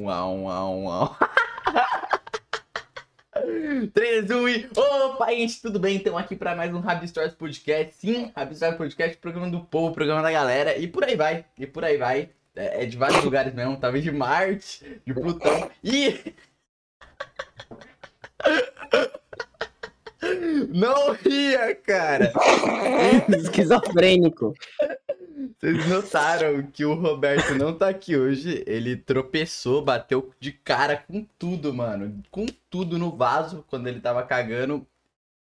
Uau, uau, uau. 3, 1 e. Opa, gente, tudo bem? Estamos aqui para mais um Rabi Stories Podcast. Sim, Rabi Stories Podcast, programa do povo, programa da galera. E por aí vai, e por aí vai. É, é de vários lugares mesmo, talvez de Marte, de Plutão. E. Não ria, cara! Esquizofrênico. Vocês notaram que o Roberto não tá aqui hoje. Ele tropeçou, bateu de cara com tudo, mano. Com tudo no vaso quando ele tava cagando.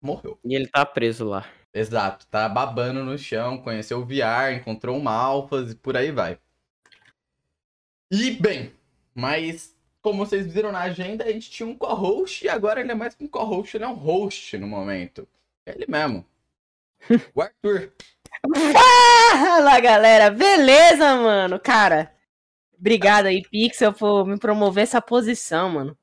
Morreu. E ele tá preso lá. Exato, tá babando no chão, conheceu o VR, encontrou um Alphas e por aí vai. E bem, mas como vocês viram na agenda, a gente tinha um co-host e agora ele é mais que um co-host, ele é um host no momento. É ele mesmo. O Arthur. Fala, galera. Beleza, mano? Cara, obrigado aí, Pixel, por me promover essa posição, mano.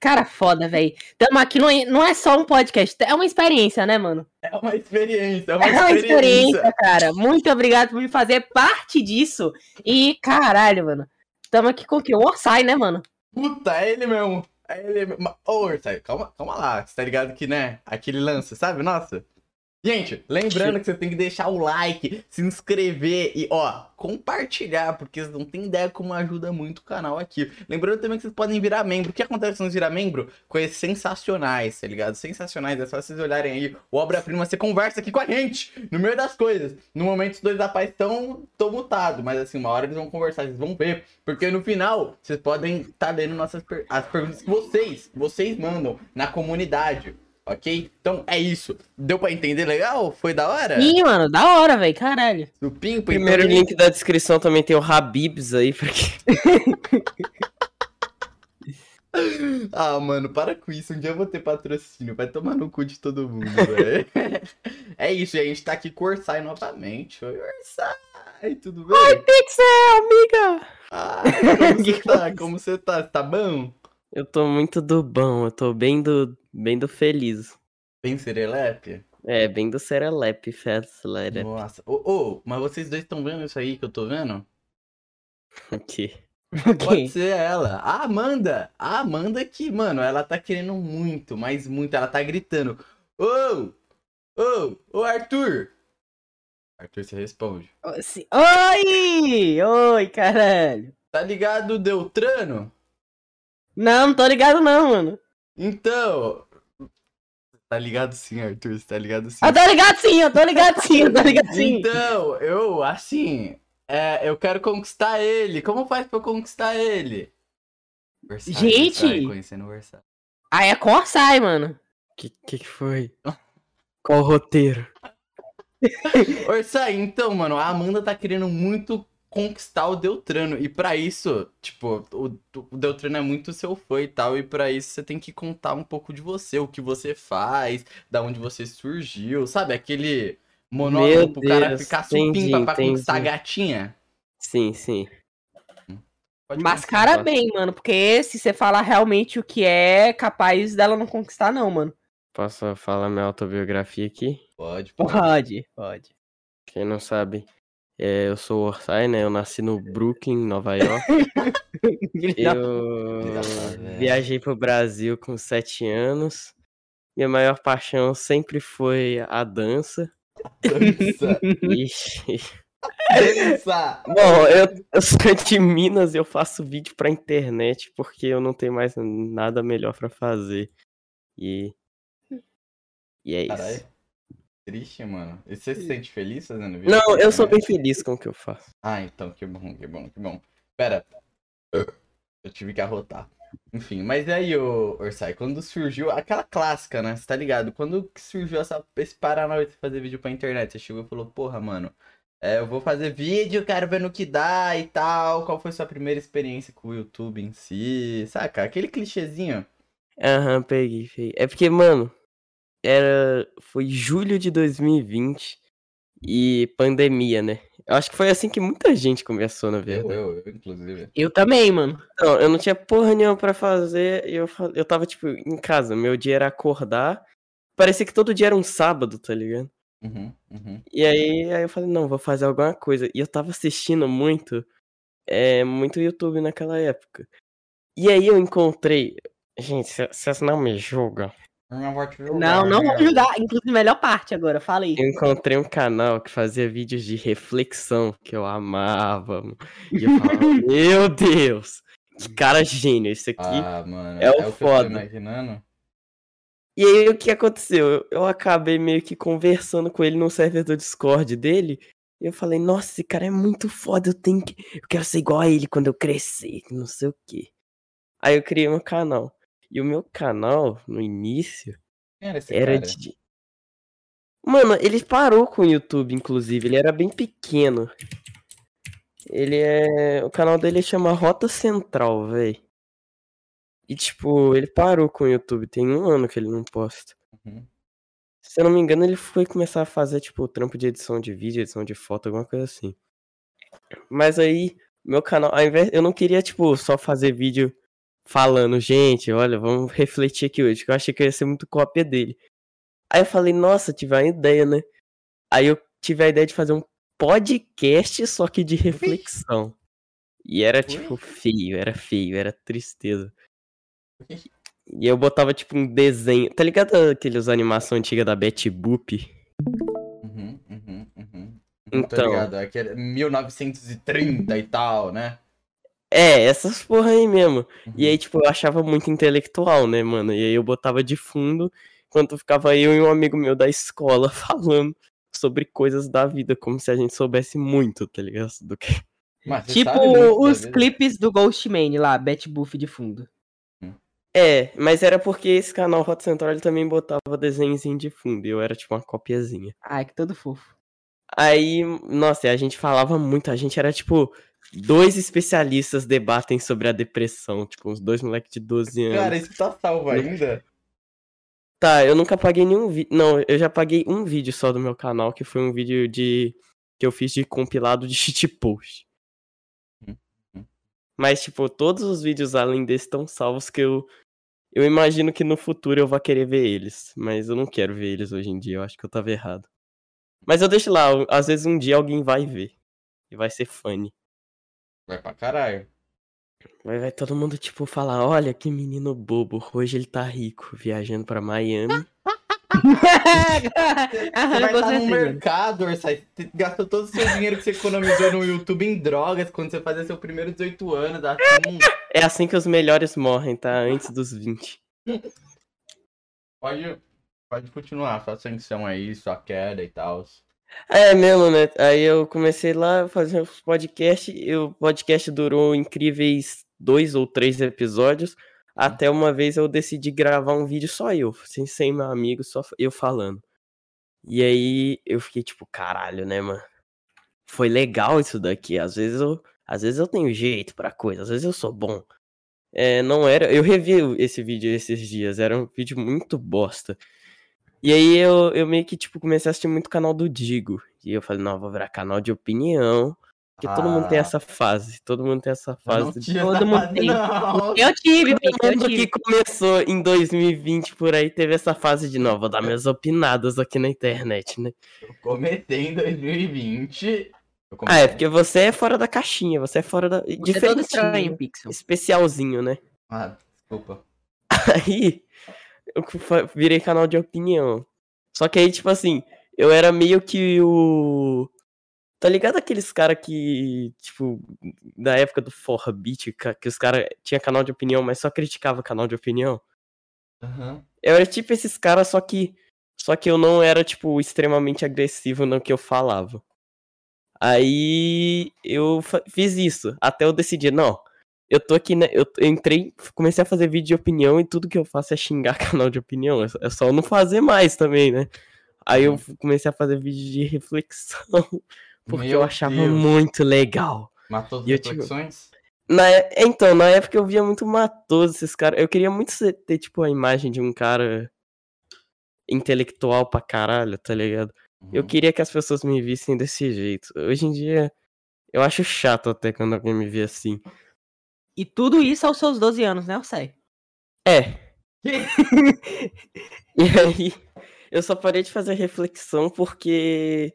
Cara foda, velho. Tamo aqui, não é, não é só um podcast, é uma experiência, né, mano? É uma experiência, é uma, É uma experiência. experiência, cara. Muito obrigado por me fazer parte disso. E, caralho, mano. Tamo aqui com o quê? O Orsai, né, mano? Puta, é ele mesmo. É ele mesmo. Ô, Orsay, calma, calma lá. Você tá ligado que, né? Aquele lance, sabe? Nossa. Gente, lembrando que você tem que deixar o like, se inscrever e, ó, compartilhar, porque vocês não tem ideia como ajuda muito o canal aqui. Lembrando também que vocês podem virar membro. O que acontece quando virar membro? Coisas sensacionais, tá ligado? Sensacionais. É só vocês olharem aí o Obra-Prima, você conversa aqui com a gente, no meio das coisas. No momento, os dois da paz estão tão mutados, mas assim, uma hora eles vão conversar, vocês vão ver. Porque no final, vocês podem estar tá lendo nossas per as perguntas que vocês, vocês mandam na comunidade. Ok? Então é isso. Deu pra entender legal? Foi da hora? Ih, mano, da hora, velho. Caralho. Primeiro então, link da descrição também tem o Habibs aí, porque. Ah, mano, para com isso. Um dia eu vou ter patrocínio. Vai tomar no cu de todo mundo, velho. é isso, e a gente tá aqui com o Orsai novamente. Oi, Orsai, tudo bem? Oi, Pixel, amiga. Ah, como você tá? Como você tá? Tá bom? Eu tô muito do bom, eu tô bem do, bem do feliz. Bem serelepe? É, bem do Serelepe, Fast Nossa. Ô, ô, mas vocês dois estão vendo isso aí que eu tô vendo? Aqui. Pode ser ela. A Amanda. A Amanda que, mano, ela tá querendo muito, mas muito. Ela tá gritando. Ô! Ô! Ô, Arthur! Arthur, você responde. Oi! Oi, caralho. Tá ligado, Deltrano? Não, não tô ligado não, mano. Então. Tá ligado sim, Arthur. Você tá ligado sim. Eu tô ligado sim, eu tô ligado sim, eu tô ligado sim. Então, eu, assim. É, eu quero conquistar ele. Como faz pra eu conquistar ele? Versailles, Gente! Versailles, conhecendo o Versailles. Aí é com Orsai, mano. Que que, que foi? Qual o roteiro? Orsay, então, mano, a Amanda tá querendo muito conquistar o Deltrano. E pra isso, tipo, o, o Deltrano é muito seu fã e tal. E pra isso você tem que contar um pouco de você, o que você faz, da onde você surgiu, sabe? Aquele monólogo pro cara ficar entendi, supimpa pra conquistar a entendi. gatinha. Sim, sim. Pode Mascara bem, mano, porque se você falar realmente o que é, capaz dela não conquistar não, mano. Posso falar minha autobiografia aqui? Pode, pode. Pode, pode. Quem não sabe, é, eu sou o Orsay, né? Eu nasci no Brooklyn, Nova York. Eu viajei pro Brasil com sete anos. Minha maior paixão sempre foi a dança. Dança, E dança. Bom, eu, eu sou de Minas e eu faço vídeo pra internet porque eu não tenho mais nada melhor pra fazer. E. E é isso. Triste, mano. E você se sente feliz fazendo vídeo? Não, eu sou bem internet? feliz com o que eu faço. Ah, então, que bom, que bom, que bom. Pera. Eu tive que arrotar. Enfim, mas e aí, ô Orsay, quando surgiu aquela clássica, né? Você tá ligado? Quando que surgiu essa, esse Paranauê de fazer vídeo pra internet? Você chegou e falou, porra, mano, é, eu vou fazer vídeo, quero ver no que dá e tal. Qual foi sua primeira experiência com o YouTube em si? Saca? Aquele clichêzinho. Aham, peguei, peguei. É porque, mano, era. Foi julho de 2020 e pandemia, né? Eu acho que foi assim que muita gente começou, na Eu, verdade. eu, eu, inclusive. Eu também, mano. Não, eu não tinha porra nenhuma pra fazer e eu, eu tava, tipo, em casa. Meu dia era acordar. Parecia que todo dia era um sábado, tá ligado? Uhum, uhum. E aí, aí eu falei, não, vou fazer alguma coisa. E eu tava assistindo muito é, muito YouTube naquela época. E aí eu encontrei. Gente, vocês não me julgam. Não, vou te julgar, Não, não vou né? julgar. Inclusive, melhor parte agora. Fala aí. Eu encontrei um canal que fazia vídeos de reflexão que eu amava. mano. E eu falava, meu Deus, que cara gênio esse aqui. Ah, mano. é o que eu tô foda. imaginando. E aí o que aconteceu? Eu, eu acabei meio que conversando com ele no server do Discord dele. E eu falei, nossa, esse cara é muito foda, eu tenho que. Eu quero ser igual a ele quando eu crescer, não sei o quê. Aí eu criei meu canal. E o meu canal, no início, era era de. Mano, ele parou com o YouTube, inclusive. Ele era bem pequeno. Ele é. O canal dele chama Rota Central, véi. E tipo, ele parou com o YouTube. Tem um ano que ele não posta. Uhum. Se eu não me engano, ele foi começar a fazer, tipo, trampo de edição de vídeo, edição de foto, alguma coisa assim. Mas aí, meu canal, ao invés, eu não queria, tipo, só fazer vídeo falando, gente, olha, vamos refletir aqui hoje, que eu achei que eu ia ser muito cópia dele. Aí eu falei, nossa, tive uma ideia, né? Aí eu tive a ideia de fazer um podcast, só que de reflexão. E era, tipo, feio, era feio, era tristeza. E eu botava, tipo, um desenho. Tá ligado aqueles animação antiga da Betty Boop? Uhum, uhum, uhum. Então. Tô ligado, aquele 1930 e tal, né? É, essas porra aí mesmo. E Uhum. aí, tipo, eu achava muito intelectual, né, mano? E aí eu botava de fundo, enquanto ficava eu e um amigo meu da escola falando sobre coisas da vida, como se a gente soubesse muito, tá ligado? Do que... Mas Tipo os clipes do Ghostman lá, Bat Buff de fundo. É, mas era porque esse canal Rota Central ele também botava desenhozinho de fundo, e eu era tipo uma copiazinha. Ai, que todo fofo. Aí, nossa, a gente falava muito, a gente era tipo. Dois especialistas debatem sobre a depressão, tipo, uns dois moleques de 12 anos. Cara, isso tá salvo ainda? Tá, eu nunca paguei nenhum vídeo. Não, eu já paguei um vídeo só do meu canal, que foi um vídeo de. que eu fiz de compilado de shitpost. Hum, hum. Mas, tipo, todos os vídeos além desse estão salvos que eu. Eu imagino que no futuro eu vá querer ver eles. Mas eu não quero ver eles hoje em dia, eu acho que eu tava errado. Mas eu deixo lá, às vezes um dia alguém vai ver. E vai ser funny. Vai pra caralho. Vai, vai todo mundo, tipo, falar: olha que menino bobo, hoje ele tá rico, viajando pra Miami. Você vai estar no mercado, Orsay. Você gastou todo o seu dinheiro que você economizou no YouTube em drogas quando você fazia seu primeiro 18 anos, assim. É assim que os melhores morrem, tá? Antes dos 20. Pode, pode continuar, sua ascensão aí, sua queda e tal. É mesmo, né? Aí eu comecei lá a fazer os podcasts. E o podcast durou incríveis dois ou três episódios. Até uma vez eu decidi gravar um vídeo só eu, sem, sem meu amigo, só eu falando. E aí eu fiquei tipo, caralho, né, mano? Foi legal isso daqui. Às vezes eu, às vezes eu tenho jeito pra coisa, às vezes eu sou bom. É, não era. Eu revi esse vídeo esses dias, era um vídeo muito bosta. E aí eu, eu meio que, tipo, comecei a assistir muito canal do Digo. E eu falei, não, vou virar canal de opinião. Porque todo mundo tem Ah. essa fase. Todo mundo tem essa Eu fase. não de- tinha todo mundo tem. não. Eu tive, Todo eu mundo tive. que começou em 2020 por aí teve essa fase de, não, vou dar minhas opinadas aqui na internet, né? Eu comecei em 2020. Eu Ah, é porque você é fora da caixinha, você é fora da. Você é todo Diferentinho, estranho? Pixel. Especialzinho, né? Ah, desculpa. Aí eu virei canal de opinião. Só que aí, tipo assim, eu era meio que o. Tá ligado aqueles cara que, tipo, da época do Forbit, que os caras tinha canal de opinião, mas só criticava canal de opinião? Aham. Eu era tipo esses caras, só que. Só que eu não era, tipo, extremamente agressivo no que eu falava. Aí eu fiz isso. Até eu decidir, não. Eu tô aqui, né? Eu eu entrei, comecei a fazer vídeo de opinião e tudo que eu faço é xingar canal de opinião. É só- É não fazer mais também, né? Aí eu comecei a fazer vídeo de reflexão. Porque Meu eu achava Deus. muito legal. Matou as eu, tipo, reflexões? Na, é- então, na época eu via muito matoso esses caras. Eu queria muito ter, tipo, a imagem de um cara intelectual pra caralho, tá ligado? Eu Uhum. queria que as pessoas me vissem desse jeito. Hoje em dia, eu acho chato até quando alguém me vê assim. E tudo isso aos seus 12 anos, né, sei. É. E aí, eu só parei de fazer reflexão porque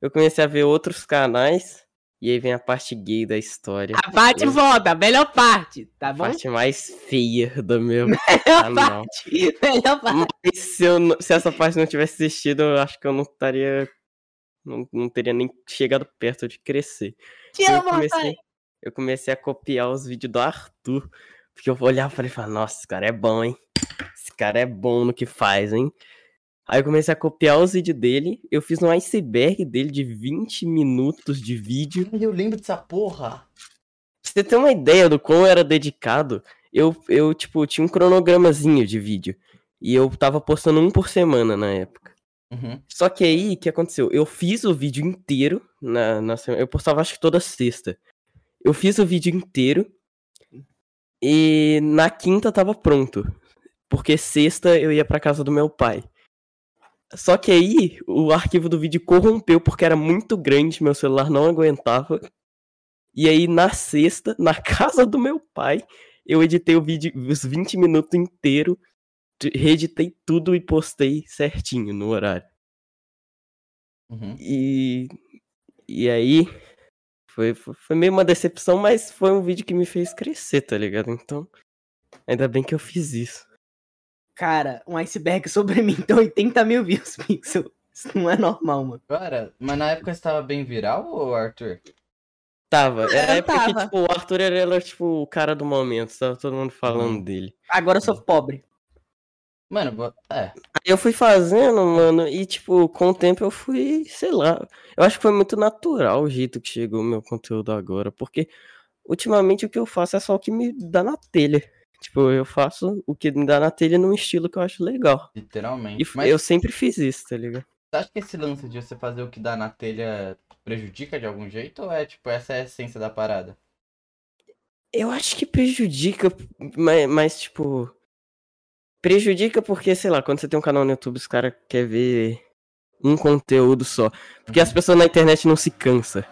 eu comecei a ver outros canais E aí vem a parte gay da história. A parte Eu- foda, a melhor parte, tá A bom? parte mais feia do meu. Melhor parte, melhor parte. Mas se, eu se essa parte não tivesse existido, eu acho que eu não estaria. Não, não teria nem chegado perto de crescer. Te eu amo, comecei, rapaz. Eu comecei a copiar os vídeos do Arthur. Porque eu olhava e falei, falava, nossa, esse cara é bom, hein? Esse cara é bom no que faz, hein? Aí eu comecei a copiar os vídeos dele. Eu fiz um iceberg dele de 20 minutos de vídeo. Eu lembro dessa porra. Pra você ter uma ideia do quão eu era dedicado, eu, eu, tipo, tinha um cronogramazinho de vídeo. E eu tava postando um por semana na época. Uhum. Só que aí, o que aconteceu? Eu fiz o vídeo inteiro na, na semana. Eu postava acho que toda sexta. Eu fiz o vídeo inteiro. E na quinta tava pronto. Porque sexta eu ia pra casa do meu pai. Só que aí o arquivo do vídeo corrompeu porque era muito grande, meu celular não aguentava. E aí na sexta, na casa do meu pai, eu editei o vídeo, os 20 minutos inteiro, reeditei tudo e postei certinho no horário. Uhum. E, e aí foi, foi foi meio uma decepção, mas foi um vídeo que me fez crescer, tá ligado? Então, ainda bem que eu fiz isso. Cara, um iceberg sobre mim tem 80 mil views, Pixel. Isso não é normal, mano. Cara, mas na época você tava bem viral, ô Arthur? Tava, era a época que, tava. tipo, o Arthur era, era, tipo, o cara do momento, tava todo mundo falando Uhum. dele. Agora eu sou pobre. Mano, é. Aí eu fui fazendo, mano, e, tipo, com o tempo eu fui, sei lá, eu acho que foi muito natural o jeito que chegou o meu conteúdo agora, porque ultimamente o que eu faço é só o que me dá na telha. Tipo, eu faço o que me dá na telha num estilo que eu acho legal. Literalmente. E Mas eu sempre fiz isso, tá ligado? você acha que esse lance de você fazer o que dá na telha prejudica de algum jeito? Ou é, tipo, essa é a essência da parada? Eu acho que prejudica, mas, mas, tipo. Prejudica porque, sei lá, quando você tem um canal no YouTube, os caras querem ver um conteúdo só. Porque as pessoas na internet não se cansam.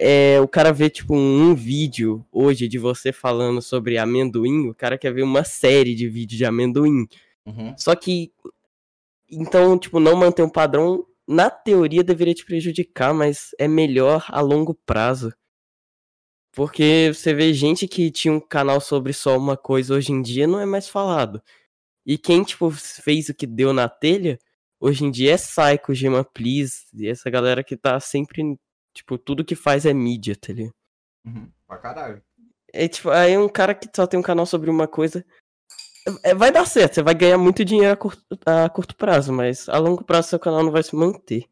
É, o cara vê, tipo, um vídeo hoje de você falando sobre amendoim, o cara quer ver uma série de vídeos de amendoim. Uhum. Só que. Então, tipo, não manter um padrão, na teoria deveria te prejudicar, mas é melhor a longo prazo. Porque você vê gente que tinha um canal sobre só uma coisa hoje em dia não é mais falado. E quem, tipo, fez o que deu na telha, hoje em dia é Psycho, Gema Please, e essa galera que tá sempre. Tipo, tudo que faz é mídia, tá ligado? Uhum. Pra caralho. É tipo, aí um cara que só tem um canal sobre uma coisa. é, vai dar certo, você vai ganhar muito dinheiro a curto, a curto prazo, mas a longo prazo seu canal não vai se manter.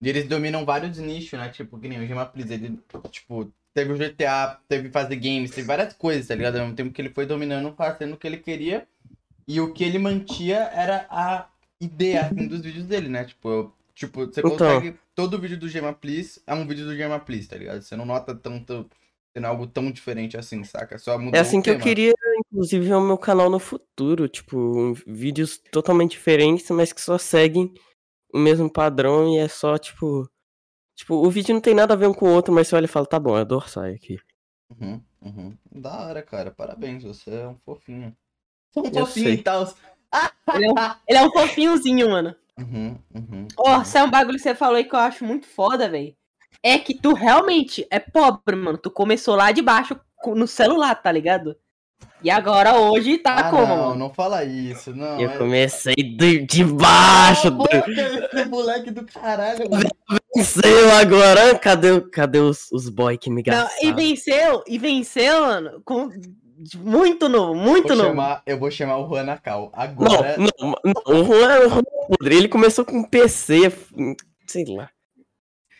E eles dominam vários nichos, né? Tipo, que nem o Gema Please, ele, tipo, teve o GTA, teve fazer games, teve várias coisas, tá ligado? Ao mesmo tempo que ele foi dominando, fazendo o que ele queria. E o que ele mantia era a ideia, assim, dos vídeos dele, né? Tipo, eu- tipo você Então. consegue... Todo vídeo do Gema Please é um vídeo do Gema Please, tá ligado? Você não nota tanto... Sendo algo tão diferente assim, saca? Só mudou É assim que eu tema. queria, inclusive, ver o meu canal no futuro. Tipo, vídeos totalmente diferentes, mas que só seguem o mesmo padrão e é só, tipo. Tipo, o vídeo não tem nada a ver um com o outro, mas você olha e fala, tá bom, é Dorsai aqui. Uhum, uhum. Da hora, cara. Parabéns, você é um fofinho. É um Eu fofinho sei. e tal. Ele é um, ele é um fofinhozinho, mano. Uhum, uhum. Ó, isso é um bagulho que você falou aí que eu acho muito foda, velho. É que tu realmente é pobre, mano. Tu começou lá de baixo no celular, tá ligado? E agora hoje tá Ah, como, não, não fala isso, não. eu é- comecei de, de baixo, Cala a boca, esse moleque do caralho, mano. venceu agora. Cadê, cadê os, os boy que me Não, gastaram? e venceu, e venceu, mano, com muito novo, muito Vou novo. chamar, eu vou chamar o Juan Cal. Agora. Não, não, não, o Juan, o Juan é podre. Ele começou com PC, sei lá.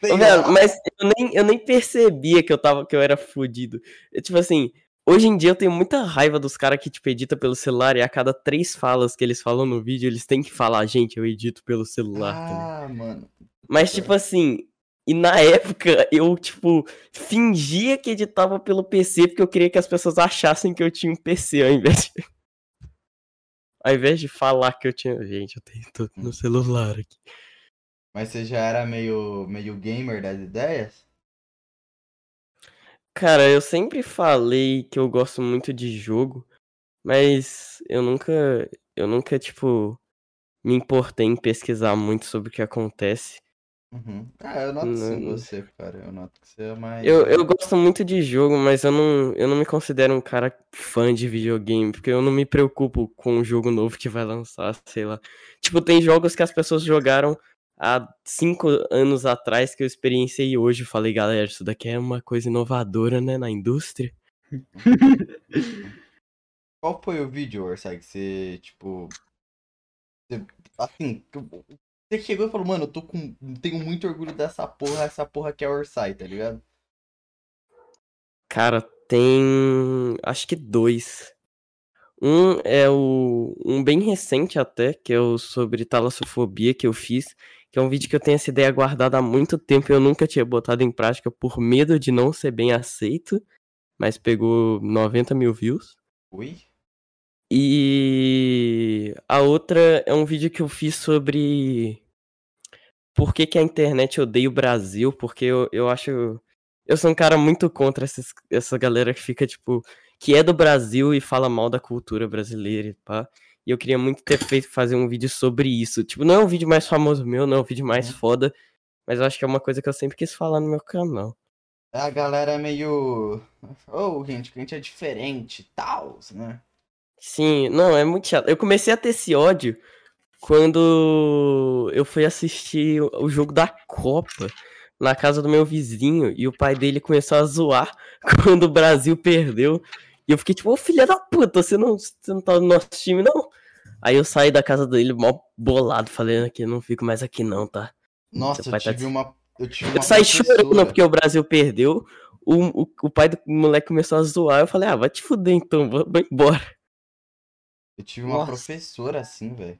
sei Ô, lá. velho, mas eu nem, eu nem percebia que eu tava, que eu era fudido. Eu, tipo assim, hoje em dia eu tenho muita raiva dos caras que, tipo, edita pelo celular e a cada três falas que eles falam no vídeo, eles têm que falar, gente, eu edito pelo celular. tá? Ah, mano. Mas, tipo assim, e na época eu, tipo, fingia que editava pelo PC porque eu queria que as pessoas achassem que eu tinha um PC ao invés de. Ao invés de falar que eu tinha. Gente, eu tenho tudo no celular aqui. Mas você já era meio, meio gamer das ideias? Cara, eu sempre falei que eu gosto muito de jogo, mas eu nunca, eu nunca, tipo, me importei em pesquisar muito sobre o que acontece Uhum. Ah, eu noto sim Não- você, cara. Eu noto que você é mais. Eu, eu gosto muito de jogo, mas eu não, eu não me considero um cara fã de videogame, porque eu não me preocupo com um jogo novo que vai lançar, sei lá. Tipo, tem jogos que as pessoas jogaram há cinco anos atrás que eu experienciei hoje. Falei, galera, isso daqui é uma coisa inovadora, né, na indústria. Qual foi o vídeo, Orsay, que você, tipo. Você, assim, eu- você chegou e falou, mano, eu tô com. Tenho muito orgulho dessa porra, essa porra que é Orsay, tá ligado? Cara, tem. Acho que dois. Um é o. Um bem recente até, que é o sobre talassofobia que eu fiz. Que é um vídeo que eu tenho essa ideia guardada há muito tempo e eu nunca tinha botado em prática por medo de não ser bem aceito. Mas pegou 90 mil views. Oi? E a outra é um vídeo que eu fiz sobre por que, que a internet odeia o Brasil, porque eu, eu acho. Eu sou um cara muito contra esses, essa galera que fica, tipo, que é do Brasil e fala mal da cultura brasileira e pá. E eu queria muito ter feito fazer um vídeo sobre isso. Tipo, não é o vídeo mais famoso meu, não é o vídeo mais Uhum. foda, mas eu acho que é uma coisa que eu sempre quis falar no meu canal. A galera é meio. Ô, gente, que a gente é diferente e tal, né? Sim, não, é muito chato. Eu comecei a ter esse ódio quando eu fui assistir o jogo da Copa na casa do meu vizinho e o pai dele começou a zoar quando o Brasil perdeu. E eu fiquei tipo, ô filha da puta, você não, você não tá no nosso time, não? Aí eu saí da casa dele mó bolado, falando que não fico mais aqui não, tá? Nossa, eu tá tive des- uma. Eu tive uma Eu saí chorando professora- porque o Brasil perdeu. O, o, o pai do moleque começou a zoar. Eu falei, ah, vai te fuder então, vou, vou embora. Eu tive uma Nossa. professora assim, velho.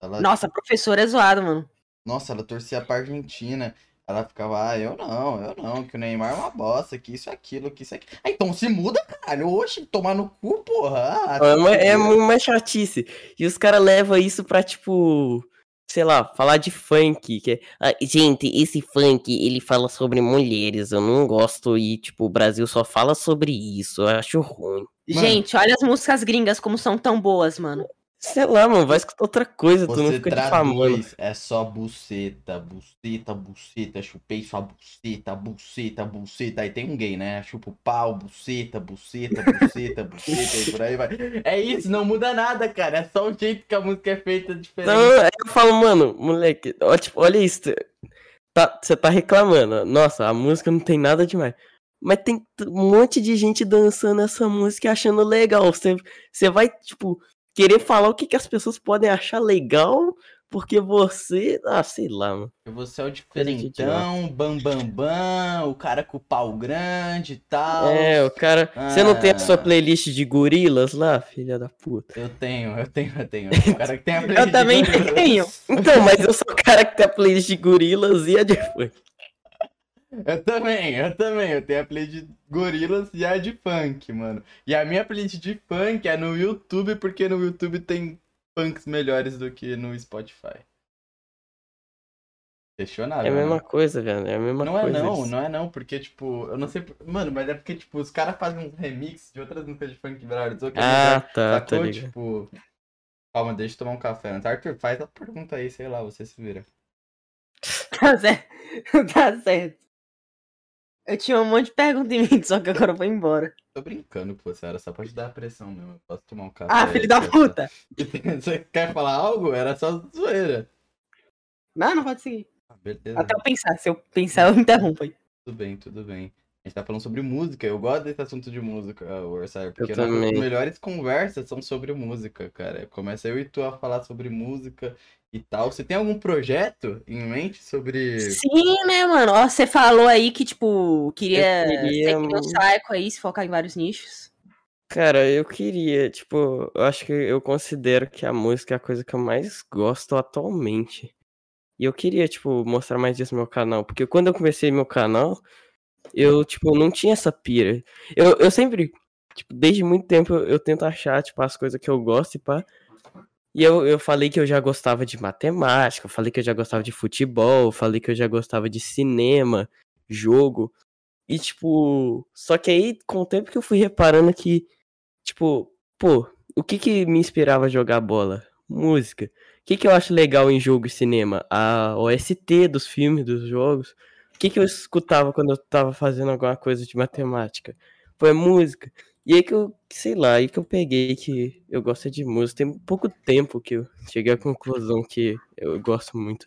Ela, Nossa, professor é zoado, mano. Nossa, ela torcia pra Argentina. Ela ficava, ah, eu não, eu não, que o Neymar é uma bosta, que isso, aquilo, que isso, aquilo. Ah, então se muda, caralho. Oxe, tomar no cu, porra. Ah, É uma, é uma chatice. E os caras levam isso pra, tipo, sei lá, falar de funk. Que é, "Ah, gente, esse funk, ele fala sobre mulheres, eu não gosto. E, tipo, o Brasil só fala sobre isso, eu acho ruim. Mano. Gente, olha as músicas gringas como são tão boas, mano. Sei lá, mano, vai escutar outra coisa, tu não Você fica difamando. traduz, é só buceta, buceta, buceta, chupei sua buceta, buceta, buceta. Aí tem um gay, né? Chupa o pau, buceta, buceta, buceta, buceta, e por aí vai. É isso, não muda nada, cara. É só o jeito que a música é feita diferente. Então, aí eu falo, mano, moleque, ó, tipo, olha isso. Tá, você tá reclamando. Nossa, a música não tem nada demais. Mas tem um monte de gente dançando essa música e achando legal. Você, você vai, tipo, querer falar o que, que as pessoas podem achar legal porque você. Ah, sei lá, mano. Você é o diferentão, bam, bam, bam, o cara com o pau grande e tal. É, o cara. Você não tem a sua Ah. playlist de gorilas lá, filha da puta? Eu tenho, eu tenho, eu tenho. O cara que tem a playlist de também tenho. Então, mas eu sou o cara que tem a playlist de gorilas e a de funk. Eu também, eu também. Eu tenho a playlist de gorilas e a de funk, mano. E a minha playlist de funk é no YouTube, porque no YouTube tem funks melhores do que no Spotify. Questionável. É a né? mesma coisa, velho. É a mesma Não é coisa. não, isso. não é não, porque, tipo, eu não sei. Mano, mas é porque, tipo, os caras fazem uns remix de outras músicas de funk é Ah, tá, tá sacou? ligado. Tipo. Calma, deixa eu tomar um café antes. Arthur, faz a pergunta aí, sei lá, você se vira. Tá certo. Tá certo. Eu tinha um monte de perguntas em mim, só que agora eu vou embora. Tô brincando com você, era só pra te dar a pressão mesmo. Eu posso tomar um café. Ah, filho da puta! Você quer falar algo? Era só zoeira. Não, não pode seguir. Ah, beleza. Até eu pensar. Se eu pensar, eu interrompo aí. Tudo bem, tudo bem. A gente tá falando sobre música. Eu gosto desse assunto de música, Orsay, porque Eu nossas também. melhores conversas são sobre música, cara. Começa eu e tu a falar sobre música e tal. Você tem algum projeto em mente sobre. Sim, né, mano? Ó, você falou aí que, tipo, queria, Eu queria, ser que nem o mano. Psycho aí, se focar em vários nichos. Cara, eu queria, tipo, eu acho que eu considero que a música é a coisa que eu mais gosto atualmente. E eu queria, tipo, mostrar mais disso no meu canal. Porque quando eu comecei meu canal, eu, tipo, não tinha essa pira. Eu, eu sempre, tipo, desde muito tempo eu, eu tento achar, tipo, as coisas que eu gosto e pá. E eu, eu falei que eu já gostava de matemática, eu falei que eu já gostava de futebol, eu falei que eu já gostava de cinema, jogo. E, tipo, só que aí, com o tempo que eu fui reparando que, tipo, pô, o que que me inspirava a jogar bola? Música. O que, que eu acho legal em jogo e cinema? A OST dos filmes, dos jogos. O que, que eu escutava quando eu tava fazendo alguma coisa de matemática? Foi música. E aí que eu, sei lá, aí que eu peguei que eu gosto de música. Tem pouco tempo que eu cheguei à conclusão que eu gosto muito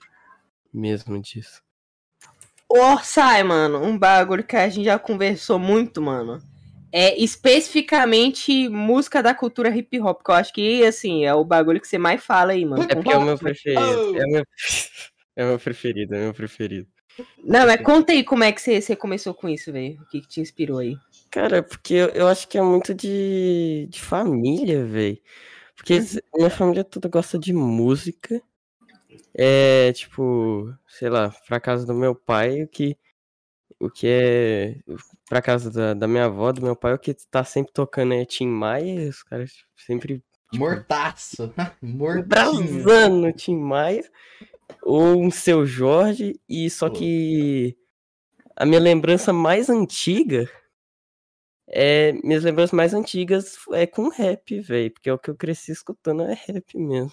mesmo disso. Ô, sai, mano, um bagulho que a gente já conversou muito, mano. É especificamente música da cultura hip hop, que eu acho que, assim, é o bagulho que você mais fala aí, mano. É porque é o meu preferido. É o meu, é o meu preferido, é o meu preferido. Não, mas conta aí como é que você, você começou com isso, velho. O que, que te inspirou aí? Cara, porque eu, eu acho que é muito de, de família, velho. Porque minha família toda gosta de música. É, tipo, sei lá, pra casa do meu pai, o que, o que é. Pra casa da, da minha avó, do meu pai, o que tá sempre tocando é Tim Maia, os caras sempre. Tipo, Mortaço. Brasando Tim Maia. Ou um seu Jorge, e só que a minha lembrança mais antiga é. Minhas lembranças mais antigas é com rap, velho. Porque é o que eu cresci escutando é rap mesmo.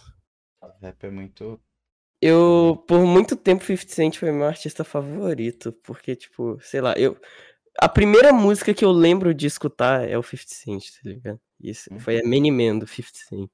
Rap é muito. Eu, por muito tempo, 50 Cent foi meu artista favorito, porque, tipo, sei lá, eu... A primeira música que eu lembro de escutar é o 50 Cent, tá ligado? Isso, Uhum. foi a Many Man, do 50 Cent.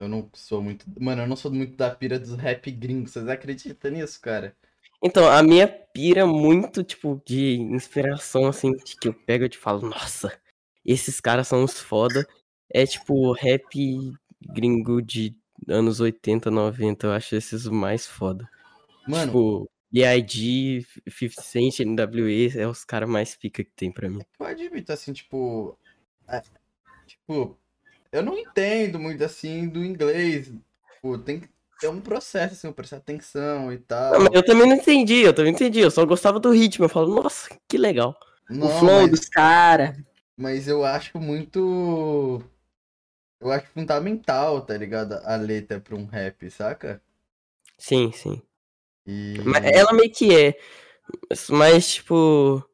Eu não sou muito. Mano, eu não sou muito da pira dos rap gringos. Vocês acreditam nisso, cara? Então, a minha pira muito, tipo, de inspiração, assim, de que eu pego e te falo, nossa, esses caras são os foda, é, tipo, rap gringo de anos 80, 90, eu acho esses mais foda. Mano, Tipo, B.I.G., 50 Cent, NWA, é os caras mais pica que tem pra mim. eu admito, assim, tipo. é, tipo, eu não entendo muito assim do inglês. Tipo, tem que ter um processo, assim, eu prestar atenção e tal. Não, eu também não entendi, eu também entendi, eu só gostava do ritmo, eu falo, nossa, que legal. o Não, flow mas, dos caras. mas eu acho muito. Eu acho fundamental, tá ligado? A letra pra um rap, saca? Sim, sim. E. Ela meio que é. Mas, tipo.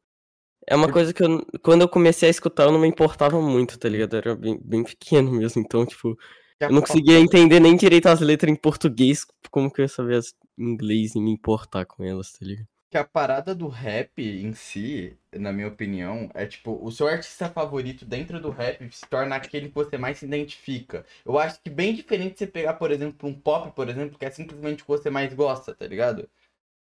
É uma coisa que eu. Quando eu comecei a escutar, eu não me importava muito, tá ligado? Eu era bem, bem pequeno mesmo. Então, tipo, eu não conseguia entender nem direito as letras em português. Como que eu ia saber as em inglês e me importar com elas, tá ligado? que a parada do rap em si, na minha opinião, é tipo, o seu artista favorito dentro do rap se torna aquele que você mais se identifica. Eu acho que bem diferente você pegar, por exemplo, um pop, por exemplo, que é simplesmente o que você mais gosta, tá ligado?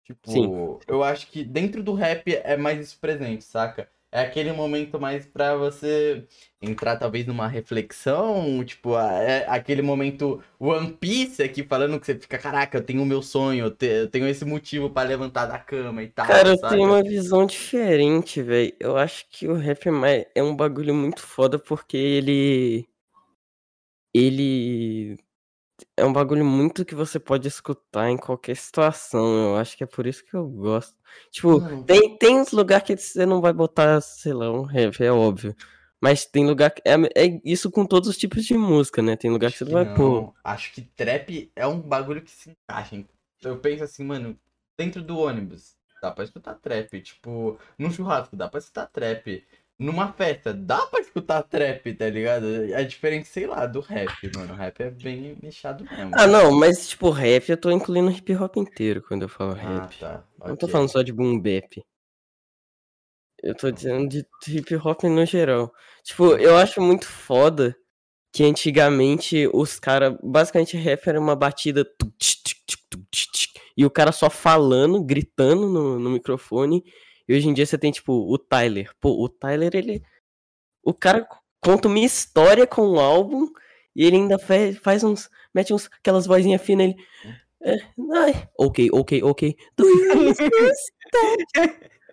Tipo, Sim. eu acho que dentro do rap é mais isso presente, saca? É aquele momento mais pra você entrar talvez numa reflexão, tipo, é aquele momento One Piece aqui falando que você fica, caraca, eu tenho o meu sonho, eu te- eu tenho esse motivo pra levantar da cama e tal, Cara, eu saca? tenho uma visão diferente, velho. Eu acho que o rap é, é um bagulho muito foda porque ele. Ele. É um bagulho muito que você pode escutar em qualquer situação. Eu acho que é por isso que eu gosto. Tipo, Mano, tem, tem uns lugares que você não vai botar, sei lá, um rap, é óbvio. Mas tem lugar que. É, é isso com todos os tipos de música, né? Tem lugar que acho você que não vai pôr. Acho que trap é um bagulho que se encaixa. Eu penso assim, mano, dentro do ônibus, dá pra escutar trap. Tipo, num churrasco, dá pra escutar trap. Numa festa, dá pra escutar trap, tá ligado? É diferente, sei lá, do rap, mano. O rap é bem mexado mesmo. Ah, não, mas tipo, rap eu tô incluindo hip hop inteiro quando eu falo Ah, rap. tá. Não tô falando só de boom bap. Eu tô dizendo de hip hop no geral. Tipo, eu acho muito foda que antigamente os caras. Basicamente, rap era uma batida. E o cara só falando, gritando no, no microfone. E hoje em dia você tem, tipo, o Tyler. Pô, o Tyler, ele. O cara conta uma história com o álbum. E ele ainda faz, faz uns. Mete uns. Aquelas vozinhas finas. Ele. É, ai, ok, ok, ok. Do you?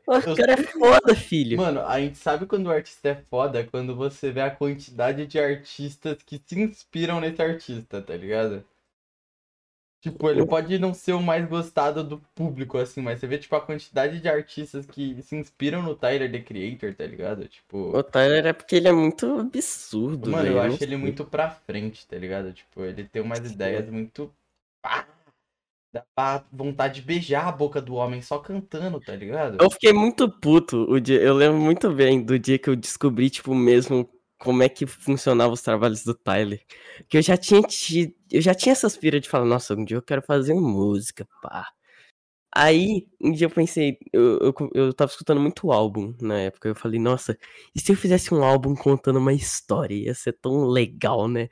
O cara é foda, filho. Mano, a gente sabe quando o artista é foda quando você vê a quantidade de artistas que se inspiram nesse artista, tá ligado? Tipo, ele pode não ser o mais gostado do público, assim, mas você vê, tipo, a quantidade de artistas que se inspiram no Tyler, The Creator, tá ligado? Tipo, O Tyler é porque ele é muito absurdo, mano, velho. eu acho ele sei. muito pra frente, tá ligado? Tipo, ele tem umas ideias muito. Dá pra vontade de beijar a boca do homem só cantando, tá ligado? Eu fiquei muito puto o dia. Eu lembro muito bem do dia que eu descobri, tipo, mesmo como é que funcionavam os trabalhos do Tyler. Que eu já tinha tido. Eu já tinha essas piras de falar, nossa, um dia eu quero fazer música, pá. Aí, um dia eu pensei, eu, eu, eu tava escutando muito álbum na época. Eu falei, nossa, e se eu fizesse um álbum contando uma história? Ia ser tão legal, né?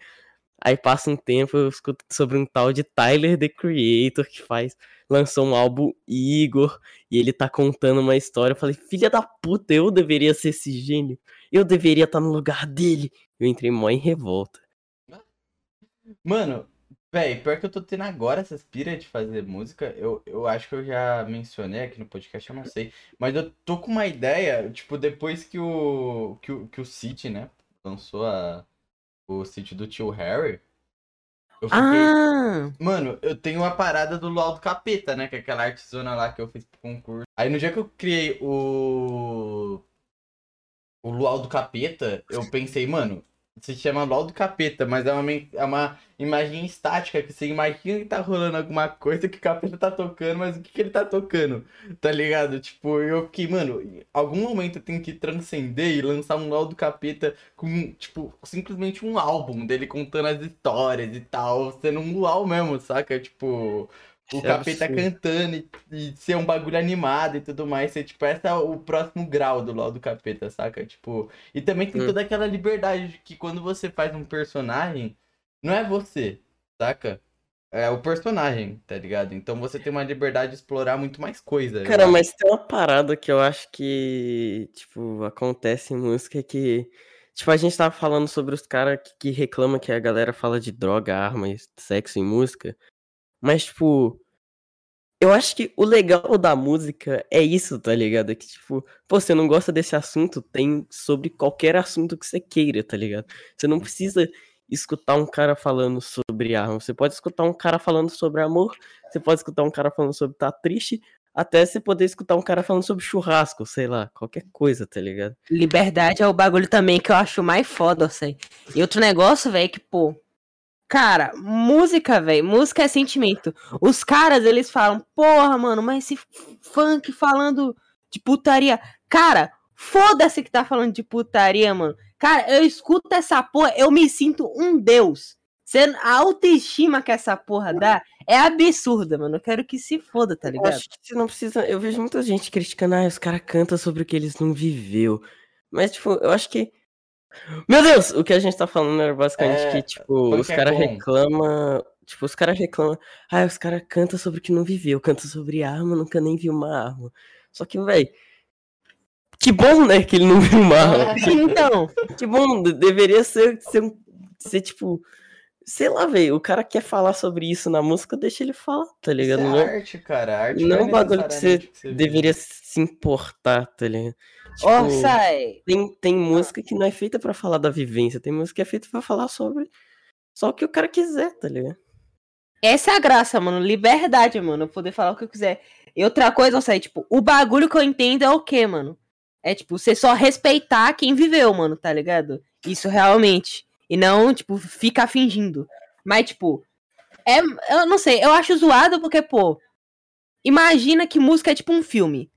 Aí passa um tempo, eu escuto sobre um tal de Tyler the Creator que faz, lançou um álbum Igor e ele tá contando uma história. Eu falei, filha da puta, eu deveria ser esse gênio. Eu deveria estar tá no lugar dele. Eu entrei mó em revolta. Mano, véi, pior que eu tô tendo agora essa aspira de fazer música. Eu, eu acho que eu já mencionei aqui no podcast, eu não sei. Mas eu tô com uma ideia, tipo, depois que o. que o, que o City, né? Lançou a o sítio do tio Harry. Eu fiquei... Ah! Mano, eu tenho uma parada do Luau do Capeta, né? Que é aquela artesona lá que eu fiz pro concurso. Aí no dia que eu criei o. O Luau do Capeta, eu pensei, mano, se chama LOL do capeta, mas é uma, é uma imagem estática que você imagina que tá rolando alguma coisa que o capeta tá tocando, mas o que, que ele tá tocando? Tá ligado? Tipo, eu fiquei, mano, em algum momento eu tenho que transcender e lançar um LOL do capeta com, tipo, simplesmente um álbum dele contando as histórias e tal, sendo um LOL mesmo, saca? Tipo, o é capeta absurdo. cantando e, e, ser um bagulho animado e tudo mais. Ser, tipo, esse é o próximo grau do LOL do capeta, saca? Tipo. E também tem hum. toda aquela liberdade de que quando você faz um personagem, não é você, saca? É o personagem, tá ligado? Então você tem uma liberdade de explorar muito mais coisa. Cara, mas tem uma parada que eu acho que, tipo, acontece em música que. Tipo, a gente tava falando sobre os caras que, que reclamam que a galera fala de droga, arma e sexo em música. Mas, tipo, eu acho que o legal da música é isso, tá ligado? É que, tipo, pô, você não gosta desse assunto, tem sobre qualquer assunto que você queira, tá ligado? Você não precisa escutar um cara falando sobre arma. Você pode escutar um cara falando sobre amor, você pode escutar um cara falando sobre tá triste, até você poder escutar um cara falando sobre churrasco, sei lá, qualquer coisa, tá ligado? Liberdade é o bagulho também que eu acho mais foda, sei. E outro negócio, velho, que, pô, Cara, música, velho. Música é sentimento. Os caras, eles falam, porra, mano, mas esse funk falando de putaria. Cara, foda-se que tá falando de putaria, mano. Cara, eu escuto essa porra, eu me sinto um deus. A autoestima que essa porra dá é absurda, mano. Eu quero que se foda, tá ligado? Eu acho que você não precisa. Eu vejo muita gente criticando, ah, os caras cantam sobre o que eles não viveu. Mas, tipo, eu acho que meu Deus! O que a gente tá falando era basicamente é, que, tipo, os caras é reclamam. Tipo, os caras reclamam. Ah, os caras cantam sobre o que não viveu, cantam sobre arma, nunca nem viu uma arma. Só que, velho. Que bom, né, que ele não viu uma arma. então, que bom, deveria ser, ser, ser tipo. Sei lá, velho, o cara quer falar sobre isso na música, deixa ele falar, tá ligado? Isso é arte, cara. Arte não é um bagulho que você, que você deveria se importar, tá ligado? Tipo, oh, sai. Tem, tem música que não é feita para falar da vivência, tem música que é feita para falar sobre só o que o cara quiser, tá ligado? Essa é a graça, mano. Liberdade, mano. Poder falar o que eu quiser. E outra coisa, não sei, tipo, o bagulho que eu entendo é o quê, mano? É, tipo, você só respeitar quem viveu, mano, tá ligado? Isso realmente. E não, tipo, ficar fingindo. Mas, tipo, é. Eu não sei, eu acho zoado porque, pô. Imagina que música é tipo um filme.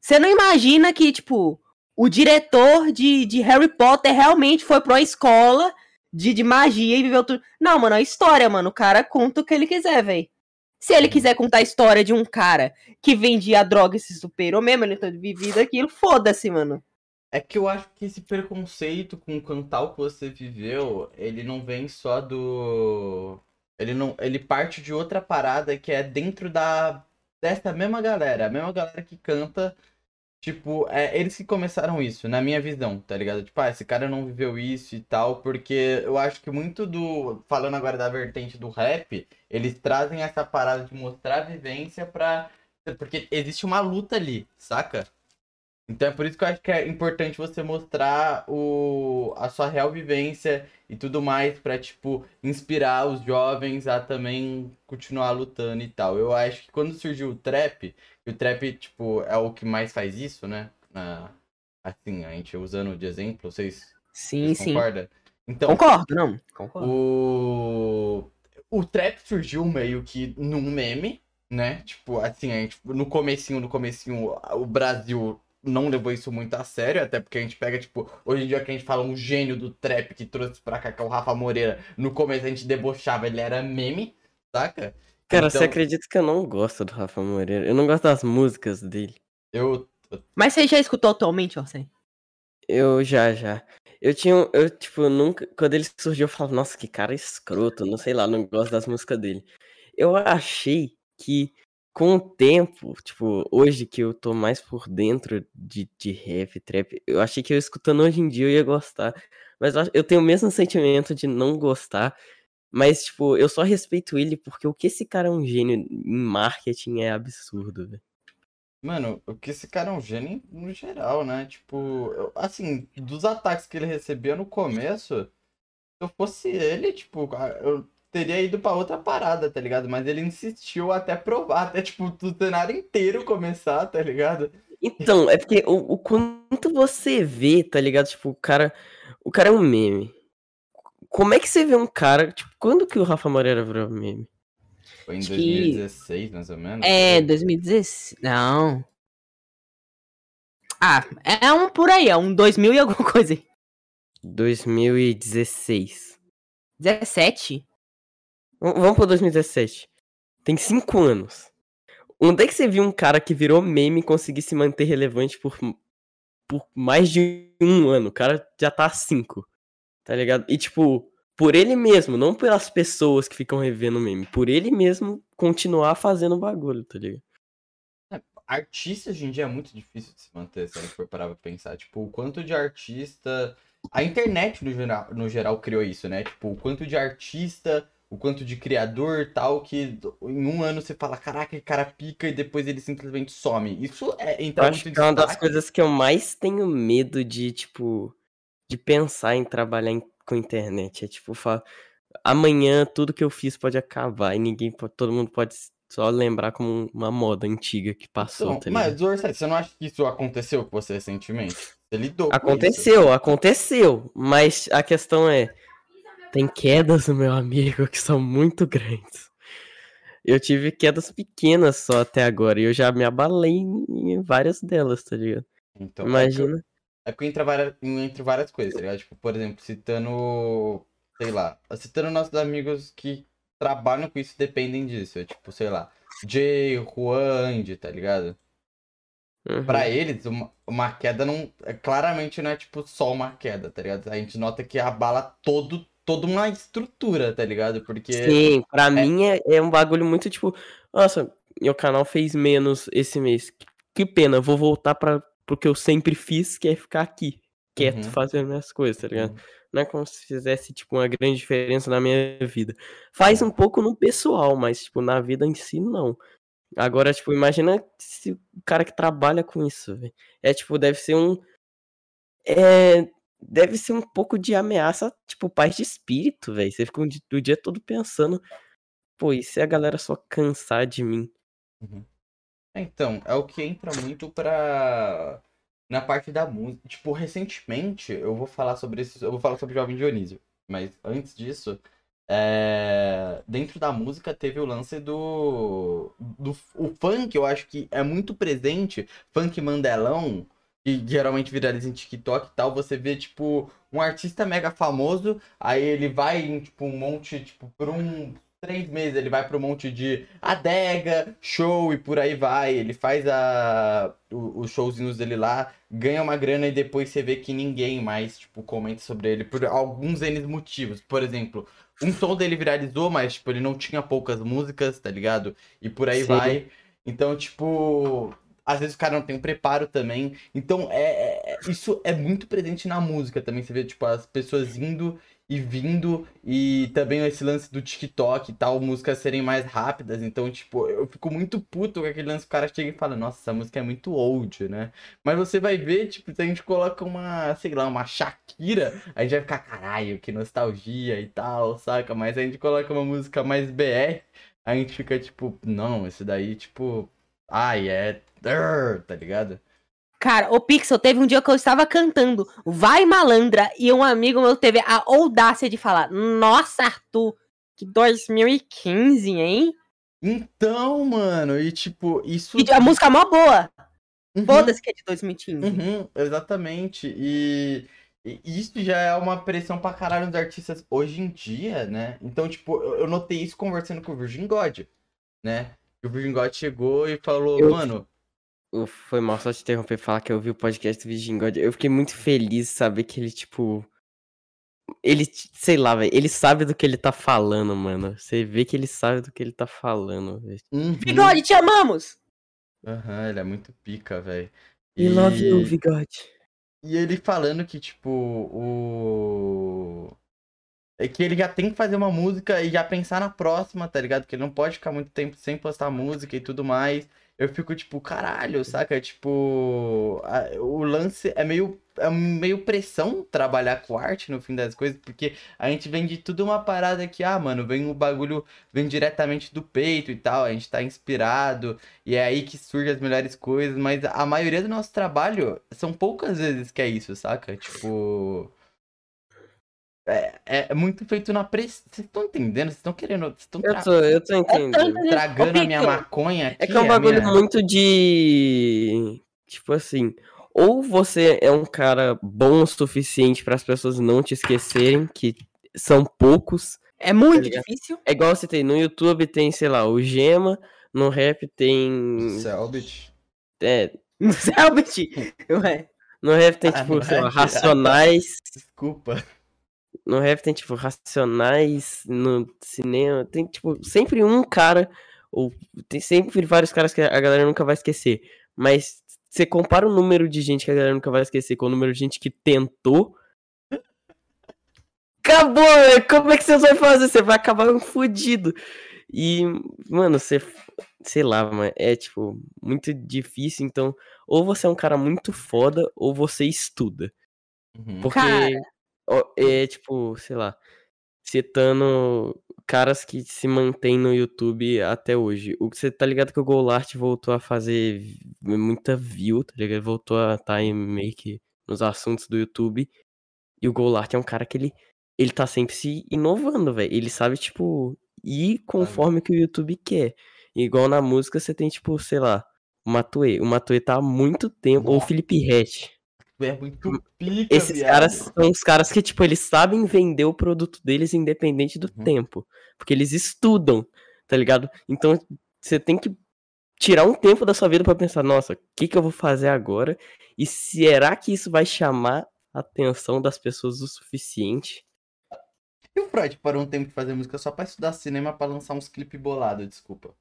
Você não imagina que, tipo, o diretor de, de Harry Potter realmente foi pra uma escola de, de magia e viveu tudo. Não, mano, é história, mano. O cara conta o que ele quiser, velho. Se ele quiser contar a história de um cara que vendia droga e se superou mesmo, ele tá vivido aquilo, foda-se, mano. É que eu acho que esse preconceito com cantar o que você viveu, ele não vem só do. Ele não. Ele parte de outra parada que é dentro da. dessa mesma galera. A mesma galera que canta Tipo, é, eles que começaram isso, na minha visão, tá ligado? Tipo, ah, esse cara não viveu isso e tal, porque eu acho que muito do. Falando agora da vertente do rap, eles trazem essa parada de mostrar a vivência pra. Porque existe uma luta ali, saca? Então é por isso que eu acho que é importante você mostrar o, a sua real vivência e tudo mais para tipo, inspirar os jovens a também continuar lutando e tal. Eu acho que quando surgiu o trap, e o trap, tipo, é o que mais faz isso, né? Na, assim, a gente usando de exemplo, vocês, sim, vocês sim. concordam? Então, concordo, não. Concordo. O... o trap surgiu meio que num meme, né? Tipo, assim, a gente, no comecinho, no comecinho, o Brasil não levou isso muito a sério, até porque a gente pega, tipo, hoje em dia que a gente fala um gênio do trap que trouxe pra cá, que é o Rafa Moreira, no começo a gente debochava, ele era meme, saca? Cara, Então- você acredita que eu não gosto do Rafa Moreira? Eu não gosto das músicas dele. Eu. Mas você já escutou atualmente, você? Eu já, já. Eu tinha, eu, tipo, nunca. Quando ele surgiu, eu falava, nossa, que cara escroto, não sei lá, não gosto das músicas dele. Eu achei que, com o tempo, tipo, hoje que eu tô mais por dentro de, de rap, trap, eu achei que eu escutando hoje em dia eu ia gostar. Mas eu, tenho o mesmo sentimento de não gostar. Mas, tipo, eu só respeito ele porque o que esse cara é um gênio em marketing é absurdo, velho. Mano, o que esse cara é um gênio no geral, né? Tipo, eu- assim, dos ataques que ele recebia no começo, se eu fosse ele, tipo, eu teria ido pra outra parada, tá ligado? Mas ele insistiu até provar, até, tipo, o cenário inteiro começar, tá ligado? Então, é porque o, o quanto você vê, tá ligado? Tipo, o cara. O cara é um meme. Como é que você vê um cara. Tipo, quando que o Rafa Moreira virou meme? Foi em Acho que- 2016, mais ou menos. É, 2016. Não. Ah, é um por aí, é um 2000 e alguma coisa aí. 2016. 17? Vamos pro 2017. Tem cinco anos. Onde é que você viu um cara que virou meme conseguir se manter relevante por, por mais de um ano? O cara já tá há cinco. Tá ligado? E tipo, por ele mesmo, não pelas pessoas que ficam revendo o meme. Por ele mesmo continuar fazendo bagulho, tá ligado? Artista hoje em dia é muito difícil de se manter, se a gente for parar pra pensar. Tipo, o quanto de artista. A internet, no geral, no geral, criou isso, né? Tipo, o quanto de artista, o quanto de criador tal, que em um ano você fala, caraca, que cara pica, e depois ele simplesmente some. Isso é Eu entrar acho muito que é uma das coisas que eu mais tenho medo de, tipo, de pensar em trabalhar em- com internet. É tipo, fa- amanhã tudo que eu fiz pode acabar e ninguém, todo mundo pode só lembrar como uma moda antiga que passou, Então, tá mas, Orsay, você não acha que isso aconteceu com você recentemente? Você lidou. Aconteceu, aconteceu, mas a questão é, tem quedas, meu amigo, que são muito grandes. Eu tive quedas pequenas só até agora e eu já me abalei em várias delas, tá ligado? Então, é Imagina. É porque entra várias, entre várias coisas, tá ligado? Tipo, por exemplo, citando, sei lá, citando nossos amigos que trabalham com isso dependem disso. É tipo, sei lá, Jay, Juan, Andy, tá ligado? Uhum. Pra eles, uma, uma queda não. é- Claramente não é tipo só uma queda, tá ligado? A gente nota que abala todo, toda uma estrutura, tá ligado? Porque. Sim, pra mim é, é um bagulho muito tipo, nossa, meu canal fez menos esse mês. Que- pena, vou voltar para pro que eu sempre fiz, que é ficar aqui, quieto, Uhum. fazendo minhas coisas, tá ligado? Uhum. Não é como se fizesse, tipo, uma grande diferença na minha vida. Faz um pouco no pessoal, mas, tipo, na vida em si, não. Agora, tipo, imagina se o cara que trabalha com isso, velho. É, tipo, deve ser um. É. Deve ser um pouco de ameaça, tipo, paz de espírito, velho. Você fica o di- o dia todo pensando, pô, e se a galera só cansar de mim? Então, é o que entra muito pra. Na parte da música. Tipo, recentemente, eu vou falar sobre isso. Eu vou falar sobre Jovem Dionísio. Mas antes disso, é, dentro da música teve o lance do. do o funk, eu acho que é muito presente. Funk Mandelão, que geralmente viraliza em TikTok e tal. Você vê, tipo, um artista mega famoso. Aí ele vai em, tipo, um monte, tipo, por um. Três meses ele vai para um monte de adega, show e por aí vai. Ele faz a, os showzinhos dele lá, ganha uma grana e depois você vê que ninguém mais, tipo, comenta sobre ele por alguns N motivos. Por exemplo, um som dele viralizou, mas, tipo, ele não tinha poucas músicas, tá ligado? E por aí Sim. vai. Então, tipo, às vezes o cara não tem um preparo também. Então, é, é- isso é muito presente na música também. Você vê, tipo, as pessoas indo e vindo, e também esse lance do TikTok e tal, músicas serem mais rápidas. Então, tipo, eu fico muito puto com aquele lance que o cara chega e fala, nossa, essa música é muito old, né? Mas você vai ver, tipo, se a gente coloca uma, sei lá, uma Shakira, a gente vai ficar, caralho, que nostalgia e tal, saca? Mas a gente coloca uma música mais BR, a gente fica tipo, não, esse daí, tipo, ai, é. Tá ligado? Cara, o Pixel teve um dia que eu estava cantando Vai Malandra e um amigo meu teve a audácia de falar: Nossa, Arthur, que 2015, hein? Então, mano, e tipo, isso. E a música é mó boa. Uhum, Foda-se que é de 2015. Uhum, exatamente. E, isso já é uma pressão pra caralho dos artistas hoje em dia, né? Então, tipo, eu notei isso conversando com o Virgin God, né? O Virgin God chegou e falou, Eu- mano, Eu- Foi mal só te interromper e falar que eu vi o podcast do Virgin God. Eu fiquei muito feliz de saber que ele, tipo. Ele, sei lá, velho. Ele sabe do que ele tá falando, mano. Você vê que ele sabe do que ele tá falando, velho. uhum. Bigode, te amamos! Aham, ele é muito pica, velho. We love you, Bigode. E ele falando que, tipo, o. É que ele já tem que fazer uma música e já pensar na próxima, tá ligado? Que ele não pode ficar muito tempo sem postar música e tudo mais. Eu fico, tipo, caralho, saca? Tipo. a- O lance é meio. É meio pressão trabalhar com arte no fim das coisas, porque a gente vem de tudo uma parada que, ah, mano, vem o bagulho, vem diretamente do peito e tal, a gente tá inspirado, e é aí que surgem as melhores coisas, mas a maioria do nosso trabalho são poucas vezes que é isso, saca? Tipo. É, é muito feito na pressão. Vocês estão entendendo? Vocês estão querendo. Vocês estão Eu tô, eu tô entendendo. tragando a minha maconha aqui. É que é um bagulho minha- muito de. Tipo assim. Ou você é um cara bom o suficiente para as pessoas não te esquecerem, que são poucos. É muito ligado? difícil. É igual você tem no YouTube, tem, sei lá, o Gema, no rap tem. Selbit. É, Selbit. Ué. no rap tem, Ah, tipo, no sei lá, rap. Racionais. Desculpa. No rap tem, tipo, Racionais. No cinema tem, tipo, sempre um cara. Ou tem sempre vários caras que a galera nunca vai esquecer. Mas você compara o número de gente que a galera nunca vai esquecer com o número de gente que tentou. Acabou, velho. Como é que você vai fazer? Você vai acabar um fudido. E, mano, você. Sei lá, mano. É, tipo, muito difícil. Então, ou você é um cara muito foda, ou você estuda. Uhum. Porque Cara. É tipo, sei lá, citando caras que se mantêm no YouTube até hoje. O que você tá ligado que o Golart voltou a fazer muita view, tá ligado? Voltou a estar tá meio que nos assuntos do YouTube. E o Golart é um cara que ele ele tá sempre se inovando, velho. Ele sabe tipo ir conforme que o YouTube quer. Igual na música você tem tipo, sei lá, o Matue. O Matue tá há muito tempo, ou o. Felipe Rett. É muito pica, Esses viado. caras são os caras que, tipo, eles sabem vender o produto deles independente do Uhum. tempo. Porque eles estudam, tá ligado? Então, você tem que tirar um tempo da sua vida pra pensar, nossa, o que, que eu vou fazer agora? E será que isso vai chamar a atenção das pessoas o suficiente? E o Freud parou um tempo de fazer música só pra estudar cinema pra lançar uns clipes bolados, desculpa.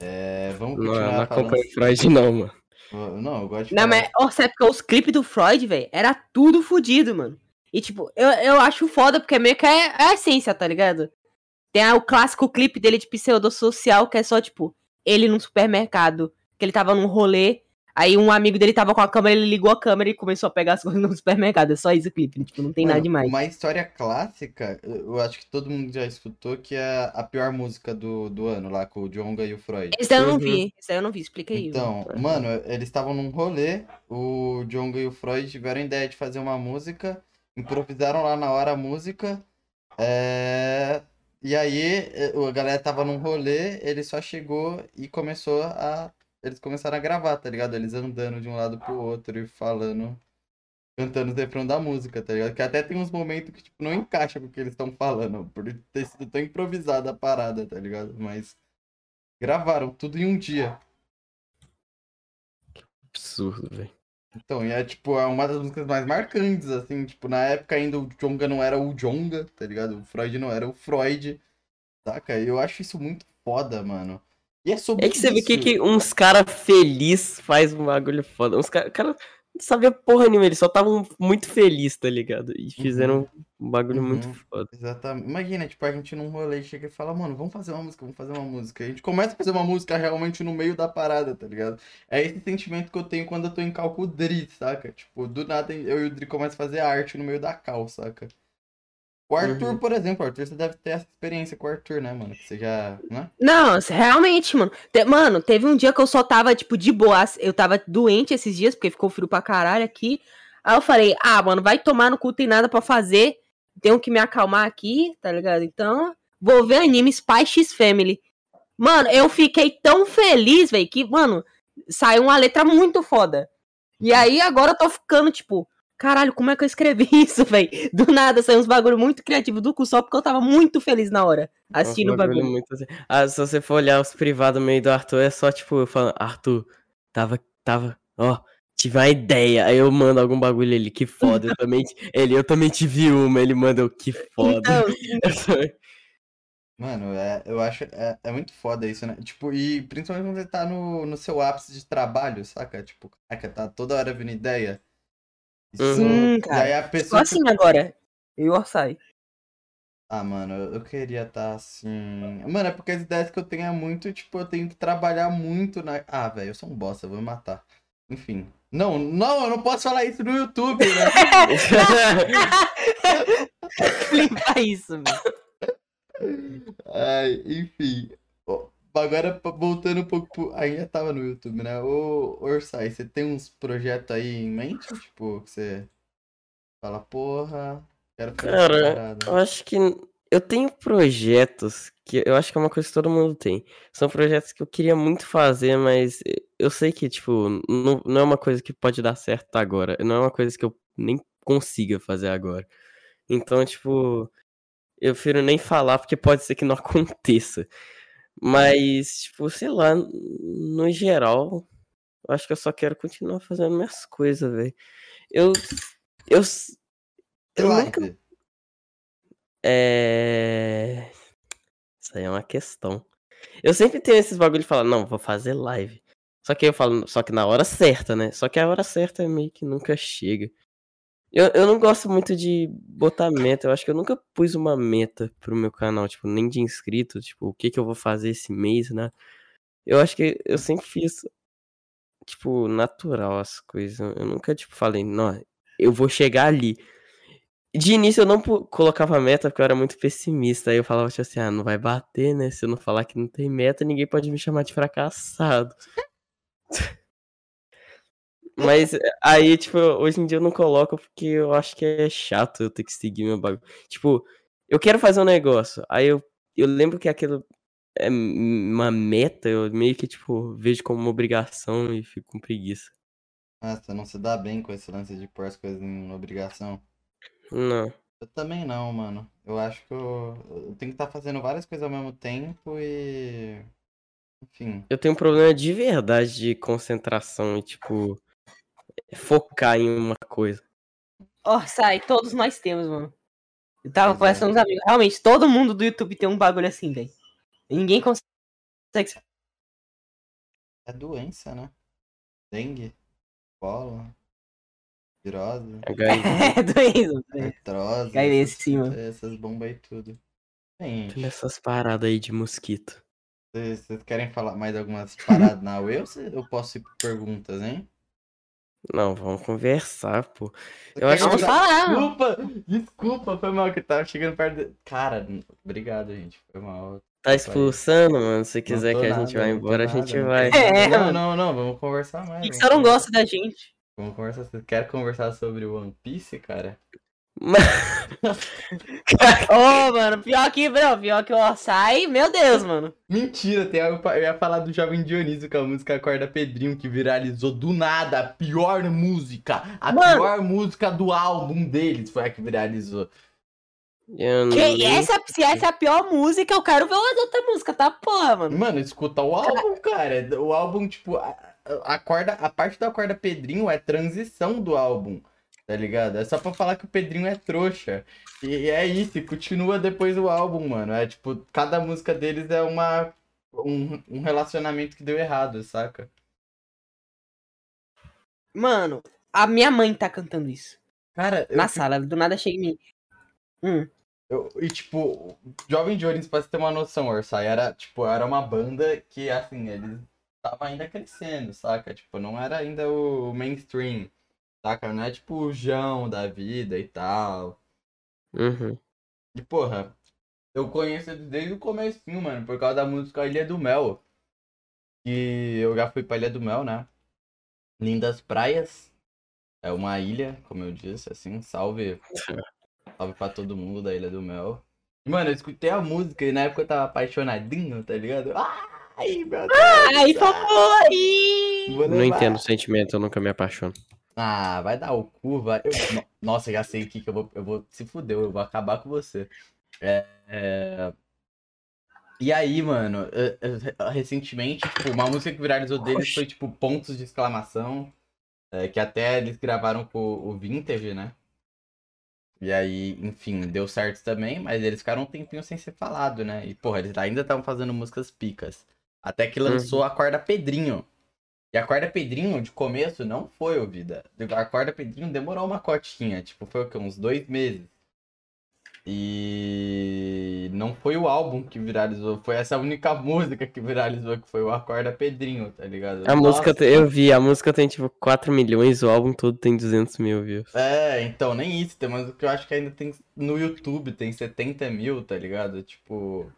É, vamos Não, continuar não acompanho o Freud, não, mano. Não, eu gosto de Não, falar. mas, ó, sabe porque os clipes do Freud, velho, era tudo fodido, mano. E, tipo, eu, eu acho foda porque meio que é, é a essência, tá ligado? Tem o clássico clipe dele de pseudosocial, que é só, tipo, ele num supermercado, que ele tava num rolê, aí um amigo dele tava com a câmera, ele ligou a câmera e começou a pegar as coisas no supermercado. É só isso o clipe, tipo, não tem nada Mano, demais. Uma história clássica, eu acho que todo mundo já escutou, que é a pior música do, do ano, lá com o Jonga e o Freud. Esse aí eu não Uhum. vi, esse aí eu não vi, explica aí. Então, Freud. mano, eles estavam num rolê, o Jonga e o Freud tiveram a ideia de fazer uma música, improvisaram lá na hora a música, é, e aí eh, a galera tava num rolê, ele só chegou e começou a... Eles começaram a gravar, tá ligado? Eles andando de um lado pro outro e falando, cantando os refrão da música, tá ligado? Que até tem uns momentos que, tipo, não encaixa com o que eles estão falando, por ter sido tão improvisada a parada, tá ligado? Mas gravaram tudo em um dia. Absurdo, velho. Então, e é tipo, é uma das músicas mais marcantes, assim, tipo, na época ainda o Jonga não era o Jonga, tá ligado? O Freud não era o Freud, saca? Eu acho isso muito foda, mano. E é sobre É que você vê que, isso. que uns caras felizes faz um bagulho foda. Uns caras cara não sabia porra nenhuma, eles só estavam muito felizes, tá ligado? E fizeram um bagulho Uhum. muito foda. Exatamente. Imagina, tipo, a gente num rolê chega e fala, mano, vamos fazer uma música, vamos fazer uma música. A gente começa a fazer uma música realmente no meio da parada, tá ligado? É esse sentimento que eu tenho quando eu tô em cal com o Dri, saca? Tipo, do nada eu e o Dri começam a fazer arte no meio da cal, saca? O Arthur, Uhum. por exemplo, Arthur, você deve ter essa experiência com o Arthur, né, mano? Que você já. né? Não, realmente, mano. Te- mano, teve um dia que eu só tava, tipo, de boa. Eu tava doente esses dias, porque ficou frio pra caralho aqui. Aí eu falei, ah, mano, vai tomar no cu, tem nada pra fazer. Tenho que me acalmar aqui, tá ligado? Então, vou ver anime Spy X Family. Mano, eu fiquei tão feliz, velho, que, mano, saiu uma letra muito foda. E aí agora eu tô ficando, tipo, caralho, como é que eu escrevi isso, velho? Do nada saiu uns bagulho muito criativo do cu só porque eu tava muito feliz na hora assistindo o bagulho bagulho. muito assim. Ah, se você for olhar os privados meio do Arthur, é só tipo, eu falando, Arthur, tava, tava, ó, tive uma ideia. Aí eu mando algum bagulho ele, que foda. Eu também, ele, eu também tive uma, ele manda, eu, que foda. Então, Mano, é, eu acho é, é muito foda isso, né? Tipo, e principalmente quando você tá no, no seu ápice de trabalho, saca? Tipo, caraca, tá toda hora vindo ideia. Sim, e cara. aí a Tô pessoa. assim agora. Eu e o Orsay. Ah, mano, eu queria estar assim. Mano, é porque as ideias que eu tenho é muito, tipo, eu tenho que trabalhar muito na. Ah, velho, eu sou um bosta, eu vou me matar. Enfim. Não, não, eu não posso falar isso no YouTube, né? Limpa isso, velho. Ai, enfim. Agora, voltando um pouco pro... Ainda tava no YouTube, né? Ô, Orsay, você tem uns projetos aí em mente? Tipo, que você fala, porra, quero fazer Cara, eu acho que eu tenho projetos que eu acho que é uma coisa que todo mundo tem. São projetos que eu queria muito fazer, mas eu sei que, tipo, não, não é uma coisa que pode dar certo agora. Não é uma coisa que eu nem consiga fazer agora. Então, tipo, eu prefiro nem falar porque pode ser que não aconteça. Mas, tipo, sei lá, no geral, eu acho que eu só quero continuar fazendo minhas coisas, velho. Eu, eu, eu nunca é. Isso aí é uma questão. Eu sempre tenho esses bagulho de falar, não, vou fazer live. Só que eu falo, só que na hora certa, né? Só que a hora certa meio que nunca chega. Eu, eu não gosto muito de botar meta. Eu acho que eu nunca pus uma meta pro meu canal, tipo, nem de inscrito, tipo, o que que eu vou fazer esse mês, né? Eu acho que eu sempre fiz, tipo, natural as coisas. Eu nunca, tipo, falei, não, eu vou chegar ali. De início eu não colocava meta porque eu era muito pessimista. Aí eu falava tipo assim, ah, não vai bater, né? Se eu não falar que não tem meta, ninguém pode me chamar de fracassado. Mas aí, tipo, hoje em dia eu não coloco porque eu acho que é chato eu ter que seguir meu bagulho. Tipo, eu quero fazer um negócio. Aí eu, eu lembro que aquilo é uma meta, eu meio que, tipo, vejo como uma obrigação e fico com preguiça. Nossa, não se dá bem com esse lance de pôr as coisas em obrigação. Não. Eu também não, mano. Eu acho que eu, eu tenho que estar fazendo várias coisas ao mesmo tempo e. Enfim. Eu tenho um problema de verdade de concentração e, tipo, focar em uma coisa. Orsay, todos nós temos, mano. Eu tava é. conversando com uns amigos. Realmente, todo mundo do YouTube tem um bagulho assim, velho. Ninguém consegue. É doença, né? Dengue, bola, virose, É, doido. velho. artrose, essas, sim, mano. essas bombas aí tudo. Tudo essas paradas aí de mosquito. vocês querem falar mais algumas paradas na UE ou eu posso ir por perguntas, hein? Não, vamos conversar, pô. Eu acho que- falar, mano. Desculpa, desculpa, foi mal que eu tava chegando perto. de- Cara, obrigado, gente. Foi mal. Tá expulsando, mano. Se quiser que a nada, gente vá embora, a nada, gente não vai. É, Não, não, não, vamos conversar mais. Por que você não gosta da gente? Vamos conversar. Você quer conversar sobre One Piece, cara? Ô, mano, pior que, bro, pior que o Orsay, meu Deus, mano. Mentira, tem algo pra... eu ia falar do Jovem Dionísio com a música Acorda Pedrinho, que viralizou do nada. A pior música. A Mano. pior música do álbum deles foi a que viralizou. Não- Que essa, se essa é a pior música, eu quero ver as outras músicas, tá? Porra, mano. Mano, escuta o álbum, cara. O álbum, tipo, a, a, corda, a parte da Acorda Pedrinho é transição do álbum. Tá ligado? É só pra falar que o Pedrinho é trouxa. E, é isso, e continua depois o álbum, mano. É tipo, cada música deles é uma. Um, um relacionamento que deu errado, saca? Mano, a minha mãe tá cantando isso. Cara, Na fico- sala, do nada chega em mim. Hum. Eu- e tipo, Jovem Jones, pra você ter uma noção, Orsay, era, tipo, era uma banda que, assim, eles estavam ainda crescendo, saca? Tipo, não era ainda o mainstream, saca? Não é tipo o João da vida e tal. Uhum. E, porra, eu conheço eles desde o comecinho, mano, por causa da música Ilha do Mel. Que eu já fui pra Ilha do Mel, né? Lindas praias. É uma ilha, como eu disse, assim, salve. Salve pra todo mundo da Ilha do Mel. Mano, eu escutei a música e na época eu tava apaixonadinho, tá ligado? Ah! Ai, meu Deus. Ai, favor, Não entendo o sentimento, eu nunca me apaixono. Ah, vai dar o cu, vai. Eu- no- Nossa, já sei aqui que eu vou, eu vou. Se fudeu, eu vou acabar com você. É, é, E aí, mano, recentemente, tipo, uma música que viralizou deles foi, tipo, pontos de exclamação. é, que até eles gravaram com o Vintage, né? E aí, enfim, deu certo também, mas eles ficaram um tempinho sem ser falado, né? E, porra, eles ainda estavam fazendo músicas picas. Até que lançou a Corda Pedrinho. E a Corda Pedrinho, de começo, não foi ouvida. A Corda Pedrinho demorou uma cotinha. Tipo, foi o quê? Uns dois meses. E não foi o álbum que viralizou. Foi essa única música que viralizou, que foi o Acorda Pedrinho, tá ligado? A música, Nossa. te- eu vi, a música tem tipo 4 milhões, o álbum todo tem 200 mil views. É, então, nem isso. Tem uma que eu acho que ainda tem no YouTube, tem 70 mil, tá ligado? Tipo.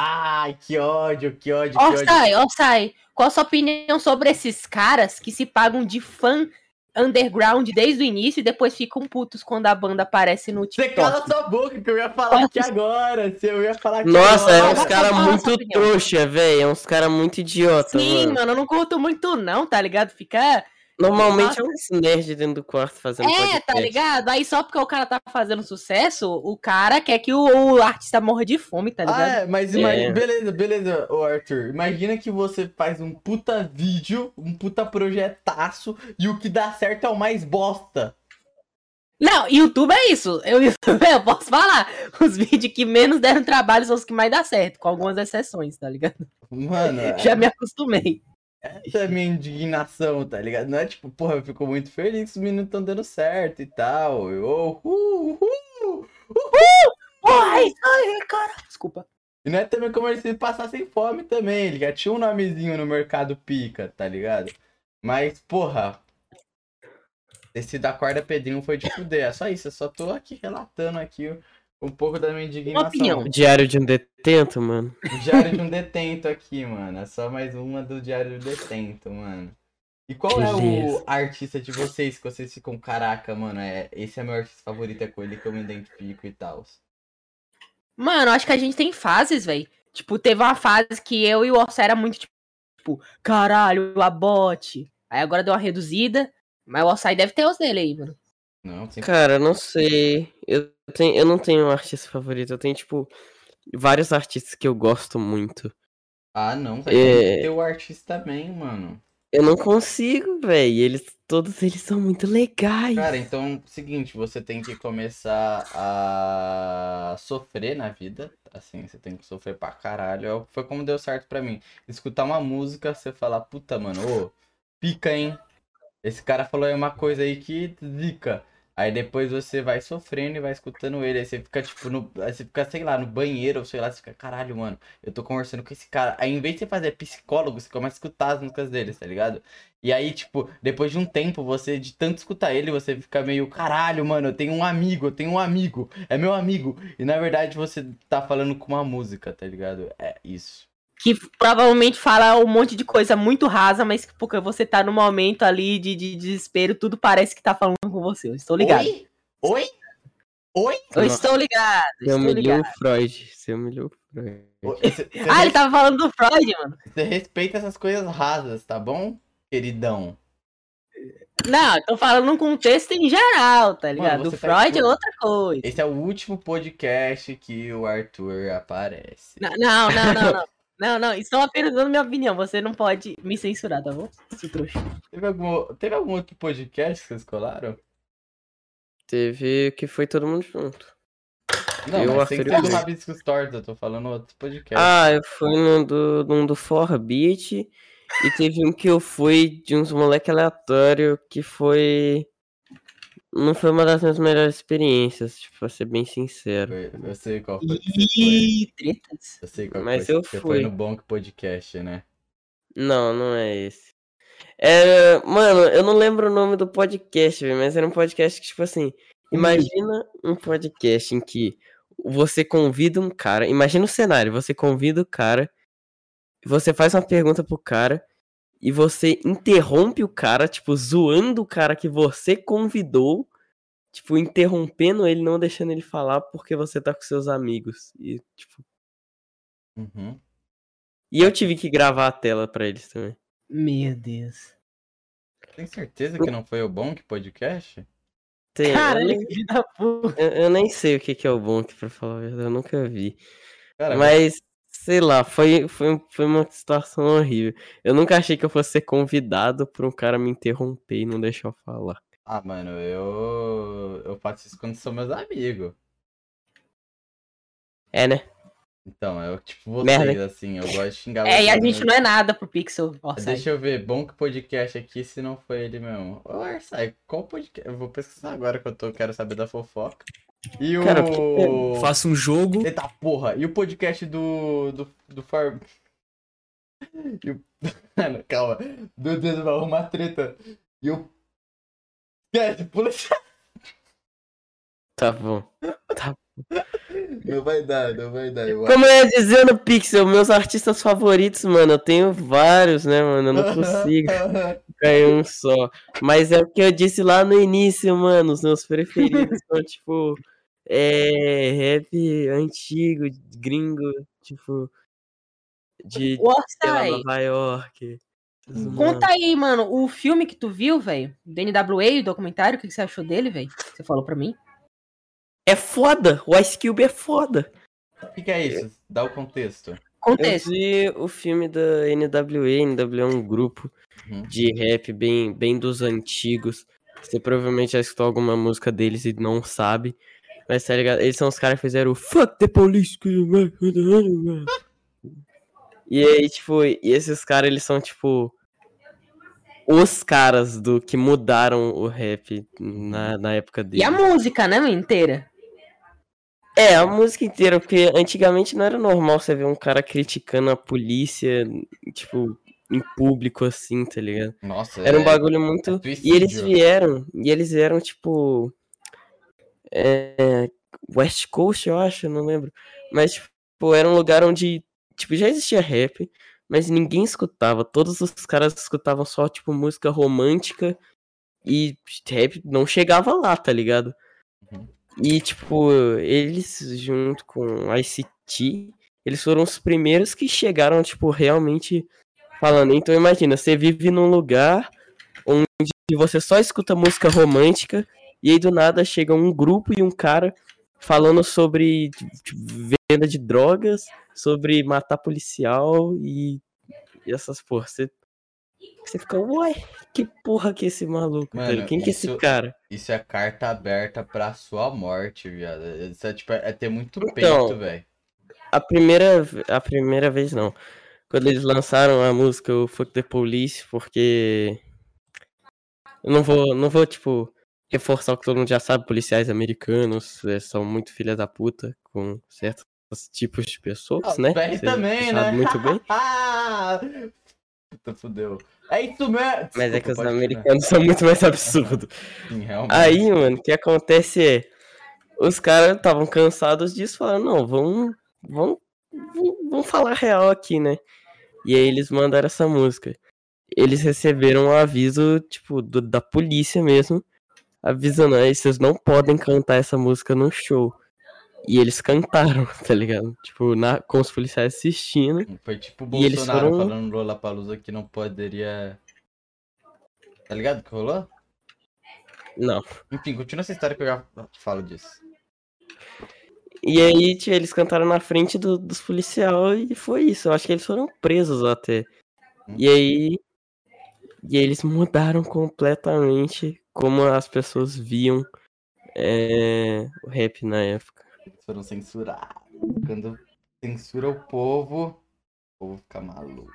Ai, que ódio, que ódio, que Ó, ódio. sai, ó, sai. Qual a sua opinião sobre esses caras que se pagam de fã underground desde o início e depois ficam putos quando a banda aparece no Você TikTok? cala sua boca que eu ia falar aqui agora. Se eu ia falar aqui Nossa, é agora. uns Fala, caras muito trouxa, velho. É uns caras muito idiota, Sim, mano. mano, eu não curto muito não, tá ligado? Ficar... Normalmente Nossa. é uns nerd dentro do quarto fazendo É, podcast. tá ligado? Aí só porque o cara tá fazendo sucesso, o cara quer que o, o artista morra de fome, tá ligado? Ah, é, mas É. imagina, beleza, beleza, ô Arthur. Imagina que você faz um puta vídeo, um puta projetaço, e o que dá certo é o mais bosta. Não, YouTube é isso. Eu, eu posso falar. Os vídeos que menos deram trabalho são os que mais dá certo, com algumas exceções, tá ligado? Mano, Já me acostumei. Essa é a minha indignação, tá ligado? Não é tipo, porra, eu fico muito feliz que os meninos estão dando certo e tal. Eu, oh, uh, uh. Ai, ai, cara. Desculpa. E não é também como eles se passassem fome também. Ele já tinha um nomezinho no mercado pica, tá ligado? Mas, porra. Esse da corda Pedrinho foi de fuder. É só isso. Eu só tô aqui relatando aqui um pouco da minha indignação. opinião. O Diário de um detento, mano. Diário de um Detento aqui, mano. É só mais uma do Diário do Detento, mano. E qual é o artista de vocês que vocês ficam, caraca, mano, é, esse é meu artista favorito, é com ele que eu me identifico e tal. Mano, acho que a gente tem fases, velho. Tipo, teve uma fase que eu e o Orsa era muito tipo, caralho, a bot. Aí agora deu uma reduzida. Mas o Orsai deve ter os dele aí, mano. Não, sempre... Cara, não sei. Eu, tenho, eu não tenho um artista favorito. Eu tenho, tipo, vários artistas que eu gosto muito. Ah, não, velho. É. Tem o artista também, mano. Eu não consigo, velho. Eles, todos eles são muito legais. Cara, então, seguinte, você tem que começar a sofrer na vida. Assim, você tem que sofrer pra caralho. É Foi como deu certo pra mim. Escutar uma música, você falar, puta, mano, ô, pica, hein? Esse cara falou aí uma coisa aí que zica. Aí depois você vai sofrendo e vai escutando ele. Aí você fica, tipo, no. Aí você fica, sei lá, no banheiro, ou sei lá, você fica, caralho, mano, eu tô conversando com esse cara. Aí em vez de você fazer psicólogo, você começa a escutar as músicas deles, tá ligado? E aí, tipo, depois de um tempo, você, de tanto escutar ele, você fica meio, caralho, mano, eu tenho um amigo, eu tenho um amigo, é meu amigo. E na verdade você tá falando com uma música, tá ligado? É isso. Que provavelmente fala um monte de coisa muito rasa, mas que porque você tá no momento ali de, de desespero, tudo parece que tá falando com você. Eu estou ligado. Oi? Oi? Oi? Eu Nossa. estou ligado. Você Estou humilhou ligado. o Freud. Você humilhou o Freud. Você, você Ah, ele tava falando do Freud, mano. você respeita essas coisas rasas, tá bom? Queridão. Não, eu tô falando num contexto em geral, tá ligado? você Do tá Freud é outra coisa. Esse é o último podcast que o Arthur aparece. Não, não, não, não, não. Não, não, estou apenas dando minha opinião. Você não pode me censurar, tá bom? Seu trouxa. Teve algum, teve algum outro podcast que vocês colaram? Teve que foi todo mundo junto. Não, Eu, mas sem Arthur e ser do. Rabiscos Tortos, eu tô falando outro podcast. Ah, eu fui no do, num do Forbit e teve um que eu fui de uns moleque aleatório que foi. Não foi uma das minhas melhores experiências, tipo, pra ser bem sincero. Foi- Eu sei qual foi. Ih, tretas. Eu sei qual Mas foi. eu Você fui. foi no Bonk Podcast, né? Não, não é esse. Era. Mano, eu não lembro o nome do podcast, mas era um podcast que, tipo assim. Imagina um podcast em que você convida um cara. Imagina o cenário: você convida o cara, você faz uma pergunta pro cara e você interrompe o cara, tipo, zoando o cara que você convidou, tipo, interrompendo ele, não deixando ele falar porque você tá com seus amigos. E, tipo, Uhum. E eu tive que gravar a tela pra eles também. Meu Deus. Tem certeza que não foi o Bonk Podcast? Tem, eu, Caralho, nem, que da puta. eu- eu nem sei o que, que é o Bonk, pra falar a verdade, eu nunca vi. Cara, Mas, sei lá, foi, foi, foi uma situação horrível. Eu nunca achei que eu fosse ser convidado por um cara me interromper e não deixar eu falar. Ah, mano, eu. Eu faço isso quando são meus amigos. É, né? Então, eu, tipo, vocês, Merda. assim, eu gosto de xingar É, e a gente mas- não é nada pro Pixel. Deixa eu ver, bom que podcast aqui se não foi ele mesmo. Ô, Arsai, qual podcast? Eu vou pesquisar agora que eu tô, quero saber da fofoca. E o. Cara, Faço um jogo. Eita porra! E o podcast do. do. do Far. E o... Mano, calma. Meu Deus, vai arrumar treta. E o. Esquece, pula esse- Tá bom. Não vai dar, não vai dar. Eu Como eu ia dizer no Pixel, meus artistas favoritos, mano, eu tenho vários, né, mano? Eu não consigo em um só. Mas é o que eu disse lá no início, mano. Os meus preferidos são, tipo, é, rap antigo, gringo, tipo, de lá, Nova York. conta aí, mano, o filme que tu viu, velho, do NWA, o documentário, o que que você achou dele, velho? Você falou pra mim? É foda, o Ice Cube é foda. O que, que é isso? Dá o contexto. Eu Contexto. vi o filme da NWA, NWA é um grupo Uhum. de rap bem, bem dos antigos. Você provavelmente já escutou alguma música deles e não sabe. Mas tá ligado? Eles são os caras que fizeram o Fuck the Police. E aí, tipo, e esses caras, eles são, tipo, os caras do que mudaram o rap na, na época E deles. a música, né, inteira? É, a música inteira, porque antigamente não era normal você ver um cara criticando a polícia, tipo, em público assim, tá ligado? Nossa, Era um é- bagulho muito. suicídio. E eles vieram, e eles vieram, tipo. É, West Coast, eu acho, não lembro. Mas, tipo, era um lugar onde, tipo, já existia rap, mas ninguém escutava. Todos os caras escutavam só, tipo, música romântica e rap não chegava lá, tá ligado? Uhum. E, tipo, eles, junto com ICT, eles foram os primeiros que chegaram, tipo, realmente falando. Então, imagina, você vive num lugar onde você só escuta música romântica e aí do nada chega um grupo e um cara falando sobre tipo, venda de drogas, sobre matar policial e, e essas porra. Você, você fica, uai, que porra que é esse maluco? Mano, ligado? Quem que é esse cara? Isso é carta aberta pra sua morte, viado. Isso é, tipo, é ter muito Então, peito, velho. A primeira, a primeira vez não. Quando eles lançaram a música o Fuck the Police, porque eu não vou, não vou tipo reforçar o que todo mundo já sabe, policiais americanos eh, são muito filha da puta com certos tipos de pessoas, né? Velho Você também, né? muito bem. Puta, fudeu. É isso mesmo. Mas é Desculpa, que os americanos são muito mais absurdos. Sim. Aí, mano, o que acontece é. Os caras estavam cansados disso, falaram, não, vamos, vamos, vamos, vamos falar real aqui, né? E aí eles mandaram essa música. Eles receberam um aviso, tipo, do- da polícia mesmo, avisando, aí vocês não podem cantar essa música no show. E eles cantaram, tá ligado? Tipo, na, com os policiais assistindo. Foi tipo o E eles Bolsonaro foram- falando no Lollapalooza que não poderia... Tá ligado que rolou? Não. Enfim, continua essa história que eu já falo disso. E aí, tipo, eles cantaram na frente do- dos policiais e foi isso. Eu acho que eles foram presos até. E aí. E eles mudaram completamente como as pessoas viam é, o rap na época. Eles foram censurados. Quando censura o povo, o povo fica maluco.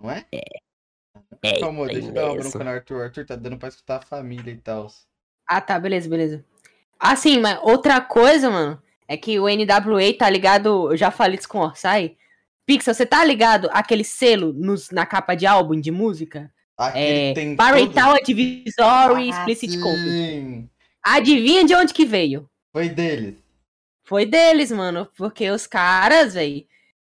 Não é? É, Calma, deixa eu dar uma bronca no Arthur. O Arthur tá dando pra escutar a família e tal. Ah, tá, beleza, beleza. Ah, sim, mas outra coisa, mano, é que o NWA tá ligado. Eu já falei isso com o Orsay. Pixel, você tá ligado aquele selo nos, na capa de álbum de música? Aquele É. tem Parental todo- Advisory Ah, Explicit Content. sim. Adivinha de onde que veio? Foi deles. Foi deles, mano. Porque os caras, velho.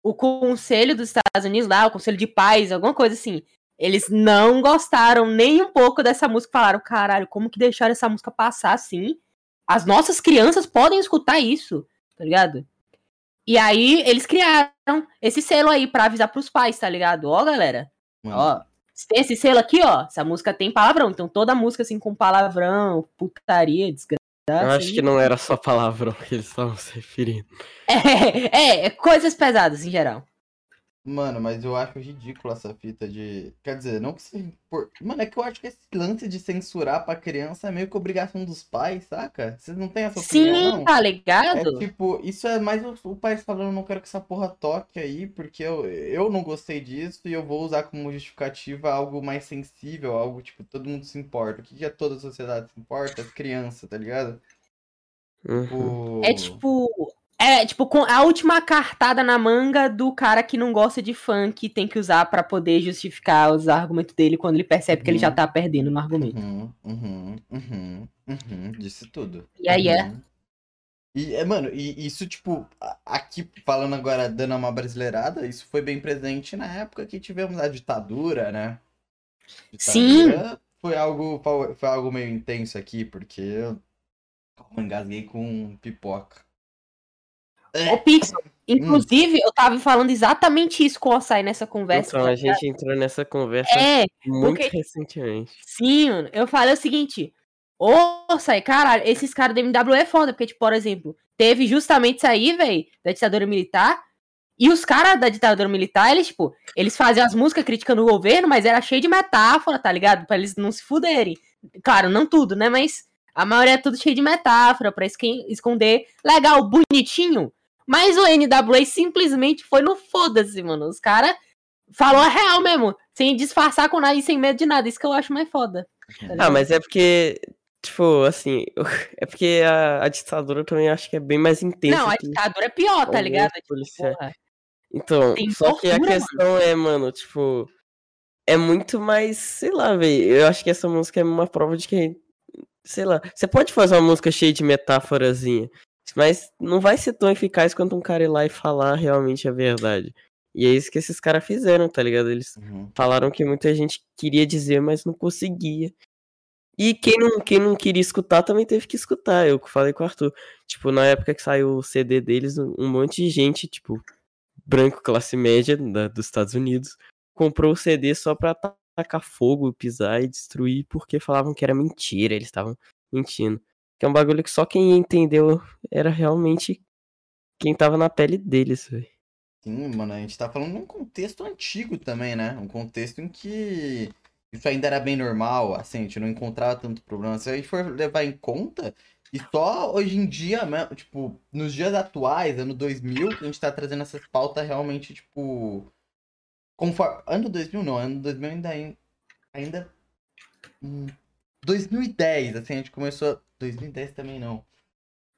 O conselho dos Estados Unidos lá, o conselho de paz, alguma coisa assim. Eles não gostaram nem um pouco dessa música. Falaram, caralho, como que deixaram essa música passar assim? As nossas crianças podem escutar isso, tá ligado? E aí eles criaram esse selo aí pra avisar pros pais, tá ligado? Ó, galera, Mano, ó, tem esse selo aqui, ó. Essa música tem palavrão. Então toda música assim com palavrão, putaria, desgraça. Eu acho que não era só palavrão que eles estavam se referindo. É, é, é, coisas pesadas em geral. Mano, mas eu acho ridículo essa fita de. Quer dizer, não que se. Por... Mano, é que eu acho que esse lance de censurar pra criança é meio que obrigação dos pais, saca? Vocês não têm essa opinião, Sim, não? tá É ligado? tipo, isso é mais o, o pai falando, não quero que essa porra toque aí, porque eu, eu não gostei disso e eu vou usar como justificativa algo mais sensível, algo tipo, todo mundo se importa. O que, que é toda a sociedade se importa? As crianças, tá ligado? Uhum. Tipo... É tipo. É tipo com a última cartada na manga do cara que não gosta de funk tem que usar pra poder justificar os argumentos dele quando ele percebe que ele já Uhum. tá perdendo no argumento. Uhum, uhum, uhum, uhum, disse tudo. E aí é? Uhum. E, é, mano, e isso, tipo, aqui, falando agora, dando uma brasileirada, isso foi bem presente na época que tivemos a ditadura, né? Sim. Ditadura Foi algo, foi algo meio intenso aqui, porque eu engasguei com pipoca. Ô, Pixel, inclusive, eu tava falando exatamente isso com o Osai nessa conversa. Então, a gente entrou nessa conversa É, muito porque- recentemente. Sim, mano. Eu falei o seguinte. Ô, sai, caralho, esses caras do MW é foda, porque, tipo, por exemplo, teve justamente isso aí, velho, da ditadura militar. E os caras da ditadura militar, eles, tipo, eles faziam as músicas criticando o governo, mas era cheio de metáfora, tá ligado? Pra eles não se fuderem. Claro, não tudo, né? Mas a maioria é tudo cheio de metáfora, pra esconder. Legal, bonitinho. Mas o NWA simplesmente foi no foda-se, mano. Os caras falou a real mesmo, sem disfarçar com nada e sem medo de nada. Isso que eu acho mais foda. tá Ah, mas é porque, tipo, assim, é porque a, a ditadura também acho que é bem mais intensa. Não, a ditadura é pior, tá ligado? Tipo, policiais. porra. Então, Tem só que a tortura, questão é, mano, tipo, é muito mais, sei lá, velho. Eu acho que essa música é uma prova de que, sei lá, você pode fazer uma música cheia de metáforazinha, mas não vai ser tão eficaz quanto um cara ir lá e falar realmente a verdade. E é isso que esses caras fizeram, tá ligado? Eles Uhum. falaram que muita gente queria dizer, mas não conseguia. E quem não, quem não queria escutar também teve que escutar. Eu falei com o Arthur. Tipo, na época que saiu o CD deles, um monte de gente, tipo, branco, classe média da- dos Estados Unidos, comprou o CD só pra tacar fogo, pisar e destruir, porque falavam que era mentira, eles estavam mentindo. Que é um bagulho que só quem entendeu era realmente quem tava na pele deles, velho. Sim, mano, a gente tá falando de um contexto antigo também, né? Um contexto em que isso ainda era bem normal, assim, a gente não encontrava tanto problema. Se a gente for levar em conta, e só hoje em dia, né, tipo, nos dias atuais, ano 2000, que a gente tá trazendo essas pautas realmente, tipo. Conforme... Ano 2000 não, ano 2000 ainda. Ainda. Hum, 2010, assim, a gente começou. 2010 também não.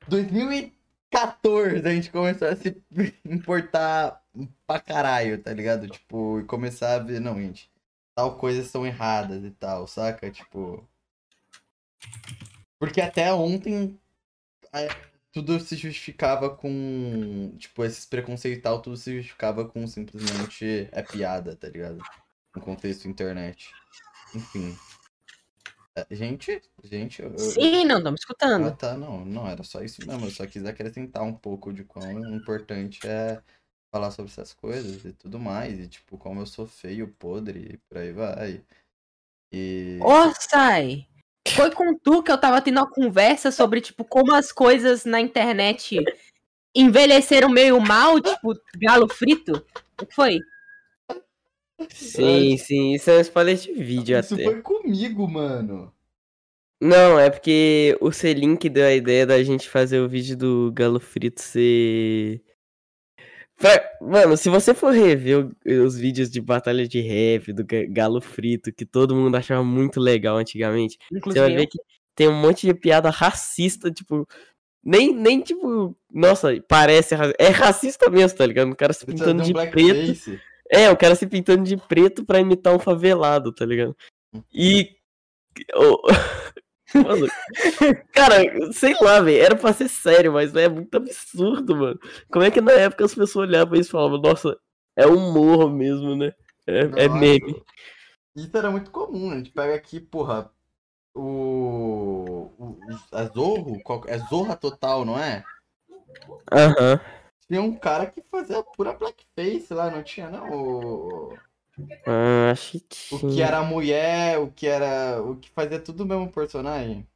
2014 a gente começou a se importar pra caralho, tá ligado? Tipo, e começar a ver, não, gente, tal coisas são erradas e tal, saca? Tipo. Porque até ontem tudo se justificava com. Tipo, esses preconceitos e tal, tudo se justificava com simplesmente é piada, tá ligado? No contexto internet. Enfim. Gente, gente, eu, Sim, não, estamos ah, escutando. tá, não, não, era só isso mesmo. Eu só quis acrescentar um pouco de quão importante é falar sobre essas coisas e tudo mais. E, tipo, como eu sou feio, podre, e por aí vai. E. Ô, Sai, foi com tu que eu tava tendo uma conversa sobre, tipo, como as coisas na internet envelheceram meio mal, tipo, galo frito? O que foi? Sim, sim, isso é um spoiler de vídeo Isso até. foi comigo, mano. Não, é porque o Selink deu a ideia da gente fazer o vídeo do Galo Frito ser. Pra- Mano, se você for rever os vídeos de batalha de rap, do Ga- Galo Frito, que todo mundo achava muito legal antigamente, você vai Inclusive, ver que tem um monte de piada racista, tipo. Nem, nem tipo. Nossa, parece. É racista mesmo, tá ligado? O cara se pintando de preto. blackface. É, o cara se pintando de preto pra imitar um favelado, tá ligado? E. o- Mano, cara, sei lá, velho, era pra ser sério, mas é muito absurdo, mano. Como é que na época as pessoas olhavam isso e falavam, nossa, é humor mesmo, né? É, é meme. Isso era muito comum, a gente pega aqui, porra, o. o a Zorro, qual- é Zorra Total, não é? Aham. Tinha um cara que fazia pura blackface lá, não tinha, não? O, Ah, acho que o que tinha. era mulher, o que era. O que fazia tudo o mesmo personagem.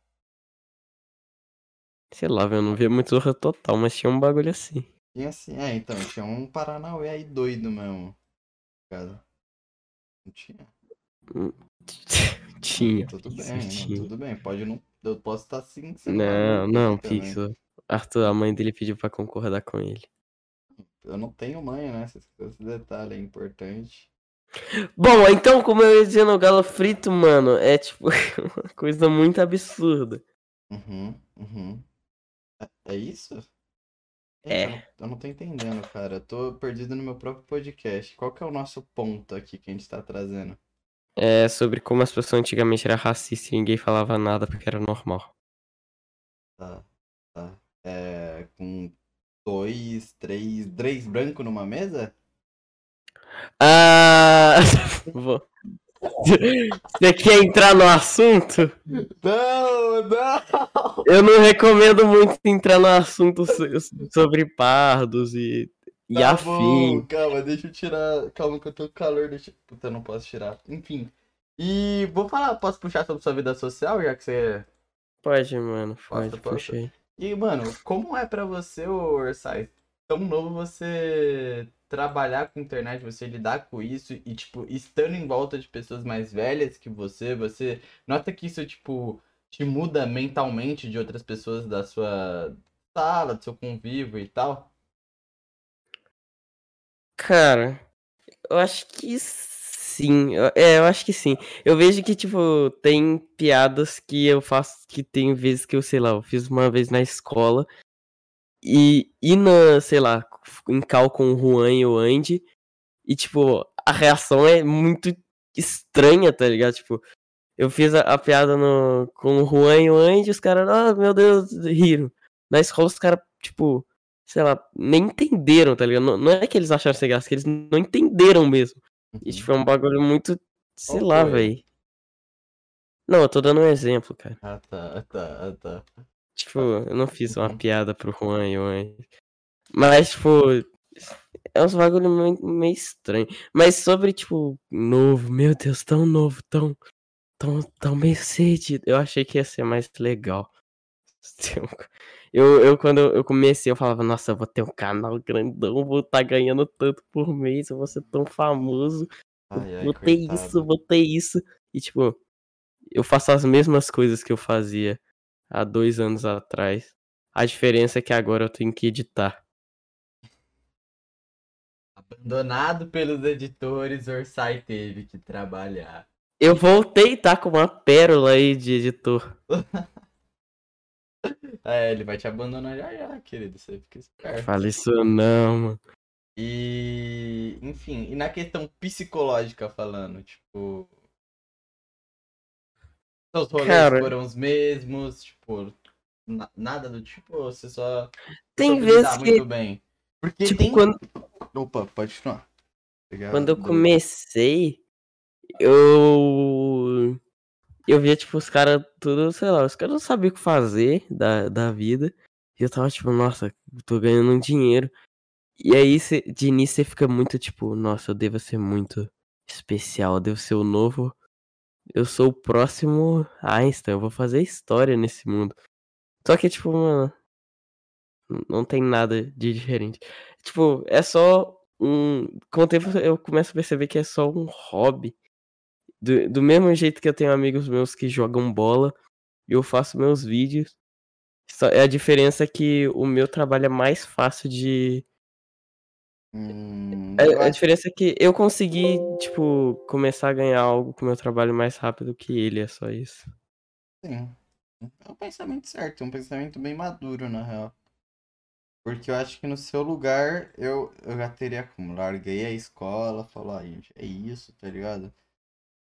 Sei lá, velho, eu não via muito Zorra Total, mas tinha um bagulho assim. Tinha assim, é, então, tinha um Paranauê aí doido mesmo. Cara. Não tinha. tinha. Tudo bem, não, tinha. tudo bem. Pode não. Eu posso estar sim. sendo Não, não, também. Pixel. Arthur, a mãe dele pediu pra concordar com ele. Eu não tenho mãe, né? Esse, esse detalhe é importante. Bom, então, como eu ia dizendo, o galo frito, mano, é tipo uma coisa muito absurda. Uhum, uhum. É, é isso? É. Eu não, eu não tô entendendo, cara. Eu tô perdido no meu próprio podcast. Qual que é o nosso ponto aqui que a gente tá trazendo? É sobre como as pessoas antigamente eram racistas e ninguém falava nada porque era normal. Tá, tá. É, com dois, três, três brancos numa mesa? Ah. vou- Você quer entrar no assunto? Não, não! Eu não recomendo muito entrar no assunto so- sobre pardos e, e Tá afim. bom, calma, deixa eu tirar. Calma que eu tô com calor, deixa. Puta, eu não posso tirar. Enfim. E vou falar, posso puxar sobre sua vida social, já que você. Pode, mano, pode, Posso, posso? E, mano, como é pra você, Orsay, tão novo você trabalhar com internet, você lidar com isso e, tipo, estando em volta de pessoas mais velhas que você, você nota que isso, tipo, te muda mentalmente de outras pessoas da sua sala, do seu convívio e tal? Cara, eu acho que sim. Eu- É, eu acho que sim. Eu vejo que, tipo, tem piadas que eu faço, que tem vezes que eu, sei lá, eu fiz uma vez na escola e, e na, sei lá, em cal com o Juan e o Andy, e, tipo, a reação é muito estranha, tá ligado? Tipo, eu fiz a, a piada no, com o Juan e o Andy, os caras, ah, meu Deus, riram. Na escola, os caras, tipo, sei lá, nem entenderam, tá ligado? Não, não é que eles acharam sem graça, que eles não entenderam mesmo. E, tipo, é um bagulho muito, sei Qual lá, velho. Não, eu tô dando um exemplo, cara. Ah, tá, tá, ah, tá. Tipo, eu não fiz uma Uhum. piada pro Juan e Andy. Mas, tipo, é uns bagulho meio, meio estranho. Mas sobre, tipo, novo, meu Deus, tão novo, tão, tão, tão meio cedido. Eu achei que ia ser mais legal. Eu, eu, quando eu comecei, eu falava, nossa, eu vou ter um canal grandão, vou estar ganhando tanto por mês, eu vou ser tão famoso, Ai, ai, vou ter coitado. isso, vou ter isso. E, tipo, eu faço as mesmas coisas que eu fazia há dois anos atrás. A diferença é que agora eu tenho que editar. Abandonado pelos editores, Orsay teve que trabalhar. Eu voltei, tá? Com uma pérola aí de editor. É, ele vai te abandonar já já, querido. Você fica esperto. Fala isso não, mano. E, enfim, e na questão psicológica falando, tipo. Seus rolês Cara. foram os mesmos, tipo, na- nada do tipo, você só Tem vezes que, muito bem. Porque tipo, tem. quando, Opa, pode continuar. Obrigado. quando eu comecei, eu. Eu via, tipo, os caras tudo, sei lá, os caras não sabiam o que fazer da, da vida. E eu tava, tipo, nossa, tô ganhando um dinheiro. E aí, cê, de início, você fica muito, tipo, nossa, eu devo ser muito especial, eu devo ser o novo. Eu sou o próximo Einstein, eu vou fazer história nesse mundo. Só que, tipo, mano. Não tem nada de diferente. Tipo, é só um. Com o tempo eu começo a perceber que é só um hobby. Do, do mesmo jeito que eu tenho amigos meus que jogam bola, eu faço meus vídeos. Só, é a diferença que o meu trabalho é mais fácil de. Hum, A, eu a acho diferença é que eu consegui, tipo, começar a ganhar algo com o meu trabalho mais rápido que ele, é só isso. sim. É um pensamento certo, é um pensamento bem maduro, na real. Porque eu acho que no seu lugar eu, eu já teria como. Larguei a escola, falar, ah, gente, é isso, tá ligado?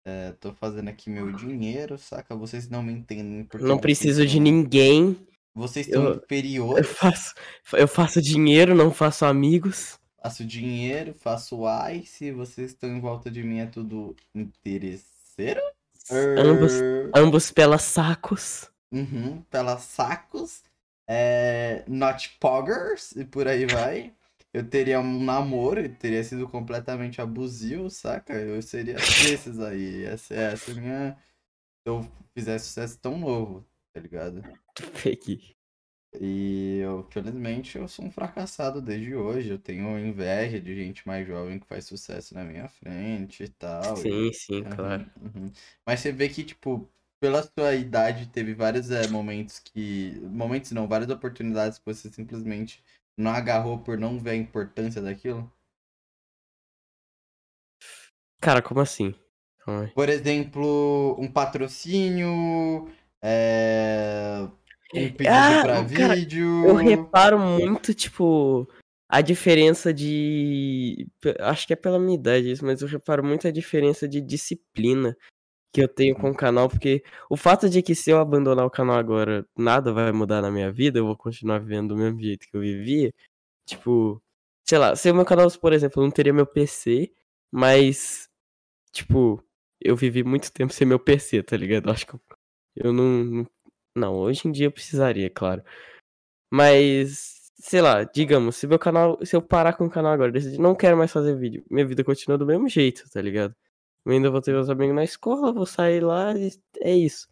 É, tô fazendo aqui meu dinheiro, saca? Vocês não me entendem porque Não preciso de ninguém. Vocês são Eu- Eu faço, eu faço dinheiro, não faço amigos. Faço dinheiro, faço ice, vocês estão em volta de mim, é tudo interesseiro? Ambos, Er, ambos pelas sacos. Uhum, pelas sacos, é, not poggers, e por aí vai. Eu teria um namoro teria sido completamente abusivo, saca? Eu seria desses aí. Essa, essa é a minha. Se eu fizesse sucesso tão novo, tá ligado? Peguei. E eu, felizmente, eu sou um fracassado desde hoje. Eu tenho inveja de gente mais jovem que faz sucesso na minha frente e tal. Sim, e- sim, Uhum, claro. uhum. Mas você vê que, tipo, pela sua idade, teve vários é, momentos que. Momentos não, várias oportunidades que você simplesmente não agarrou por não ver a importância daquilo. Cara, como assim? Aí. Por exemplo, um patrocínio, é, um pedido Ah, pra cara, vídeo. Eu reparo muito, tipo, a diferença de. Acho que é pela minha idade isso, mas eu reparo muito a diferença de disciplina que eu tenho com o canal, porque o fato de que se eu abandonar o canal agora, nada vai mudar na minha vida, eu vou continuar vivendo do mesmo jeito que eu vivia. Tipo, sei lá, se o meu canal, por exemplo, não teria meu PC, mas, tipo, eu vivi muito tempo sem meu PC, tá ligado? Acho que eu, não. Não, hoje em dia eu precisaria, claro. Mas, sei lá, digamos, se meu canal. Se eu parar com o canal agora, decidir, não quero mais fazer vídeo, minha vida continua do mesmo jeito, tá ligado? Eu ainda vou ter meus amigos na escola, vou sair lá e é isso.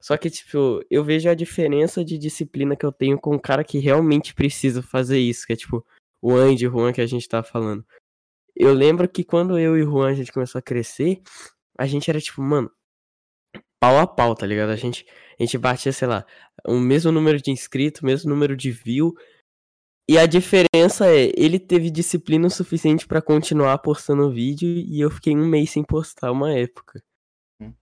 Só que, tipo, eu vejo a diferença de disciplina que eu tenho com o cara que realmente precisa fazer isso, que é tipo o Andy e o Juan que a gente tá falando. Eu lembro que quando eu e o Juan a gente começou a crescer, a gente era tipo, mano, pau a pau, tá ligado? A gente, a gente batia, sei lá, o mesmo número de inscritos, o mesmo número de view. E a diferença é, ele teve disciplina o suficiente pra continuar postando vídeo e eu fiquei um mês sem postar uma época. Hum.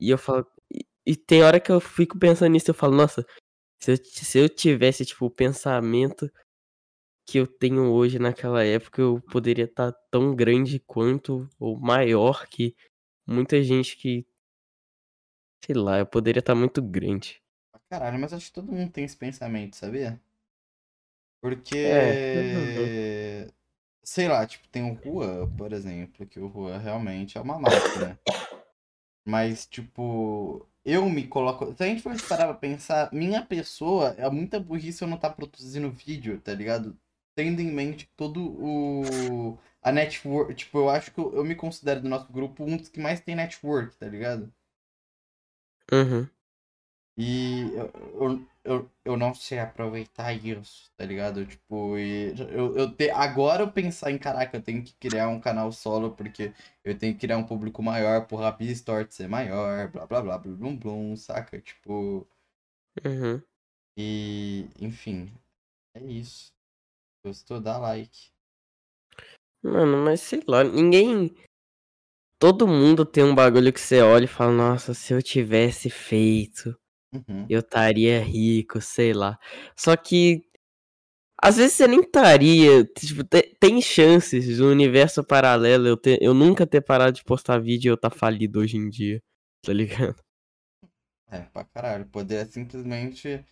E eu falo. E, e tem hora que eu fico pensando nisso, eu falo, nossa, se eu, se eu tivesse, tipo, o pensamento que eu tenho hoje naquela época, eu poderia estar tão grande quanto, ou maior que muita gente que. Sei lá, eu poderia estar muito grande. Caralho, mas acho que todo mundo tem esse pensamento, sabia? Porque. É, Sei lá, tipo, tem o Juan, por exemplo, que o Juan realmente é uma máquina. Mas, tipo, eu me coloco. Se a gente for parar pra pensar, minha pessoa é muita burrice eu não tá produzindo vídeo, tá ligado? Tendo em mente todo o. A network. Tipo, eu acho que eu, eu me considero do nosso grupo um dos que mais tem network, tá ligado? Uhum. E eu, eu, eu, eu não sei aproveitar isso, tá ligado? Tipo, e eu, eu te, agora eu pensar em, caraca, eu tenho que criar um canal solo porque eu tenho que criar um público maior pro Rapid Store ser maior, blá blá blá, blum blum blum, saca? Tipo, Uhum. e enfim, é isso. Gostou? Dá like. Mano, mas sei lá, ninguém. Todo mundo tem um bagulho que você olha e fala, nossa, se eu tivesse feito, Uhum. eu estaria rico, sei lá. Só que. Às vezes você nem estaria. Tipo, te- tem chances do universo paralelo eu, ter, eu nunca ter parado de postar vídeo e eu estar falido hoje em dia. Tá ligado? É, pra caralho. Poderia simplesmente.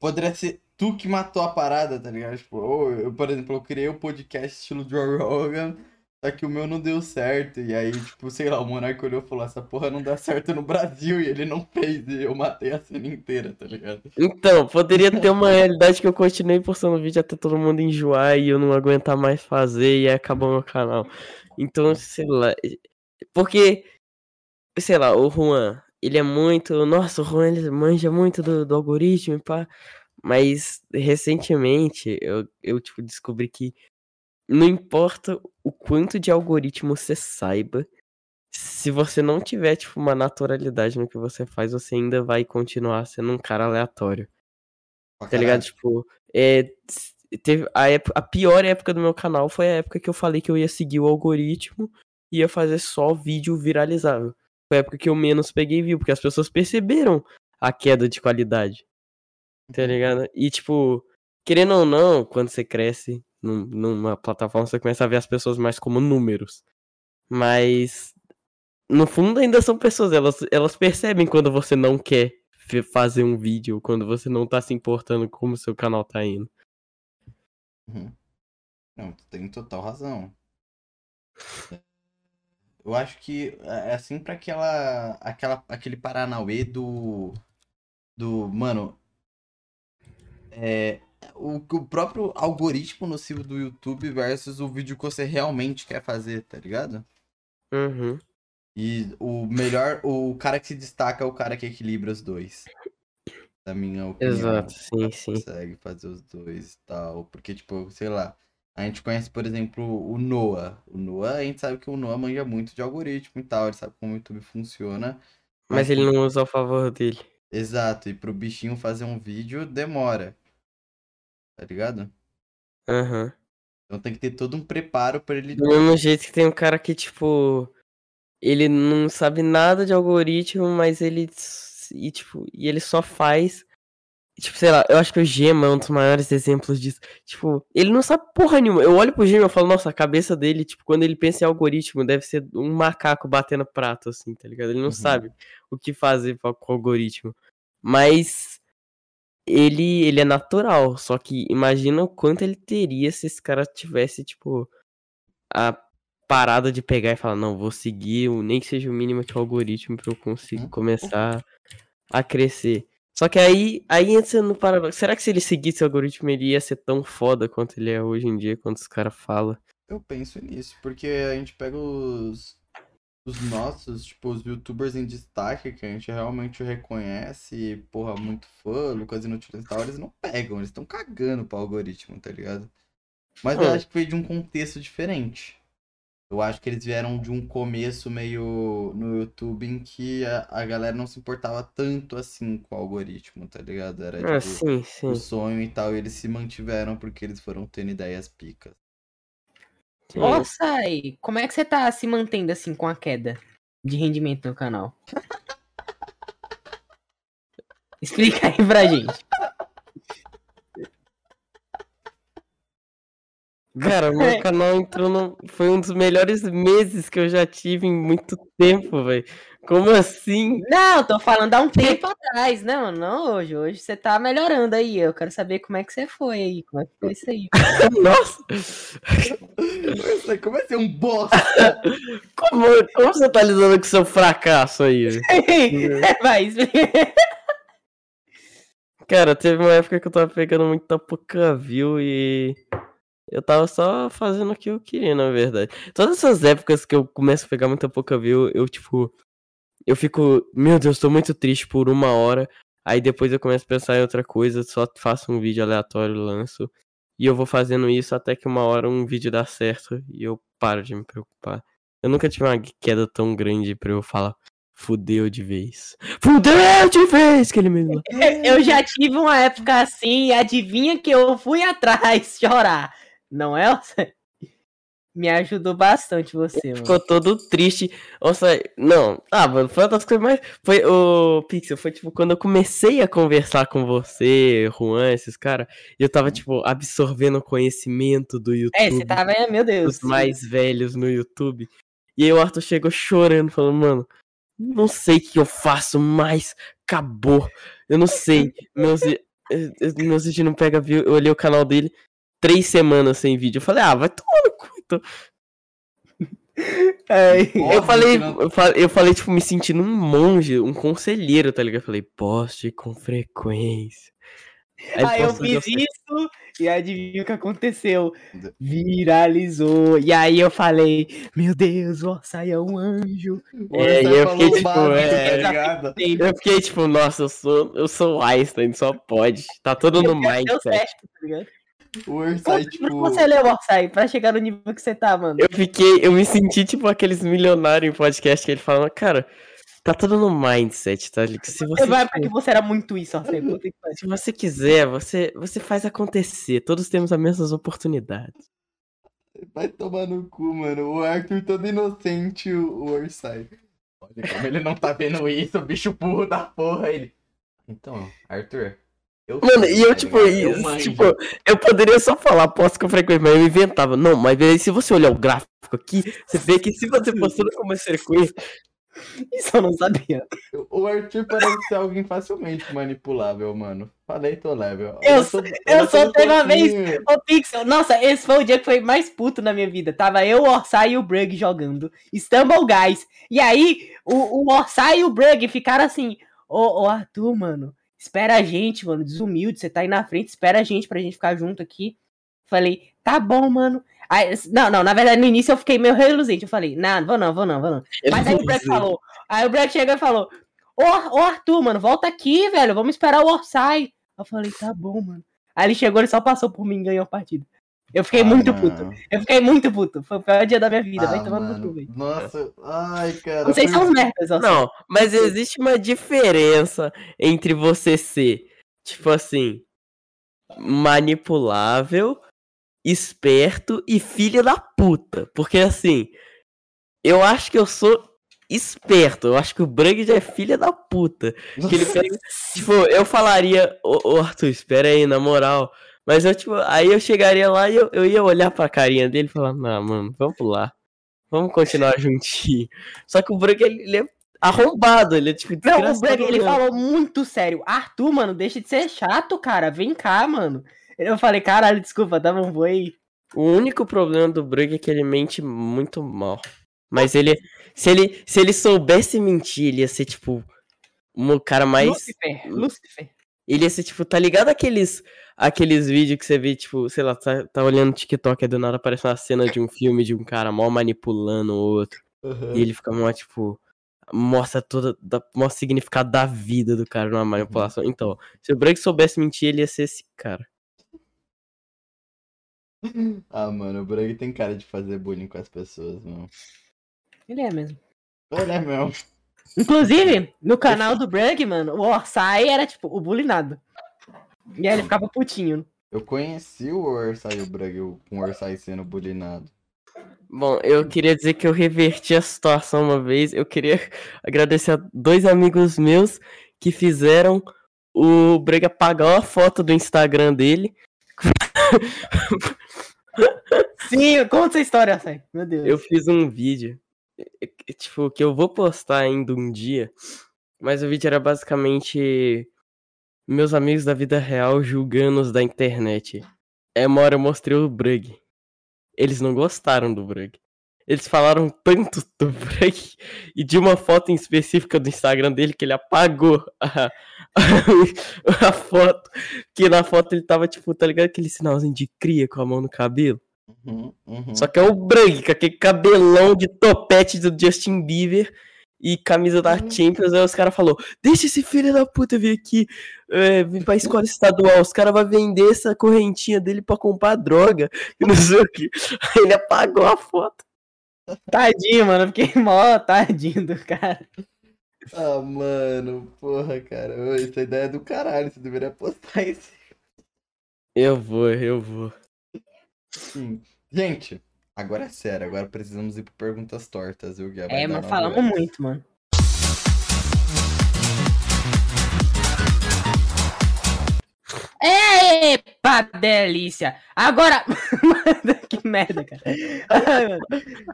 Poderia ser tu que matou a parada, tá ligado? Tipo, ou eu, por exemplo, eu criei o podcast estilo Joe Rogan, só que o meu não deu certo. E aí, tipo, sei lá, o Monark olhou e falou: essa porra não dá certo no Brasil. E ele não fez. E eu matei a cena inteira, tá ligado? Então, poderia ter uma realidade que eu continuei postando vídeo até todo mundo enjoar e eu não aguentar mais fazer e acabou meu canal. Então, sei lá. Porque, sei lá, o Juan, ele é muito. Nossa, o Juan ele manja muito do, do algoritmo e pá. Mas recentemente eu, eu tipo, descobri que não importa o quanto de algoritmo você saiba, se você não tiver, tipo, uma naturalidade no que você faz, você ainda vai continuar sendo um cara aleatório. Pra Tá ligado? Tipo, é, teve a, época, a pior época do meu canal foi a época que eu falei que eu ia seguir o algoritmo e ia fazer só vídeo viralizável. Foi a época que eu menos peguei view, porque as pessoas perceberam a queda de qualidade. Tá ligado? E tipo, querendo ou não, quando você cresce num- numa plataforma, você começa a ver as pessoas mais como números. Mas no fundo ainda são pessoas, elas, elas percebem quando você não quer fazer um vídeo, quando você não tá se importando como o seu canal tá indo. Uhum. Não, tu tem total razão. Eu acho que é assim pra aquela, aquela, aquele Paranauê do, do, mano, é, o, o próprio algoritmo nocivo do YouTube versus o vídeo que você realmente quer fazer, tá ligado? Uhum. E o melhor, o cara que se destaca é o cara que equilibra os dois. Da minha opinião. Exato, sim, Ela sim. Consegue fazer os dois e tal. Porque, tipo, sei lá. A gente conhece, por exemplo, o Noah. O Noah, a gente sabe que o Noah manja muito de algoritmo e tal. Ele sabe como o YouTube funciona. Mas ele não usa a favor dele. Exato. E pro bichinho fazer um vídeo demora. Tá ligado? Aham. Então tem que ter todo um preparo pra ele. Do mesmo jeito que tem um cara que, tipo, ele não sabe nada de algoritmo, mas ele. E, tipo, e ele só faz. Tipo, sei lá, eu acho que o Gema é um dos maiores exemplos disso. Tipo, ele não sabe porra nenhuma. Eu olho pro Gema e falo, nossa, a cabeça dele, tipo, quando ele pensa em algoritmo, deve ser um macaco batendo prato, assim, tá ligado? Ele não Uhum. sabe o que fazer com o algoritmo. Mas ele, ele é natural. Só que imagina o quanto ele teria se esse cara tivesse, tipo, a parada de pegar e falar, não, vou seguir, o- nem que seja o mínimo que o algoritmo pra eu conseguir Uhum. começar a crescer. Só que aí, aí entra no paradoxo. Será que se ele seguisse o algoritmo, ele ia ser tão foda quanto ele é hoje em dia, quando os caras falam? Eu penso nisso, porque a gente pega os, os nossos, tipo, os youtubers em destaque, que a gente realmente reconhece, porra, muito fã, Lucas Inutiles e tal, eles não pegam, eles estão cagando pro algoritmo, tá ligado? Mas eu Hum. acho que veio de um contexto diferente. Eu acho que eles vieram de um começo meio no YouTube em que a, a galera não se importava tanto assim com o algoritmo, tá ligado? Era Ah, tipo sim, sim. o sonho e tal, e eles se mantiveram porque eles foram tendo ideias picas. Sim. Ó, Sai, como é que você tá se mantendo assim com a queda de rendimento no canal? Explica aí pra gente. Cara, meu canal entrou no... Foi um dos melhores meses que eu já tive em muito tempo, velho. Como assim? Não, tô falando há um tempo atrás, não, não hoje. Hoje você tá melhorando aí. Eu quero saber como é que você foi aí. Como é que foi isso aí? Nossa! Como é ser um bosta? Como, como você tá lidando com seu fracasso aí? velho? Vai. Cara, teve uma época que eu tava pegando muita pouca view e eu tava só fazendo o que eu queria, na verdade. Todas essas épocas que eu começo a pegar muita pouca view, eu tipo. Eu fico, meu Deus, tô muito triste por uma hora. Aí depois eu começo a pensar em outra coisa, só faço um vídeo aleatório, lanço. E eu vou fazendo isso até que uma hora um vídeo dá certo e eu paro de me preocupar. Eu nunca tive uma queda tão grande pra eu falar, fudeu de vez. Fudeu de vez, que ele mesmo. Eu já tive uma época assim e adivinha que eu fui atrás chorar. Não é? Me ajudou bastante você, mano. Ficou todo triste. Nossa, não. Ah, mano, foi uma das coisas mais. Foi o Pixel, foi tipo quando eu comecei a conversar com você, Juan, esses caras, eu tava, tipo, absorvendo o conhecimento do YouTube. É, você tava, meu Deus. Os mais velhos no YouTube. E aí o Arthur chegou chorando, falando, mano, não sei o que eu faço mais. Acabou. Eu não sei. Meus, eh, eh, meus vídeos não pega view. Eu olhei o canal dele três semanas sem vídeo. Eu falei, ah, vai tomar no então. Ai. Eu falei, eu falei, eu falei, tipo, me sentindo um monge, um conselheiro, tá ligado? Eu falei, poste com frequência. Aí Aí eu fiz isso e adivinha o que aconteceu? Viralizou. E aí eu falei, meu Deus, o Orsay é um anjo. É, e eu fiquei tipo, é, ligado? Eu fiquei tipo, nossa, eu sou, eu sou Einstein, só pode. Tá todo no Deu mindset. certo, tá ligado? O Quanto tipo. você leu, Orsay, pra chegar no nível que você tá, mano? Eu fiquei, eu me senti tipo aqueles milionários em podcast que ele fala, cara, tá tudo no mindset, tá? Se você, vai tipo, porque você era muito isso, Orsay. Se você quiser, você, você faz acontecer. Todos temos as mesmas oportunidades. Vai tomar no cu, mano. O Arthur todo inocente, o o Orsay. Olha como ele não tá vendo isso, o bicho burro da porra. Ele. Então, Arthur. Eu Mano, sei, e eu, tá tipo? Eu tipo, eu poderia só falar posso com frequência, mas eu inventava. Não, mas aí, se você olhar o gráfico aqui, você vê que se você postando com uma frequência, Isso eu não sabia. O Arthur parece ser alguém facilmente manipulável, mano. Falei, tô level. Eu sou- eu sou todo teve uma vez-. Ô, Pixel, nossa, esse foi o dia que foi mais puto na minha vida. Tava eu, o Orsay e o Brug jogando. Stumble Guys. E aí, o, o Orsay e o Brug ficaram assim, ô, ô Arthur, mano, espera a gente, mano, desumilde, você tá aí na frente, espera a gente pra gente ficar junto aqui. Falei, tá bom, mano. Aí, não, não, na verdade, no início eu fiquei meio reluzente. Eu falei, não, vou não, vou não, vou não. Mas aí o Brett falou, aí o Brett chegou e falou, ô, ô Arthur, mano, volta aqui, velho, vamos esperar o Orsay. Eu falei, tá bom, mano. Aí ele chegou, ele só passou por mim e ganhou a partida. Eu fiquei Ah, muito puto. Eu fiquei muito puto. Foi o pior dia da minha vida. vai Ah, tomar no cu, velho. Nossa, ai, cara. Vocês foi- são os merdas, ó. Não, mas existe uma diferença entre você ser, tipo assim, manipulável, esperto e filho da puta. Porque assim, eu acho que eu sou esperto. Eu acho que o Brug já é filha da puta. Que ele pega, tipo, eu falaria, ô, ô, Arthur, espera aí, na moral. Mas eu, tipo, aí eu chegaria lá e eu, eu ia olhar pra carinha dele e falar, não, mano, vamos pular. Vamos continuar juntinho. Só que o Brug, ele, ele é arrombado, ele é tipo. Não, o Brug, ele falou muito sério. Arthur, mano, deixa de ser chato, cara. Vem cá, mano. Eu falei, caralho, desculpa, bom, vou aí. O único problema do Brug é que ele mente muito mal. Mas ele. Se ele, se ele soubesse mentir, ele ia ser, tipo. Um cara mais. Lucifer, Lucifer. Ele ia ser, tipo, tá ligado aqueles. Aqueles vídeos que você vê, tipo, sei lá, tá, tá olhando no TikTok e do nada aparece uma cena de um filme de um cara mal manipulando o outro. Aham. E ele fica mó, tipo. Mostra toda. Da, mostra o significado da vida do cara numa manipulação. Então, se o Brug soubesse mentir, ele ia ser esse cara. Ah, mano, o Brug tem cara de fazer bullying com as pessoas, mano. Ele é mesmo. Ele é mesmo. Inclusive, no canal do Brug, mano, o Orsay era, tipo, o bulinado. E aí ele ficava putinho. Eu conheci o Orsay e o Brug, o- com o Orsay sendo bullyingado. Bom, eu queria dizer que eu reverti a situação uma vez. Eu queria agradecer a dois amigos meus que fizeram o Brega apagar uma foto do Instagram dele. Sim, conta essa história, Orsay. Meu Deus. Eu fiz um vídeo, tipo, que eu vou postar ainda um dia, mas o vídeo era basicamente meus amigos da vida real julgando os da internet. É uma hora eu mostrei o Brug. Eles não gostaram do Brug. Eles falaram tanto do Brug e de uma foto em específica do Instagram dele que ele apagou a, a foto. Que na foto ele tava, tipo, tá ligado? Aquele sinalzinho de cria com a mão no cabelo. Uhum, uhum. Só que é o Brug, com aquele cabelão de topete do Justin Bieber e camisa da Uhum. Champions. Aí os caras falaram: Deixa esse filho da puta vir aqui, é, vir pra escola estadual. Os caras vão vender essa correntinha dele pra comprar droga. E não sei o que. Aí ele apagou a foto. Tadinho, mano. Eu fiquei mó tadinho do cara. Ah, mano, porra, cara. Essa ideia é do caralho, você deveria postar isso. Eu vou, eu vou. Sim. Gente, agora é sério, agora precisamos ir pro perguntas tortas, viu, Guia? Vai É, mas falamos horas. muito, mano. Epa, delícia! Agora. Que merda, cara. Ai, mano.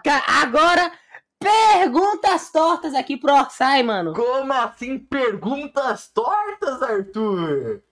Ca- Agora, perguntas tortas aqui pro Orsay, mano. Como assim perguntas tortas, Arthur?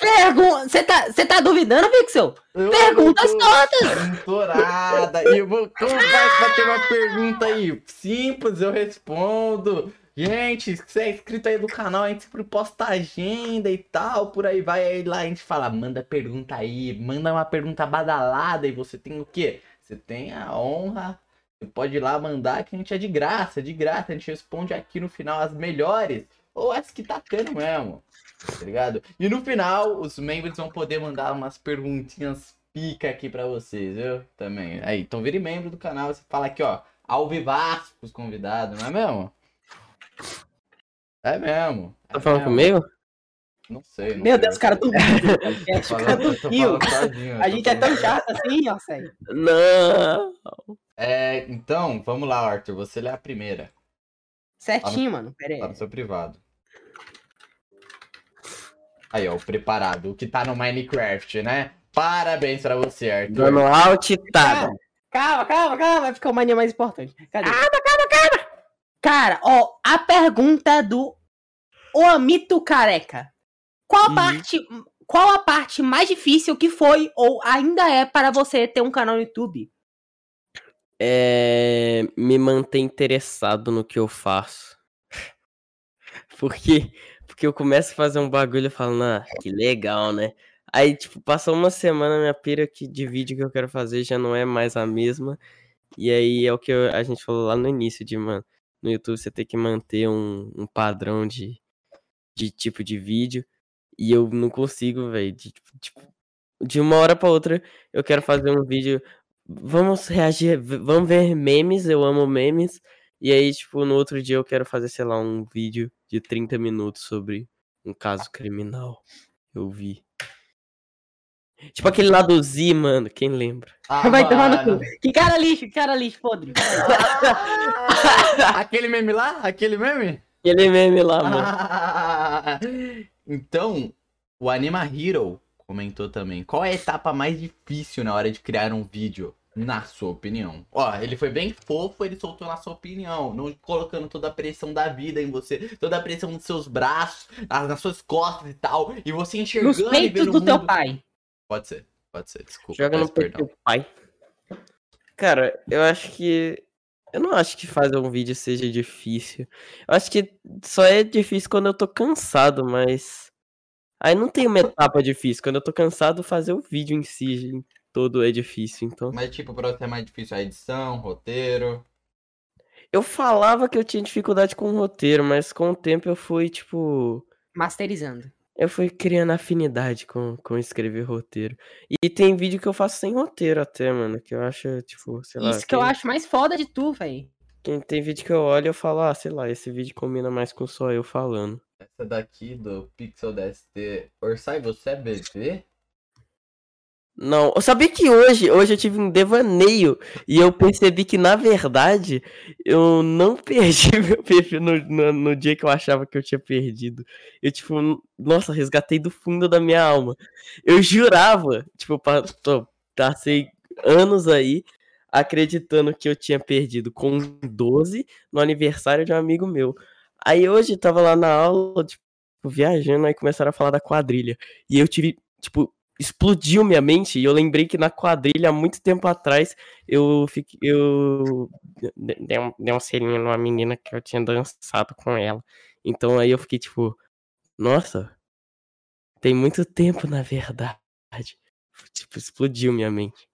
Pergunta. Você tá, tá duvidando, Pixel? Eu Perguntas tô tortas! Torada. E eu vou. Como vai ter uma pergunta aí? Simples, eu respondo. Gente, se você é inscrito aí do canal, a gente sempre posta agenda e tal, por aí vai. Aí lá a gente fala, manda pergunta aí, manda uma pergunta badalada e você tem o quê? Você tem a honra. Você pode ir lá mandar que a gente é de graça, de graça. A gente responde aqui no final as melhores ou as que tá tendo mesmo. Tá ligado? E no final, os membros vão poder mandar umas perguntinhas pica aqui pra vocês, viu? Também. Aí, então vire membro do canal, você fala aqui, ó, ao vivaço pros convidados, não é mesmo? É mesmo. é Tá falando mesmo. comigo? Não sei. não Meu sei. Deus, cara, tu. Falando sozinho, eu A gente é tão chato assim, Orsay. Não. É, então, vamos lá, Arthur. Você lê a primeira. Certinho, mano. Pera Tá aí. no seu privado. Aí, ó, o preparado. O que tá no Minecraft, né? Parabéns pra você, Arthur. Dando alt tab. Calma, calma, calma. Vai ficar o mania mais importante. Cadê? Calma, calma, calma. Cara, ó, a pergunta do O Amito Careca. Qual a Uhum. parte. Qual a parte mais difícil que foi ou ainda é para você ter um canal no YouTube? É, me manter interessado no que eu faço. Porque, porque eu começo a fazer um bagulho e falo, ah, que legal, né? Aí, tipo, passou uma semana, minha pira que, de vídeo que eu quero fazer já não é mais a mesma. E aí é o que eu- a gente falou lá no início, de, mano, no YouTube você tem que manter um, um padrão de, de tipo de vídeo. E eu não consigo, velho. De, tipo, de uma hora pra outra, eu quero fazer um vídeo. Vamos reagir, vamos ver memes, eu amo memes. E aí, tipo, no outro dia eu quero fazer, sei lá, um vídeo de 30 minutos sobre um caso criminal. Eu vi. Tipo aquele lá do Z, mano, quem lembra? Ah, Vai tomar no cu. Que cara lixo, que cara lixo, podre. Ah, aquele meme lá? Aquele meme? Aquele meme lá, mano. Ah, então, o Anima Hero comentou também. Qual é a etapa mais difícil na hora de criar um vídeo, na sua opinião? Ó, ele foi bem fofo, ele soltou na sua opinião, não colocando toda a pressão da vida em você, toda a pressão nos seus braços, nas suas costas e tal, e você enxergando Nos e peitos do o teu mundo. pai. Pode ser, pode ser, desculpa. Joga no peito do pai. Cara, eu acho que. Eu não acho que fazer um vídeo seja difícil. Eu acho que só é difícil quando eu tô cansado, mas. Aí não tem uma etapa difícil. Quando eu tô cansado, fazer o vídeo em si todo é difícil. Então. Mas tipo, pra você é mais difícil a edição, roteiro. Eu falava que eu tinha dificuldade com o roteiro, mas com o tempo eu fui, tipo. Masterizando. Eu fui criando afinidade com, com escrever roteiro. E tem vídeo que eu faço sem roteiro até, mano. Que eu acho, tipo, sei lá. Isso que eu tem- acho mais foda de tu, velho. Quem tem vídeo que eu olho, eu falo, ah, sei lá, esse vídeo combina mais com só eu falando. Essa daqui do Pixel DST. Orsai, você é BV? Não, eu sabia que hoje, hoje eu tive um devaneio e eu percebi que, na verdade, eu não perdi meu perfil no, no, no dia que eu achava que eu tinha perdido. Eu, tipo, nossa, resgatei do fundo da minha alma. Eu jurava, tipo, passei anos aí acreditando que eu tinha perdido com 12 no aniversário de um amigo meu. Aí hoje tava lá na aula, tipo, viajando, aí começaram a falar da quadrilha. E eu tive, tipo, explodiu minha mente e eu lembrei que na quadrilha, há muito tempo atrás, eu fiquei, eu de- dei um, dei um selinho numa menina que eu tinha dançado com ela. Então aí eu fiquei tipo, nossa, tem muito tempo na verdade. Tipo, explodiu minha mente.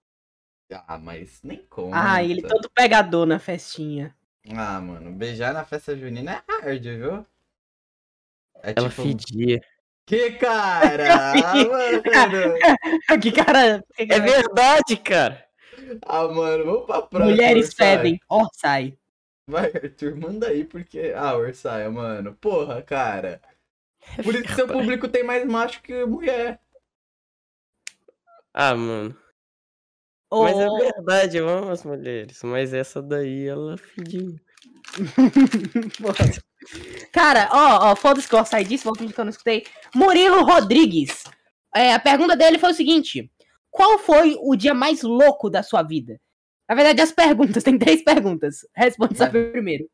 Ah, mas nem conta. Ah, ele todo pegador na festinha. Ah, mano, beijar na festa junina é hard, viu? É Ela tipo... fedia. Que cara? Ah, mano. que cara. É verdade, cara. Ah, mano, vamos pra próxima. Mulheres Orsai. pedem. Ó, sai. Vai, Arthur, manda aí, porque... Ah, Orsaia, mano, porra, cara. Por isso que seu público tem mais macho que mulher. Ah, mano. Ô, Mas é verdade, eu amo as mulheres. Mas essa daí, ela fediu. Foda. Cara, ó, ó, foda-se que eu saí disso, vou fingir que eu não escutei. Murilo Rodrigues. É, a pergunta dele foi o seguinte: Qual foi o dia mais louco da sua vida? Na verdade, as perguntas, tem três perguntas. Responde só Vai. primeiro.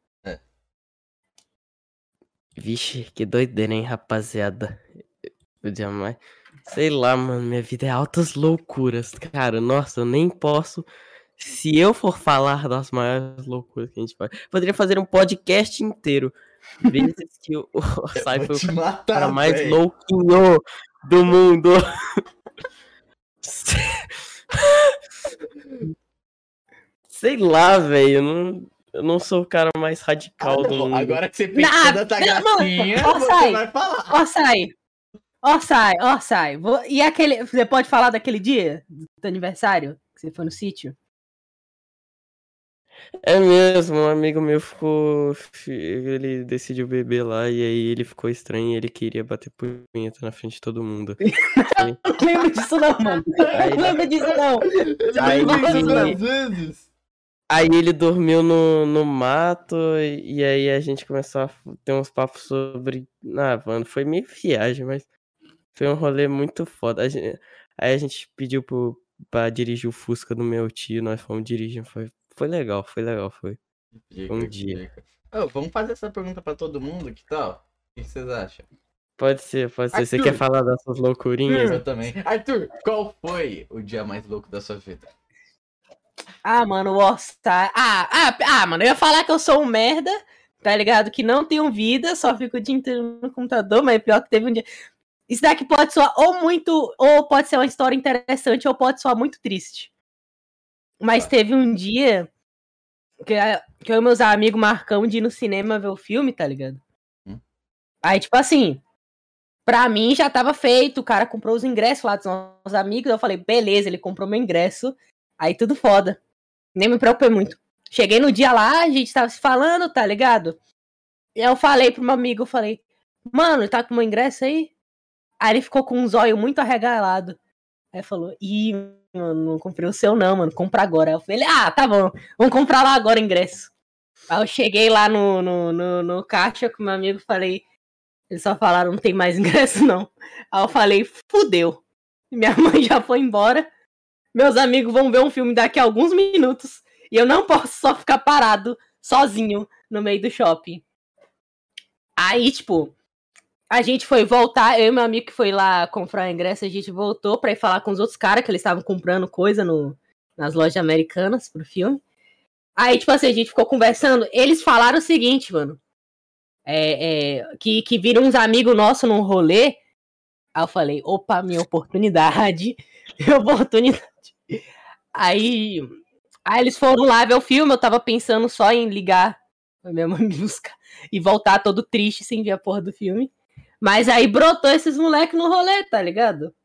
Vixe, que doideira, hein, rapaziada. Eu jamais. Sei lá, mano, minha vida é altas loucuras, cara. Nossa, eu nem posso. Se eu for falar das maiores loucuras que a gente faz, poderia fazer um podcast inteiro. Vezes que o Sai foi o matar, cara mais véi. louquinho do mundo. Sei lá, velho. Eu não, eu não sou o cara mais Ah, radical do não, mundo. Agora que você fez Não, toda essa mano, gracinha, ó, você sai. vai falar. Ó, sai. Ó, sai, ó, sai. Vou- E aquele. Você pode falar daquele dia do aniversário? Que você foi no sítio? É mesmo, um amigo meu ficou. fi- Ele decidiu beber lá e aí ele ficou estranho e ele queria bater punheta na frente de todo mundo. Não lembro disso, não, mano. Aí- Não lembro disso, não. Aí Ele vezes. Aí ele dormiu no, no mato e, e aí a gente começou a ter uns papos sobre. Ah, mano, foi meio viagem, mas foi um rolê muito foda. A gente- aí a gente pediu pro, pra dirigir o Fusca do meu tio, nós fomos dirigindo. Foi, foi legal, foi legal, foi. Dica, Um dia. Ô, vamos fazer essa pergunta pra todo mundo, que tal? O que vocês acham? Pode ser, pode ser. Você Arthur. quer falar dessas loucurinhas? Eu também. Arthur, qual foi o dia mais louco da sua vida? Ah, mano, o All-Star. Ah, ah, ah, mano, eu ia falar que eu sou um merda, tá ligado? Que não tenham vida, só ficam o dia inteiro no computador, mas pior que teve um dia. Isso daqui pode soar ou muito, ou pode ser uma história interessante, ou pode soar muito triste. Mas teve um dia que, que eu e meus amigos marcamos de ir no cinema ver o filme, tá ligado? Hum. Aí, tipo assim, pra mim já tava feito, o cara comprou os ingressos lá dos nossos amigos, eu falei, beleza, ele comprou meu ingresso, aí tudo foda. Nem me preocupei muito. Cheguei no dia lá, a gente tava se falando, tá ligado? E eu falei pro meu amigo, eu falei, mano, tá com o meu ingresso aí? Aí ele ficou com um zóio muito arregalado. Aí falou, ih, mano, não comprei o seu não, mano, compra agora. Aí eu falei, ah, tá bom, vamos comprar lá agora o ingresso. Aí eu cheguei lá no, no, no, no caixa com meu amigo falei, eles só falaram, não tem mais ingresso não. Aí eu falei, fudeu. Minha mãe já foi embora, meus amigos vão ver um filme daqui a alguns minutos. E eu não posso só ficar parado, sozinho, no meio do shopping. Aí, tipo, a gente foi voltar, eu e meu amigo que foi lá comprar o ingresso, a gente voltou pra ir falar com os outros caras, que eles estavam comprando coisa no, nas lojas americanas pro filme. Aí, tipo assim, a gente ficou conversando. Eles falaram o seguinte, mano. É, é, que, que viram uns amigos nossos num rolê. Aí eu falei, opa, minha oportunidade. Minha oportunidade. Aí Aí eles foram lá ver o filme, eu tava pensando só em ligar minha mãe me buscar e voltar todo triste sem ver a porra do filme. Mas aí brotou esses moleques no rolê, tá ligado?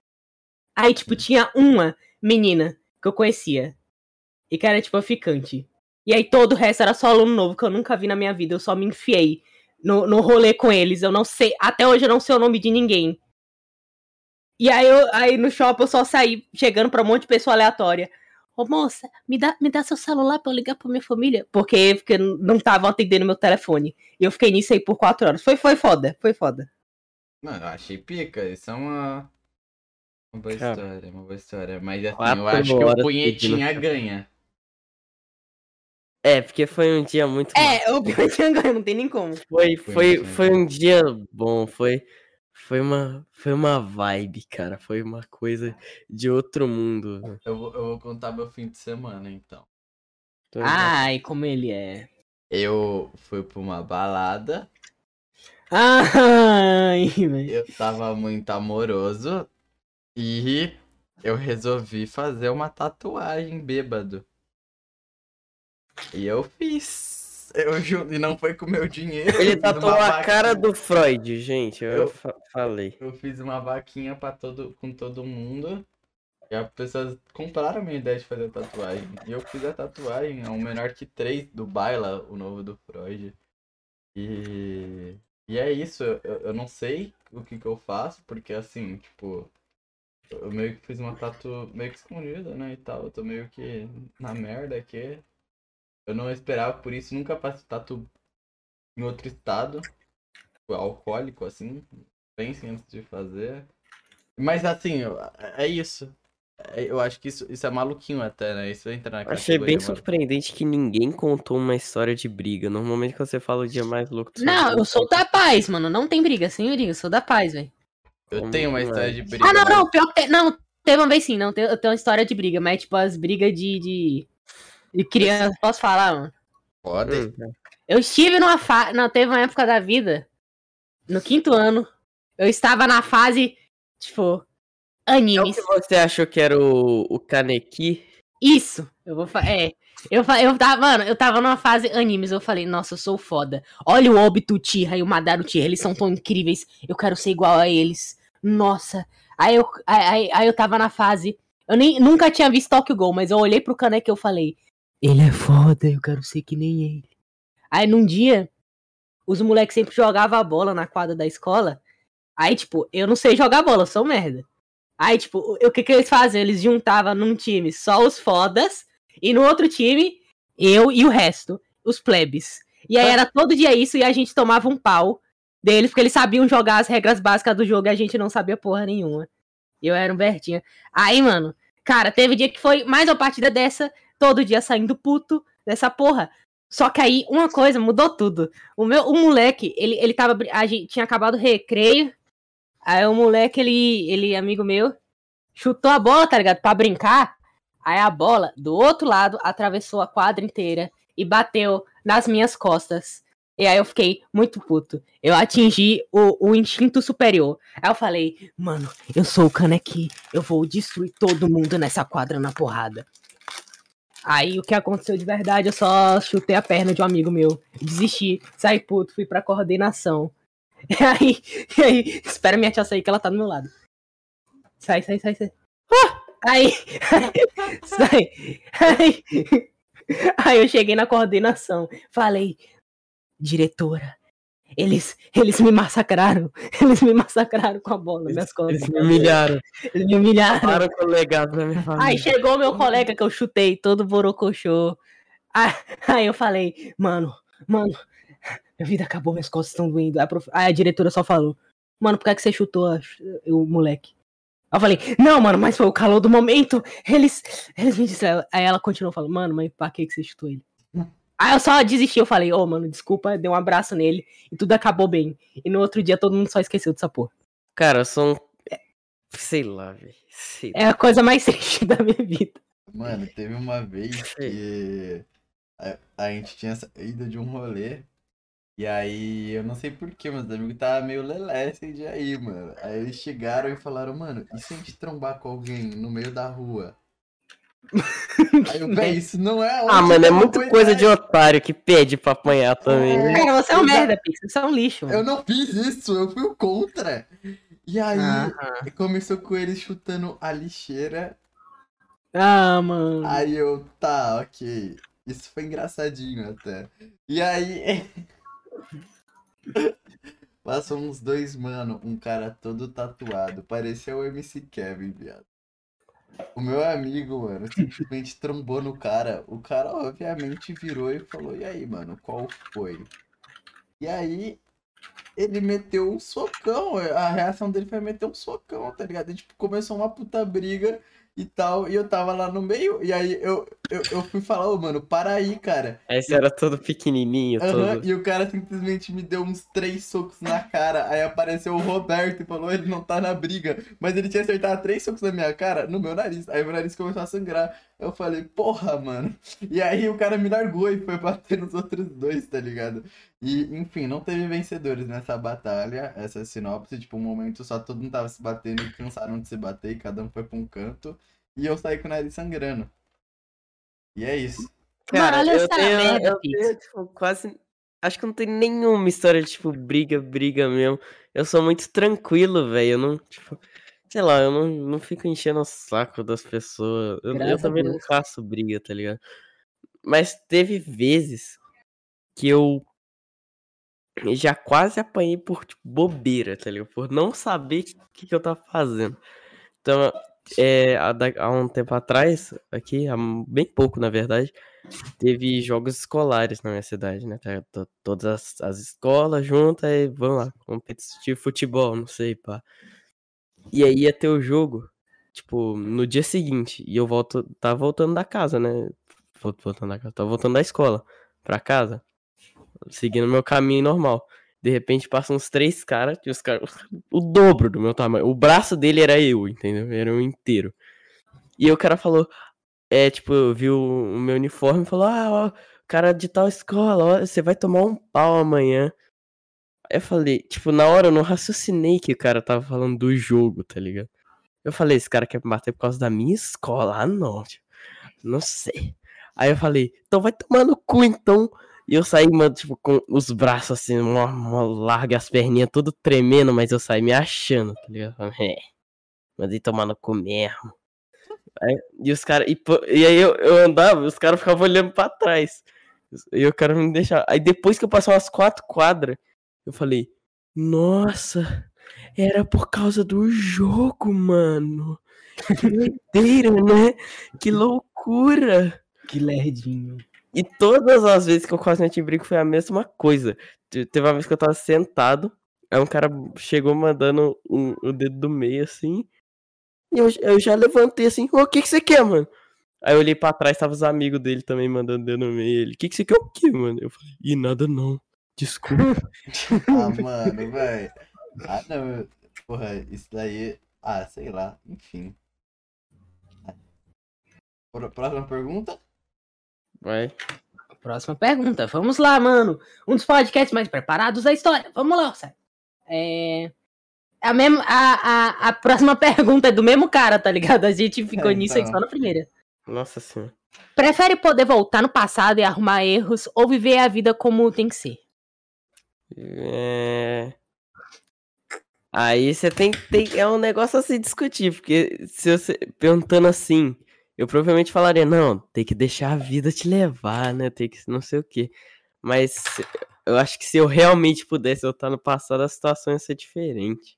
Aí, tipo, tinha uma menina que eu conhecia. E que era, tipo, ficante. E aí todo o resto era só aluno novo que eu nunca vi na minha vida. Eu só me enfiei no, no rolê com eles. Eu não sei. Até hoje eu não sei o nome de ninguém. E aí, eu, aí no shopping eu só saí chegando pra um monte de pessoa aleatória. Ô moça, me dá, me dá seu celular pra eu ligar pra minha família. Porque, porque não estavam atendendo meu telefone. E eu fiquei nisso aí por quatro horas. Foi, foi foda, foi foda. Mano, eu achei pica. Isso é uma. Uma boa Cara. história, uma boa história. Mas assim, Quatro eu acho que o punhetinha pedindo. ganha. É, porque foi um dia muito É, o pior tinha ganho, não tem nem como. Foi, Foi foi, um dia bom, foi, foi uma, foi uma vibe, cara, foi uma coisa de outro mundo. Eu vou, eu vou contar meu fim de semana, então. Ai, como ele é. Eu fui pra uma balada, Ai, velho. eu tava muito amoroso e eu resolvi fazer uma tatuagem bêbado. E eu fiz. Eu juro, e não foi com meu dinheiro. Ele tatuou a cara do Freud, gente, eu, Eu- fa- falei. Eu fiz uma vaquinha pra todo, com todo mundo. E as pessoas compraram a minha ideia de fazer tatuagem. E eu fiz a tatuagem, é um menor que 3 do Baila, o novo do Freud. E, e é isso, eu, eu não sei o que, que eu faço, porque assim, tipo, eu meio que fiz uma tatu meio que escondida, né, e tal. Eu tô meio que na merda aqui. Eu não esperava por isso, nunca faço tatu em outro estado, tipo, alcoólico, assim. Pense antes de fazer. Mas assim, eu- é isso. É, Eu acho que isso, isso é maluquinho até, né? Isso entra na Achei bem categoria surpreendente que ninguém contou uma história de briga. Normalmente quando você fala o dia mais louco do seu Não, eu sou da paz, mano. Não tem briga, sem briga. Eu sou da paz, velho. Eu tenho uma Como história de briga. Ah, não, mas- não. Pior que tem. Não, teve uma vez sim. Não, tem- eu tenho uma história de briga, mas tipo, as brigas de. de, de criança. Posso falar, mano? Pode. Hum, Eu estive numa fase. Não, teve uma época da vida. No quinto ano. Eu estava na fase. Tipo. É o Animes. que você achou que era o, o Kaneki? Isso. Eu vou falar. É. Eu, eu tava, mano, eu tava numa fase animes, eu falei, nossa, eu sou foda. Olha o Obito Uchiha e o Madara Uchiha, eles são tão incríveis, eu quero ser igual a eles. Nossa. Aí eu, aí, aí- eu tava na fase, eu nem, nunca tinha visto Tokyo Ghoul, mas eu olhei pro Kaneki e eu falei, ele é foda, eu quero ser que nem ele. Aí num dia, os moleques sempre jogavam a bola na quadra da escola, aí tipo, eu não sei jogar bola, eu sou merda. Aí, tipo, o, que que eles faziam? Eles juntavam num time só os fodas, e no outro time, eu e o resto, os plebes. E aí era todo dia isso, e a gente tomava um pau deles, porque eles sabiam jogar as regras básicas do jogo e a gente não sabia porra nenhuma. Eu era um Bertinha. Aí, mano, cara, teve dia que foi mais uma partida dessa, todo dia saindo puto dessa porra. Só que aí, uma coisa, mudou tudo. O meu, o moleque, ele, ele tava. A gente tinha acabado o recreio. Aí o moleque, ele, ele, amigo meu, chutou a bola, tá ligado? Pra brincar. Aí a bola, do outro lado, atravessou a quadra inteira e bateu nas minhas costas. E aí eu fiquei muito puto. Eu atingi o, o instinto superior. Aí eu falei, mano, eu sou o Kaneki. Eu vou destruir todo mundo nessa quadra na porrada. Aí o que aconteceu de verdade, eu só chutei a perna de um amigo meu. Desisti, saí puto, fui pra coordenação. E aí, e aí, espera minha tia sair que ela tá do meu lado. Sai, sai, sai, sai. Ah! Aí, sai. Aí, aí eu cheguei na coordenação. Falei, diretora, eles, eles me massacraram. Eles me massacraram com a bola nas minhas costas. Eles me humilharam. Eles me humilharam. Para com o legado da minha família. Aí chegou meu colega que eu chutei, todo borocochô. Aí, aí eu falei, mano, mano, minha vida acabou, minhas costas estão doendo. Aí a, prof... aí a diretora só falou, mano, por que, é que você chutou a... o moleque? Aí eu falei, não, mano, mas foi o calor do momento. Eles, eles me disseram. Aí ela continuou falando, mano, mas pra que, que você chutou ele? Aí eu só desisti, eu falei, ô, oh, mano, desculpa, dei um abraço nele e tudo acabou bem. E no outro dia todo mundo só esqueceu dessa porra. Cara, eu sou um. Sei lá, velho. É a coisa mais triste da minha vida. Mano, teve uma vez que a, a gente tinha saído de um rolê. E aí, eu não sei porquê, mas os amigos tava meio lelé esse dia aí, mano. Aí eles chegaram e falaram, mano, e se a gente trombar com alguém no meio da rua? Aí eu, véi, isso não é Ah, mano, é muito coisa de otário que pede pra apanhar também. né? Cara, você é um merda, Pix. Você é um lixo. Mano. Eu não fiz isso, eu fui o contra. E aí, começou com ele chutando a lixeira. Ah, mano. Aí eu, tá, ok. Isso foi engraçadinho até. E aí. Passou uns dois, mano, um cara todo tatuado. Parecia o MC Kevin, viado. O meu amigo, mano, simplesmente trombou no cara. O cara, obviamente, virou e falou: E aí, mano, qual foi? E aí, ele meteu um socão. A reação dele foi meter um socão, tá ligado? E, tipo, começou uma puta briga e tal. E eu tava lá no meio. E aí eu, eu, eu fui falar, ô, oh, mano, para aí, cara. Aí você era todo pequenininho, uhum, todo. E o cara simplesmente me deu uns três socos na cara. Aí apareceu o Roberto e falou, ele não tá na briga. Mas ele tinha acertado três socos na minha cara, no meu nariz. Aí meu nariz começou a sangrar. Eu falei, porra, mano. E aí o cara me largou e foi bater nos outros dois, tá ligado? E, enfim, não teve vencedores nessa batalha, essa sinopse. Tipo, um momento só todo mundo tava se batendo e cansaram de se bater e cada um foi pra um canto. E eu saí com o nariz sangrando. E é isso. Cara, Mano, eu tenho, merda, eu tenho tipo, quase. Acho que não tem nenhuma história de, tipo, briga, briga mesmo. Eu sou muito tranquilo, velho. Eu não, tipo. Sei lá, eu não, não fico enchendo o saco das pessoas. Eu, eu também não faço briga, tá ligado? Mas teve vezes que eu já quase apanhei por tipo, bobeira, tá ligado? Por não saber o que, que eu tava fazendo. Então, é, há, um tempo atrás, aqui, há bem pouco na verdade, teve jogos escolares na minha cidade, né? Tá, todas as, as, escolas juntas e vão lá, competir futebol, não sei, pá. E aí ia ter o jogo, tipo, no dia seguinte, e eu volto, tava voltando da casa, né? Voltando da casa, tava voltando da escola pra casa, seguindo meu caminho normal. De repente passam uns três caras, os caras. O dobro do meu tamanho. O braço dele era eu, entendeu? Era um inteiro. E o cara falou. É, tipo, viu o meu uniforme e falou: Ah, ó, cara de tal escola, ó, você vai tomar um pau amanhã. Aí eu falei, tipo, na hora eu não raciocinei que o cara tava falando do jogo, tá ligado? Eu falei, esse cara quer me bater por causa da minha escola? Ah, não, tipo, não sei. Aí eu falei, então vai tomar no cu, então. E eu saí, mano, tipo, com os braços assim, uma, uma larga, as perninhas tudo tremendo, mas eu saí me achando, tá ligado? É. Mandei tomar no cu mesmo. Aí, e os caras. E, e, aí eu, eu andava, os caras ficavam olhando pra trás. E eu quero me deixar. Aí depois que eu passei umas quatro quadras, eu falei, nossa, era por causa do jogo, mano. Que doideira, né? Que loucura. Que lerdinho. E todas as vezes que eu quase meti briga foi a mesma coisa. Teve uma vez que eu tava sentado, aí um cara chegou mandando um, o dedo do meio assim. E eu, eu já levantei assim, o que que você quer, mano? Aí eu olhei pra trás, tava os amigos dele também mandando dedo no meio. Ele, o que que você quer o quê, mano? Eu falei, e nada não. Desculpa. ah, mano, velho. Ah, não. Porra, isso daí. Ah, sei lá. Enfim. Próxima pergunta? Vai. Próxima pergunta. Vamos lá, mano. Um dos podcasts mais preparados da história. Vamos lá, Orsay. É. A, mesma, a, a, a próxima pergunta é do mesmo cara, tá ligado? A gente ficou É, nisso aí então. só na primeira. Nossa senhora. Prefere poder voltar no passado e arrumar erros ou viver a vida como tem que ser? É... Aí você tem que. Tem, é um negócio a se discutir, porque se você. Perguntando assim, eu provavelmente falaria, não, tem que deixar a vida te levar, né? Tem que não sei o quê. Mas eu acho que se eu realmente pudesse voltar no passado, a situação ia ser diferente.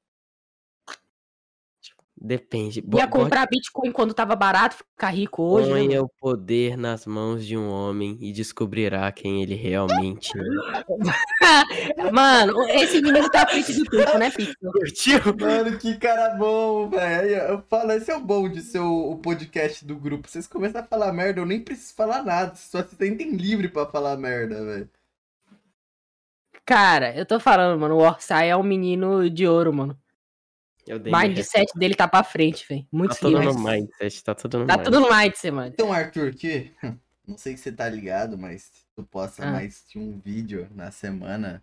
Depende. Bo- Ia comprar Bitcoin quando tava barato, ficar rico hoje, né? Ponha o poder nas mãos de um homem e descobrirá quem ele realmente é. Mano, esse menino tá à frente do tempo, né, Pixel? Curtiu? Mano, que cara bom, velho. Eu falo, esse é o bom de ser o, o podcast do grupo. Vocês começam a falar merda, eu nem preciso falar nada. Só se sentem livre pra falar merda, velho. Cara, eu tô falando, mano, o Orsay é um menino de ouro, mano. Eu dei O minha mindset dele tá pra frente, velho. Muito Tá tudo no mindset, tá tudo no Tá mindset. tudo no mindset, mano. Então, Arthur, que não sei se você tá ligado, mas tu posta Ah. mais de um vídeo na semana.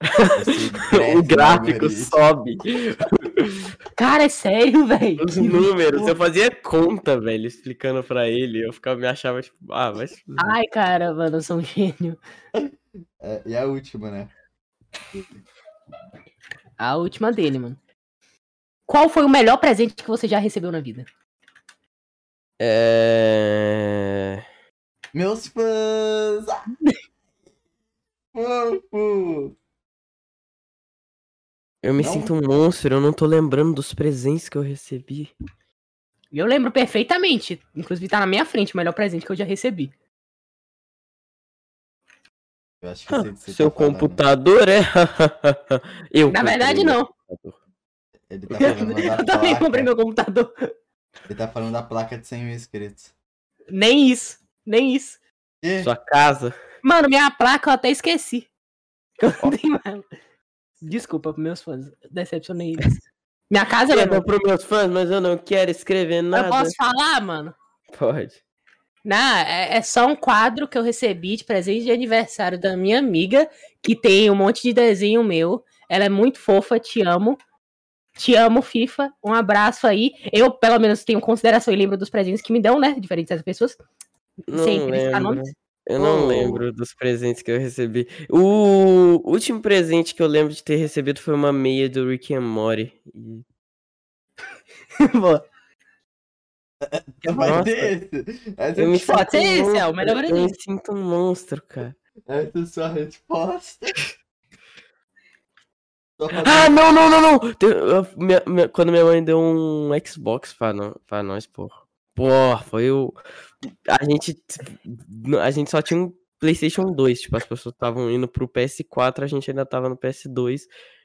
o gráfico sobe. Cara, é sério, velho. Os números. Eu fazia conta, velho, explicando pra ele. Eu ficava, me achava tipo, ah, mas. Ai, cara, mano, eu sou um gênio. É, e a última, né? A última dele, mano. Qual foi o melhor presente que você já recebeu na vida? É. Meus fãs! Ah! Fofo! Eu me Não? sinto um monstro, eu não tô lembrando dos presentes que eu recebi. Eu lembro perfeitamente. Inclusive, tá na minha frente o melhor presente que eu já recebi. Eu você Seu tá falando. computador é. eu Na verdade, não. computador. Ele tá falando da Eu também placa. comprei meu computador. Ele tá falando da placa de 100 mil inscritos. Nem isso. Nem isso. E? Sua casa. Mano, minha placa eu até esqueci. Eu não tenho mais. Desculpa pros meus fãs. Decepcionei eles. Minha casa Eu é. não pro meus fãs, mas eu não quero escrever nada. Eu posso falar, mano? Pode. Não, é, é só um quadro que eu recebi de presente de aniversário da minha amiga, que tem um monte de desenho meu. Ela é muito fofa, te amo. Te amo, FIFA. Um abraço aí. Eu, pelo menos, tenho consideração e lembro dos presentes que me dão, né? Diferentes das pessoas. Não Sem acreditar lembro. nomes. Eu não Oh. lembro dos presentes que eu recebi. O último presente que eu lembro de ter recebido foi uma meia do Rick and Morty. E- Boa. Vai Nossa. ter esse. Essa, Eu me sinto um esse, é o monstro, melhor Eu me sinto um monstro, cara. essa é a sua resposta. Ah, não, não, não, não! Tem- eu- minha- minha- quando minha mãe deu um Xbox pra, pra nós, pô. Pô, foi o. A gente. A gente só tinha um PlayStation 2. Tipo, as pessoas estavam indo pro PS4, a gente ainda tava no PS2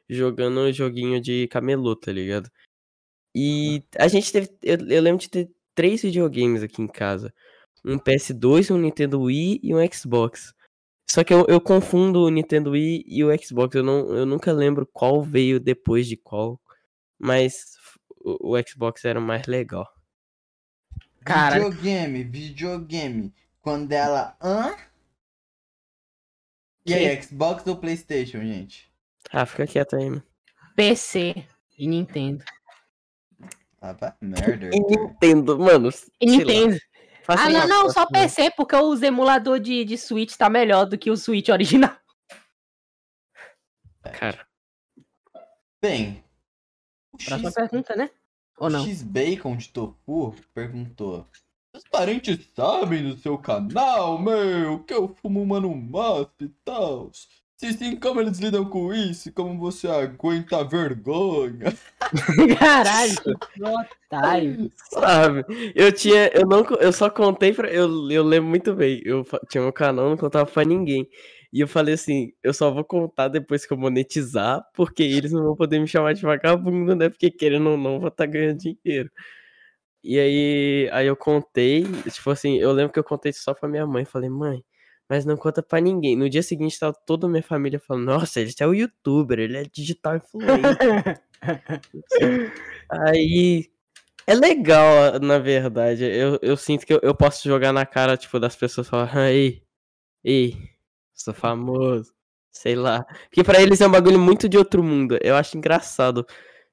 jogando um joguinho de camelô, tá ligado? E a gente teve. Eu, eu lembro de ter três videogames aqui em casa: um PS2, um Nintendo Wii e um Xbox. Só que eu, eu confundo o Nintendo Wii e o Xbox. Eu, não, eu nunca lembro qual veio depois de qual. Mas o, o Xbox era o mais legal. Cara, Videogame, videogame. Quando ela. Hã? E aí, Xbox ou PlayStation, gente? Ah, fica quieto aí, mano. PC e Nintendo. Ah, merda. E Nintendo, mano. E sei lá, Nintendo. Faça Ah, não, uma não, só. PC, porque os emulador de, de Switch tá melhor do que o Switch original. Cara, Bem. O Próxima X, pergunta, né? Ou não? X Bacon de Tofu perguntou: Os parentes sabem do seu canal, meu, que eu fumo mano massa e tal. Se sim, como eles lidam com isso? Como você aguenta a vergonha? Caralho, que otário. sabe? Eu tinha. Eu não. Eu só contei pra. Eu, eu lembro muito bem. Eu tinha um canal, não contava pra ninguém. E eu falei assim, eu só vou contar depois que eu monetizar, porque eles não vão poder me chamar de vagabundo, né? Porque querendo ou não, eu vou estar ganhando dinheiro. E aí, aí eu contei, tipo assim, eu lembro que eu contei só pra minha mãe. Falei, mãe, mas não conta pra ninguém. No dia seguinte, tava toda a minha família falando, nossa, ele é o youtuber, ele é digital influencer. Aí. É legal, na verdade. Eu, eu sinto que eu, eu posso jogar na cara, tipo, das pessoas falar, aí, Ei, sou famoso. Sei lá. Porque pra eles é um bagulho muito de outro mundo. Eu acho engraçado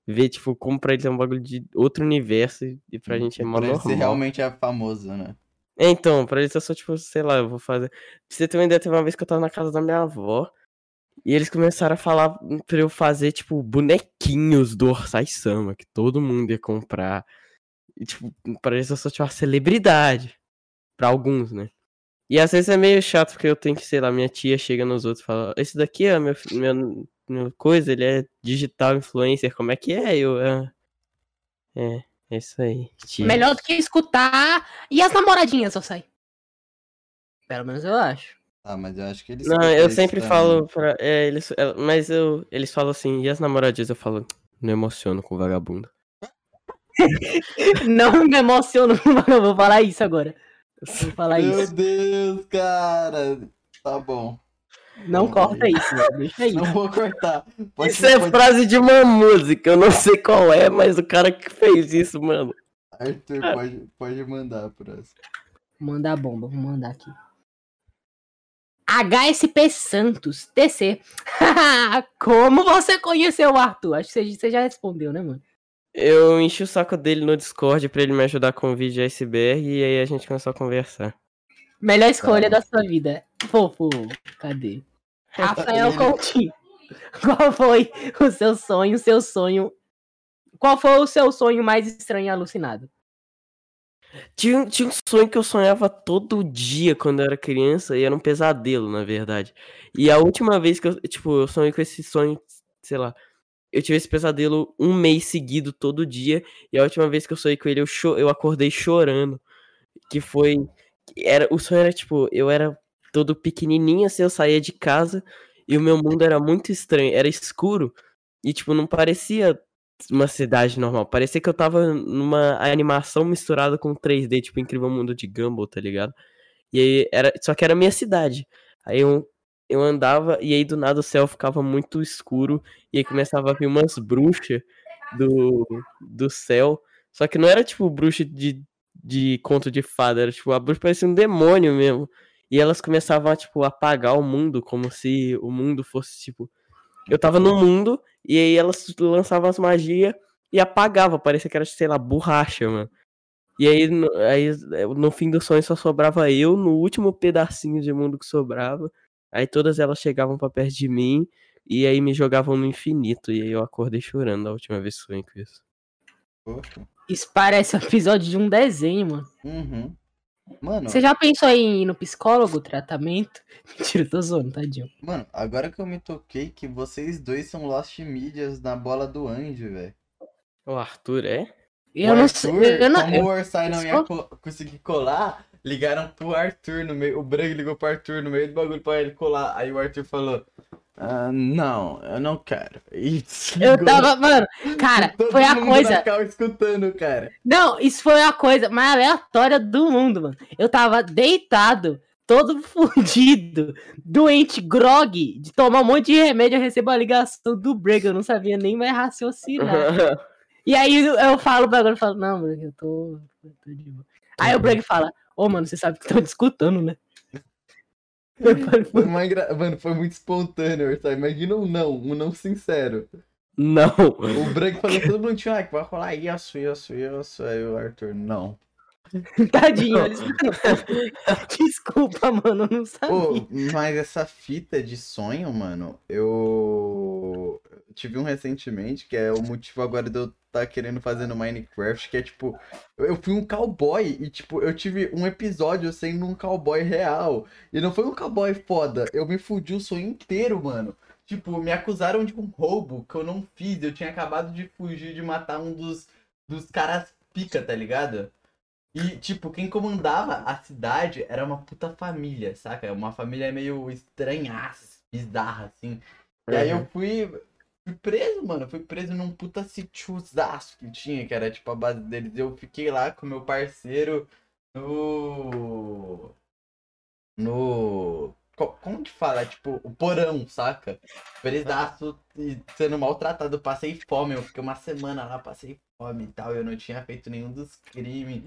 ver, tipo, como pra eles é um bagulho de outro universo e pra gente é mó normal. ser realmente é famoso, né? É, Então, pra eles eu sou tipo, sei lá, eu vou fazer. Pra você ter uma ideia, teve uma vez que eu tava na casa da minha avó e eles começaram a falar pra eu fazer, tipo, bonequinhos do Orsai Sama, que todo mundo ia comprar. E, tipo, pra eles eu sou, tipo, uma celebridade. Pra alguns, né? E às vezes é meio chato, porque eu tenho que, sei lá, minha tia chega nos outros e fala: Esse daqui é meu, meu, meu coisa, ele é digital influencer, como é que é? Eu, "Ah, é, é isso aí. Tia. Melhor do que escutar. E as namoradinhas, eu sei. Pelo menos eu acho. Ah, mas eu acho que eles. Não, eu sempre também. falo pra. É, eles, é, mas eu, eles falam assim, e as namoradinhas? Eu falo, não emociono com vagabundo. Não me emociono, eu vou falar isso agora. Vou falar Meu isso. Deus, cara. Tá bom. Não corta isso, mano. deixa isso. Não vou cortar. Pode, isso é pode- frase de uma música, eu não sei qual é, mas o cara que fez isso, mano. Arthur, pode, pode mandar a próxima. Mandar bomba, vou mandar aqui. HSP Santos, TC. Como você conheceu o Arthur? Acho que você- você já respondeu, né, mano? Eu enchi o saco dele no Discord pra ele me ajudar com o vídeo iceberg e aí a gente começou a conversar. Melhor escolha Tá. da sua vida. Fofo, cadê? Rafael Ele- Coutinho. Qual foi o seu sonho, seu sonho? Qual foi o seu sonho mais estranho e alucinado? Tinha, um- tinha um sonho que eu sonhava todo dia quando eu era criança e era um pesadelo, na verdade. E a última vez que eu, tipo, eu sonhei com esse sonho, sei lá, eu tive esse pesadelo um mês seguido, todo dia, e a última vez que eu sonhei com ele, eu, cho eu acordei chorando. Que foi. Era, o sonho era tipo, eu era todo pequenininho assim, eu saía de casa e o meu mundo era muito estranho, era escuro e, tipo, não parecia uma cidade normal. Parecia que eu tava numa animação misturada com 3D, tipo Incrível Mundo de Gumball, tá ligado? E aí era. Só que era minha cidade. Aí eu, eu andava e aí do nada o céu ficava muito escuro e aí começava a vir umas bruxas do, do céu. Só que não era tipo bruxa de, de conto de fada, era tipo, a bruxa parecia um demônio mesmo. E elas começavam a, tipo, apagar o mundo, como se o mundo fosse, tipo. Eu tava no mundo, e aí elas lançavam as magias e apagava, parecia que era, sei lá, borracha, mano. E aí, no, aí, no fim do sonho só sobrava eu, no último pedacinho de mundo que sobrava. Aí todas elas chegavam pra perto de mim, e aí me jogavam no infinito. E aí eu acordei chorando a última vez que sonhei com isso. Isso parece um episódio de um desenho, mano. Uhum. Mano, Você já pensou em ir no psicólogo, tratamento? Mentira, eu tô zoando, tadinho. mano, agora que eu me toquei que vocês dois são Lost Medias na bola do anjo, velho. O Arthur é? Eu o não Arthur, sei. Eu não, como eu- o Orsai não ia co- conseguir colar, ligaram pro Arthur no meio. O Brang ligou pro Arthur no meio do bagulho pra ele colar. Aí o Arthur falou: ah, Não, eu não quero. E eu tava, mano, cara, Todo foi a mundo coisa. na cal escutando, cara. Não, isso foi a coisa mais aleatória do mundo, mano. Eu tava deitado, todo fudido, doente, grog, de tomar um monte de remédio. Eu recebo a ligação do Brega, eu não sabia nem mais raciocinar. E aí eu, eu falo pra agora, eu falo, não, mano, eu tô, eu tô de boa. Aí o Brega fala, ô, mano, você sabe que estão te escutando, né? Foi uma engra- Mano, foi muito espontâneo, Orsai. Imagina um não, um não sincero. não. O Brang falou todo mundo tinha, ah, que vai rolar isso, isso, isso. Aí o Arthur, não. Tadinho, eles... Desculpa, mano, não sabia. Ô, mas essa fita de sonho, mano, eu tive um recentemente, que é o motivo agora de eu estar querendo fazer no Minecraft, que é tipo, eu eu fui um cowboy e tipo, eu tive um episódio sendo um cowboy real. E não foi um cowboy foda, eu me fudi o sonho inteiro, mano. Tipo, me acusaram de um roubo que eu não fiz, eu tinha acabado de fugir de matar um dos, dos caras pica, tá ligado? E, tipo, quem comandava a cidade era uma puta família, saca? Uma família meio estranhaça, bizarra, assim. E aí eu fui, fui preso, mano. Fui preso num puta sítiozaço que tinha, que era tipo a base deles. Eu fiquei lá com meu parceiro no. No. co- Como que fala? Tipo, o porão, saca? Presaço e sendo maltratado. Passei fome. Eu fiquei uma semana lá, passei fome e tal. Eu não tinha feito nenhum dos crimes.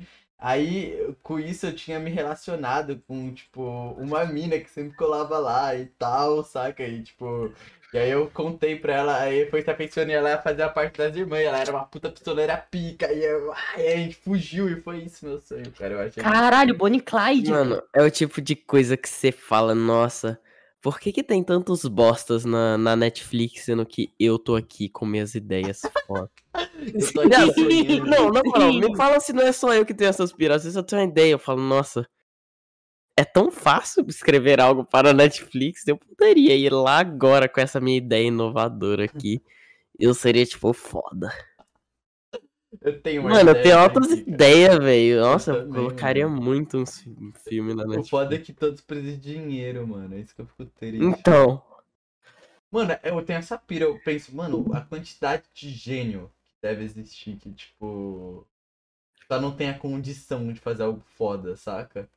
Aí, com isso, eu tinha me relacionado com, tipo, uma mina que sempre colava lá e tal, saca? E, tipo, e aí eu contei pra ela, aí foi se e ela ia fazer a parte das irmãs, ela era uma puta pistoleira pica, e, eu, ai, a gente fugiu e foi isso meu sonho, cara, eu achei... Caralho, Bonnie Clyde. Mano, é o tipo de coisa que você fala, nossa, por que que tem tantos bostas na, na Netflix, sendo que eu tô aqui com minhas ideias foda? Não, não, na moral, me fala se não é só eu que tenho essas piras. Às vezes eu tenho uma ideia, eu falo, nossa, é tão fácil escrever algo para a Netflix, eu poderia ir lá agora com essa minha ideia inovadora aqui. Eu seria, tipo, foda. Eu tenho uma Mano, eu ideia tenho altas ideias, velho. Nossa, eu também, colocaria mano. muito um fi- filme na O Netflix. foda é que todos precisam de dinheiro, mano, é isso que eu fico triste. Então, Mano, eu tenho essa pira, eu penso, mano, a quantidade de gênio que deve existir, que, tipo, só não tem a condição de fazer algo foda, saca?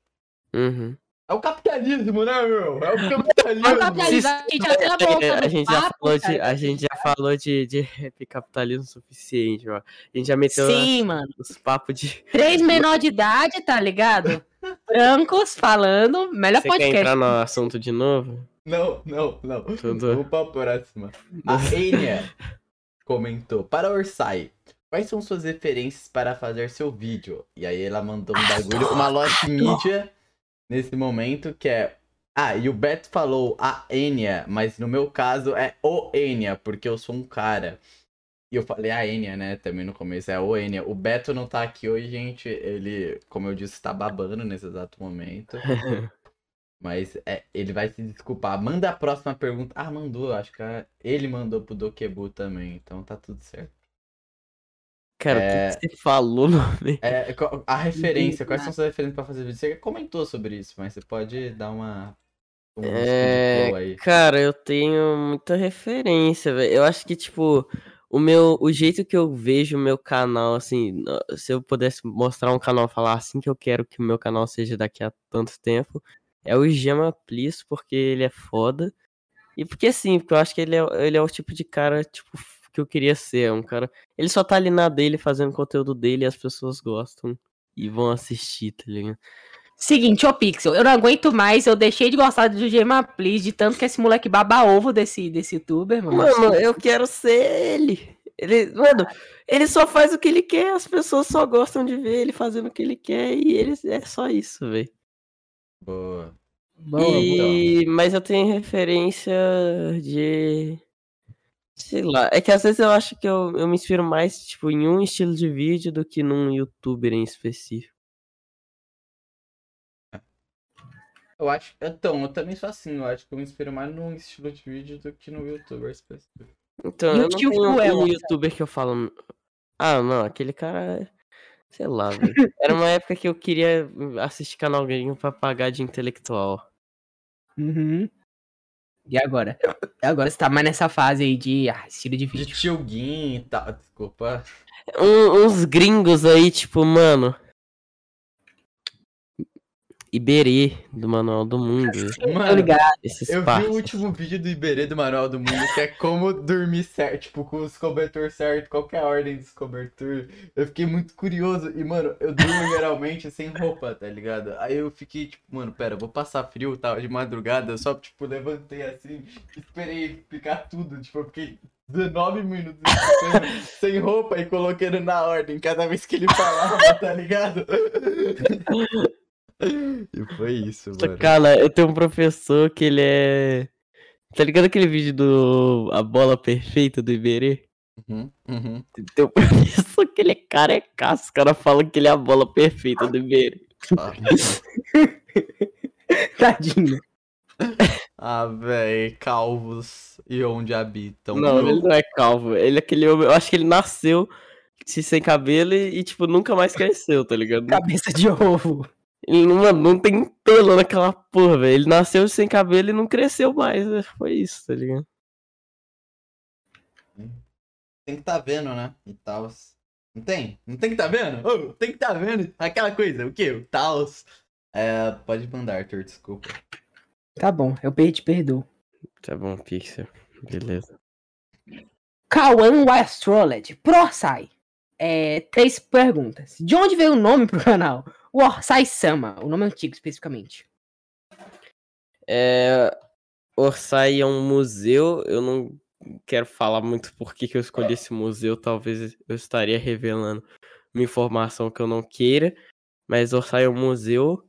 uhum. É o capitalismo, né, meu? É o capitalismo. É o capitalismo. A gente já tá É, voltando a gente já papo, falou de, a gente já falou de, de rap capitalismo suficiente, ó. A gente já meteu Sim, mano. os papos de. Três menor de idade, tá ligado? Brancos falando, melhor Você quer podcast. entrar no assunto de novo? Não, não, não. Tudo. Vamos pra próxima. A Enya comentou, para Orsai, quais são suas referências para fazer seu vídeo? E aí ela mandou um bagulho, uma lost media nesse momento, que é... Ah, e o Beto falou a Enya, mas no meu caso é o Enya, porque eu sou um cara. E eu falei a Enya, né, também no começo, é o Enya. O Beto não tá aqui hoje, gente, ele, como eu disse, tá babando nesse exato momento. Mas é, ele vai se desculpar. Manda a próxima pergunta. Ah, mandou. Acho que a- ele mandou pro Dokebu também. Então tá tudo certo. Cara, É. o que você falou no? É, a referência. Quais são suas referências pra fazer vídeo? Você comentou sobre isso, mas você pode dar uma. Um É. Cara, eu tenho muita referência, velho. Eu acho que, tipo, o meu, o jeito que eu vejo o meu canal, assim, se eu pudesse mostrar um canal, falar assim que eu quero que o meu canal seja daqui a tanto tempo, é o Gema Please, porque ele é foda. E porque, assim, porque eu acho que ele é, ele é o tipo de cara, tipo, que eu queria ser. É um cara. Ele só tá ali na dele, fazendo conteúdo dele e as pessoas gostam e vão assistir, tá ligado? Seguinte, ô Pixel, eu não aguento mais, eu deixei de gostar do Gema Please, de tanto que esse moleque baba ovo desse, desse youtuber, mano. Mano, eu quero ser ele. Ele, mano, ele só faz o que ele quer, as pessoas só gostam de ver ele fazendo o que ele quer e ele é só isso, velho. Boa. Boa, E mas eu tenho referência de sei lá, é que às vezes eu acho que eu, eu me inspiro mais tipo em um estilo de vídeo do que num youtuber em específico. Eu acho. Então, eu também sou assim. Eu acho que eu me inspiro mais num estilo de vídeo do que no youtuber específico. Então, E o eu não tenho um sabe? youtuber que eu falo, ah, não, aquele cara é- sei lá, velho. Era uma época que eu queria assistir canal gringo pra pagar de intelectual. Uhum. E agora? E agora você tá mais nessa fase aí de ah, estilo de De vídeo. tio Gin e tal. Desculpa. Um- uns gringos aí, tipo, mano. Iberê, do Manual do Mundo. Mano, ligado. Esses Eu vi o último vídeo do Iberê do Manual do Mundo, que é como dormir certo, tipo, com os cobertores certos, qual que é a ordem dos cobertores. Eu fiquei muito curioso. E, mano, eu durmo geralmente sem roupa, tá ligado? Aí eu fiquei, tipo, mano, pera, eu vou passar frio, tava de madrugada, eu só, tipo, levantei assim, esperei ficar tudo, tipo, eu fiquei 19 minutos sem roupa e colocando na ordem cada vez que ele falava, tá ligado? E foi isso, mano. Cara, eu tenho um professor que ele é. Tá ligado aquele vídeo do A Bola Perfeita do Iberê? Uhum, uhum. Tem um professor que ele é carecaço. Os caras falam que ele é a bola perfeita do Iberê. Ah. Tadinho. Ah, véi, calvos e onde habitam. Não, Mano, ele não é calvo. Ele é aquele homem. Eu acho que ele nasceu se- sem cabelo e, e, tipo, nunca mais cresceu, tá ligado? Cabeça de ovo. Ele não, mano, não tem pelo naquela porra, velho. Ele nasceu sem cabelo e não cresceu mais. né? Foi isso, tá ligado? Tem que tá vendo, né? E tal. Não tem? Não tem que tá vendo? Ô, tem que tá vendo. Aquela coisa, o quê? O Taos. É, pode mandar, Arthur, desculpa. Tá bom, eu te perdoo. Tá bom, Pixel. Beleza. Kawan Westroled, Pro sai. é, três perguntas. De onde veio o nome pro canal? O Orsai Sama, o nome antigo especificamente. É, Orsay é um museu, eu não quero falar muito por que que eu escolhi esse museu, talvez eu estaria revelando uma informação que eu não queira, mas Orsay é um museu.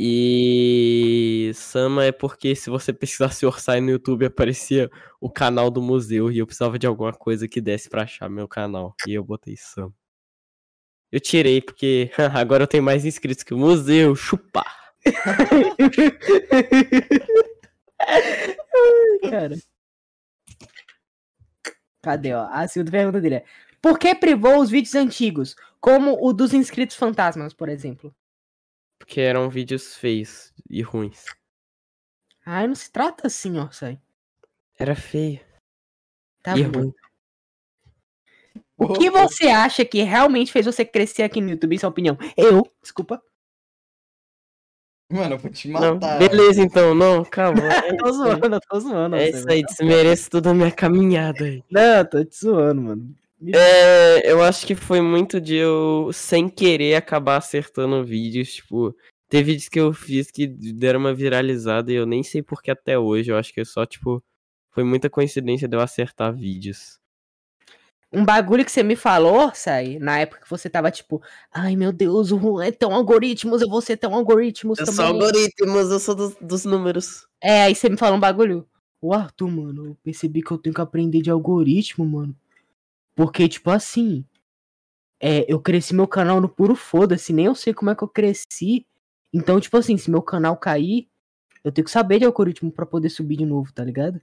E Sama é porque se você pesquisasse Orsay no YouTube aparecia o canal do museu. E eu precisava de alguma coisa que desse pra achar meu canal. E eu botei Sama. Eu tirei porque agora eu tenho mais inscritos que o museu, chupar. Cara. Cadê, ó? A segunda pergunta dele é: Por que privou os vídeos antigos, como o dos inscritos fantasmas, por exemplo? Porque eram vídeos feios e ruins. Ai, não se trata assim, ó, sai. Era feio Tá e bom. ruim. O que você acha que realmente fez você crescer aqui no YouTube, em sua opinião? Eu, desculpa. Mano, eu vou te Não, matar. beleza, então, não, calma. É tô isso aí. zoando, eu tô zoando. É isso aí, desmerece toda a minha caminhada aí. Não, tô te zoando, mano. É, eu acho que foi muito de eu, sem querer, acabar acertando vídeos, tipo... Teve vídeos que eu fiz que deram uma viralizada e eu nem sei por que até hoje. Eu acho que é só, tipo... Foi muita coincidência de eu acertar vídeos. Um bagulho que você me falou, Sai, na época que você tava tipo, ai meu Deus, o Juan é tão algoritmos, eu vou ser tão algoritmos Eu também. sou algoritmos, eu sou dos, dos números. É, aí você me falou um bagulho. O Arthur, mano, eu percebi que eu tenho que aprender de algoritmo, mano. Porque, tipo assim, é, eu cresci meu canal no puro foda-se, nem eu sei como é que eu cresci. Então, tipo assim, se meu canal cair, eu tenho que saber de algoritmo pra poder subir de novo, tá ligado?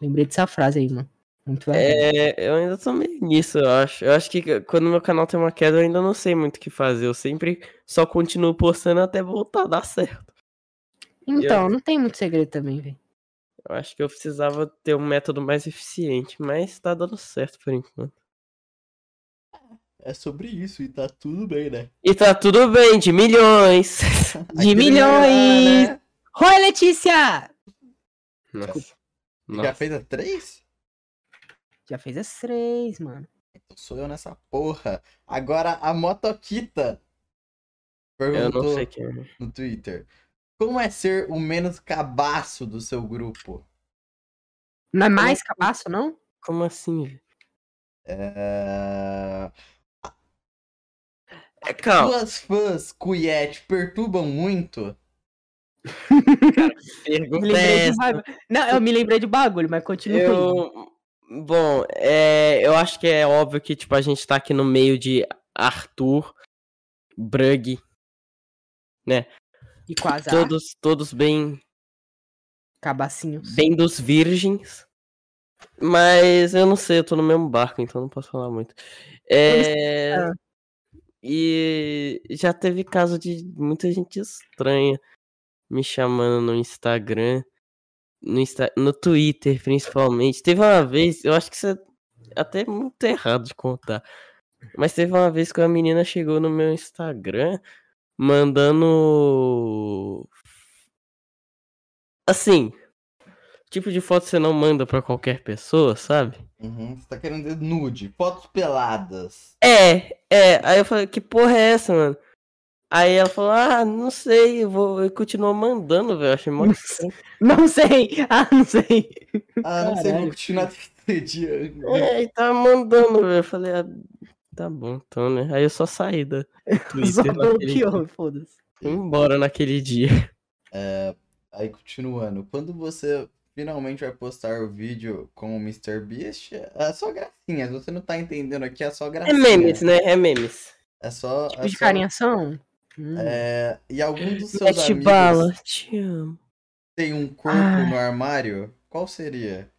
Lembrei dessa frase aí, mano. Muito. É, eu ainda tô meio nisso, eu acho. Eu acho que quando meu canal tem uma queda, eu ainda não sei muito o que fazer. Eu sempre só continuo postando até voltar a dar certo. Então, não tem muito segredo também, velho. Eu acho que eu precisava ter um método mais eficiente, mas tá dando certo por enquanto. É sobre isso e tá tudo bem, né? E tá tudo bem, de milhões. De Aquele milhões! né? Oi, Letícia! Nossa. Já Nossa. fez a três? Já fez as três, mano. Então sou eu nessa porra. Agora a Motoquita Eu perguntou não sei quem é. no Twitter. Como é ser o menos cabaço do seu grupo? Não é mais cabaço, não? Como assim, velho? É... É, calma. Suas fãs, Cuié, te perturbam muito? Me Pergunta é de essa. Não, eu me lembrei de bagulho, mas continua. Eu. Bom, é, eu acho que é óbvio que, tipo, a gente tá aqui no meio de Arthur, Brug, E quase todos, todos bem, cabacinhos. bem dos virgens. Mas eu não sei, eu tô no mesmo barco, então não posso falar muito. É, Ah. E já teve caso de muita gente estranha me chamando no Instagram, no, Insta, no Twitter principalmente. Teve uma vez, eu acho que isso é até muito errado de contar. Mas teve uma vez que uma menina chegou no meu Instagram mandando. Assim, tipo de foto que você não manda pra qualquer pessoa, sabe? Uhum, você tá querendo nude, fotos peladas. É, é. Aí eu falei, que porra é essa, mano? Aí ela falou, ah, não sei, eu vou. Eu continuo mandando, velho. Achei mó estranho. Não sei! Ah, não sei! Ah, não sei, vou Caralho. continuar entediando. É, e tava mandando, velho. Eu falei, ah, tá bom, então, né? Aí eu só saí da Só Twitter dia. bloqueou, foda-se. Fui embora naquele dia. Aí, continuando. Quando você finalmente vai postar o vídeo com o MrBeast, é só gracinhas. Você não tá entendendo aqui, é só É gracinha. memes, né? É memes. É só... Tipo é de só- carinhação? Hum. É, e algum dos seus Mete amigos bala, te amo. tem um corpo Ah. no armário? Qual seria?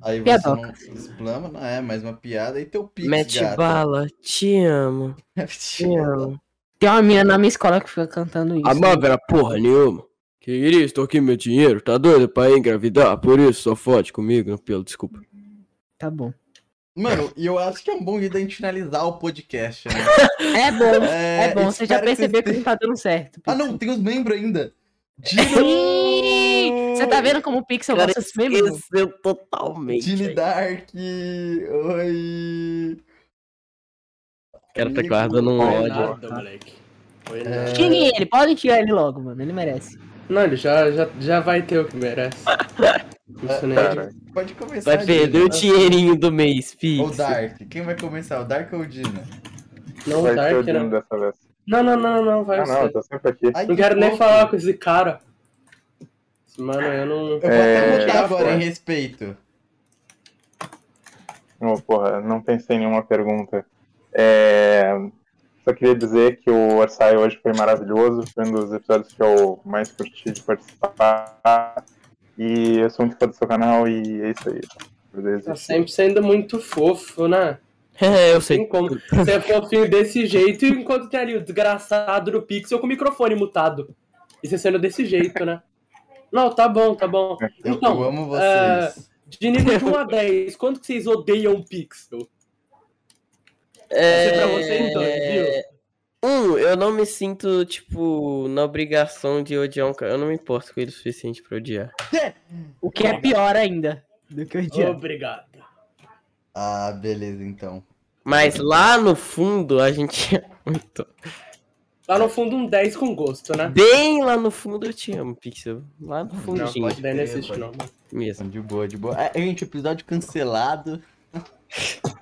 Aí você Piadoca. não explama, não é mais uma piada. E teu pix, Mete gata? bala, te amo. Te amo. Tem uma menina na minha escola que fica cantando isso. Amava era porra nenhuma. Que isso, tô aqui meu dinheiro, tá doido pra engravidar? Por isso, só fode comigo no pelo, desculpa. Tá bom. Mano, e eu acho que é um bom jeito da gente finalizar o podcast, né? É bom, é, bom. Você já percebeu que vocês não tá dando certo. Ah, não, tem os membros ainda. Sim! Você tá vendo como o Pixel cara gosta mesmo? esqueceu totalmente. Velho. Dark. Oi. O cara tá guardando um ódio. Xinguem ele, podem tirar ele logo, mano. Ele merece. Não, ele já, já, já vai ter o que merece. Isso nem é Cara, Pode começar. Vai perder o dinheirinho do mês, Ou Pix. Dark. Quem vai começar? O Dark ou o Dina? Não, vai ser o Dark Dino não. dessa vez. Não, não, não, não, vai Ah, não, eu ser. tô sempre aqui. Ai, Não que quero nem fofo. falar com esse cara. Mano, eu não. Eu vou É, até mutar já agora foi. em respeito. Oh, porra, não pensei em nenhuma pergunta. É, Só queria dizer que o Orsai hoje foi maravilhoso, foi um dos episódios que eu mais curti de participar. E eu sou muito fã do seu canal e é isso aí. Tá sempre sendo muito fofo, né? É, eu sei. como. Você é fofinho desse jeito enquanto tem ali o desgraçado do Pixel com o microfone mutado. E você sendo desse jeito, né? Não, tá bom, tá bom. Eu, Então, eu amo vocês. De nível de 1 a 10, quanto que vocês odeiam o Pixel? É... É pra vocês dois, viu? Um, eu não me sinto, tipo, na obrigação de odiar um cara. Eu não me importo com ele o suficiente pra odiar. O que é pior ainda do que o dia. Obrigado. Ah, beleza, então. Mas lá no fundo, a gente é muito. Lá no fundo, um 10 com gosto, né? Bem lá no fundo eu te amo, Pixel. Lá no Não, dar crer, nesse pode não. mesmo. De boa, de boa. É, gente, episódio cancelado.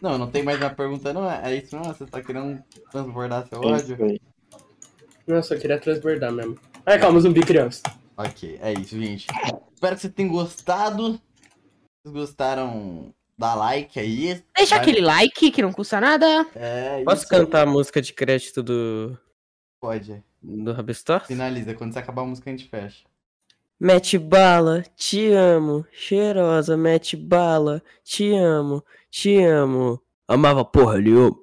Não, não tem mais uma pergunta, não? É isso não? Você tá querendo transbordar seu É ódio? Nossa, eu queria transbordar mesmo. Ai, calma, zumbi criança. Ok, é isso, gente. Espero que vocês tenham gostado. Se vocês gostaram, dá like aí. Deixa Vai- aquele like que não custa nada. É, Posso isso aí. cantar a música de crédito do, Pode. do Rabestor? Finaliza. Quando você acabar a música, a gente fecha. Mete bala, te amo, cheirosa, mete bala, te amo, te amo. Amava porra nenhuma.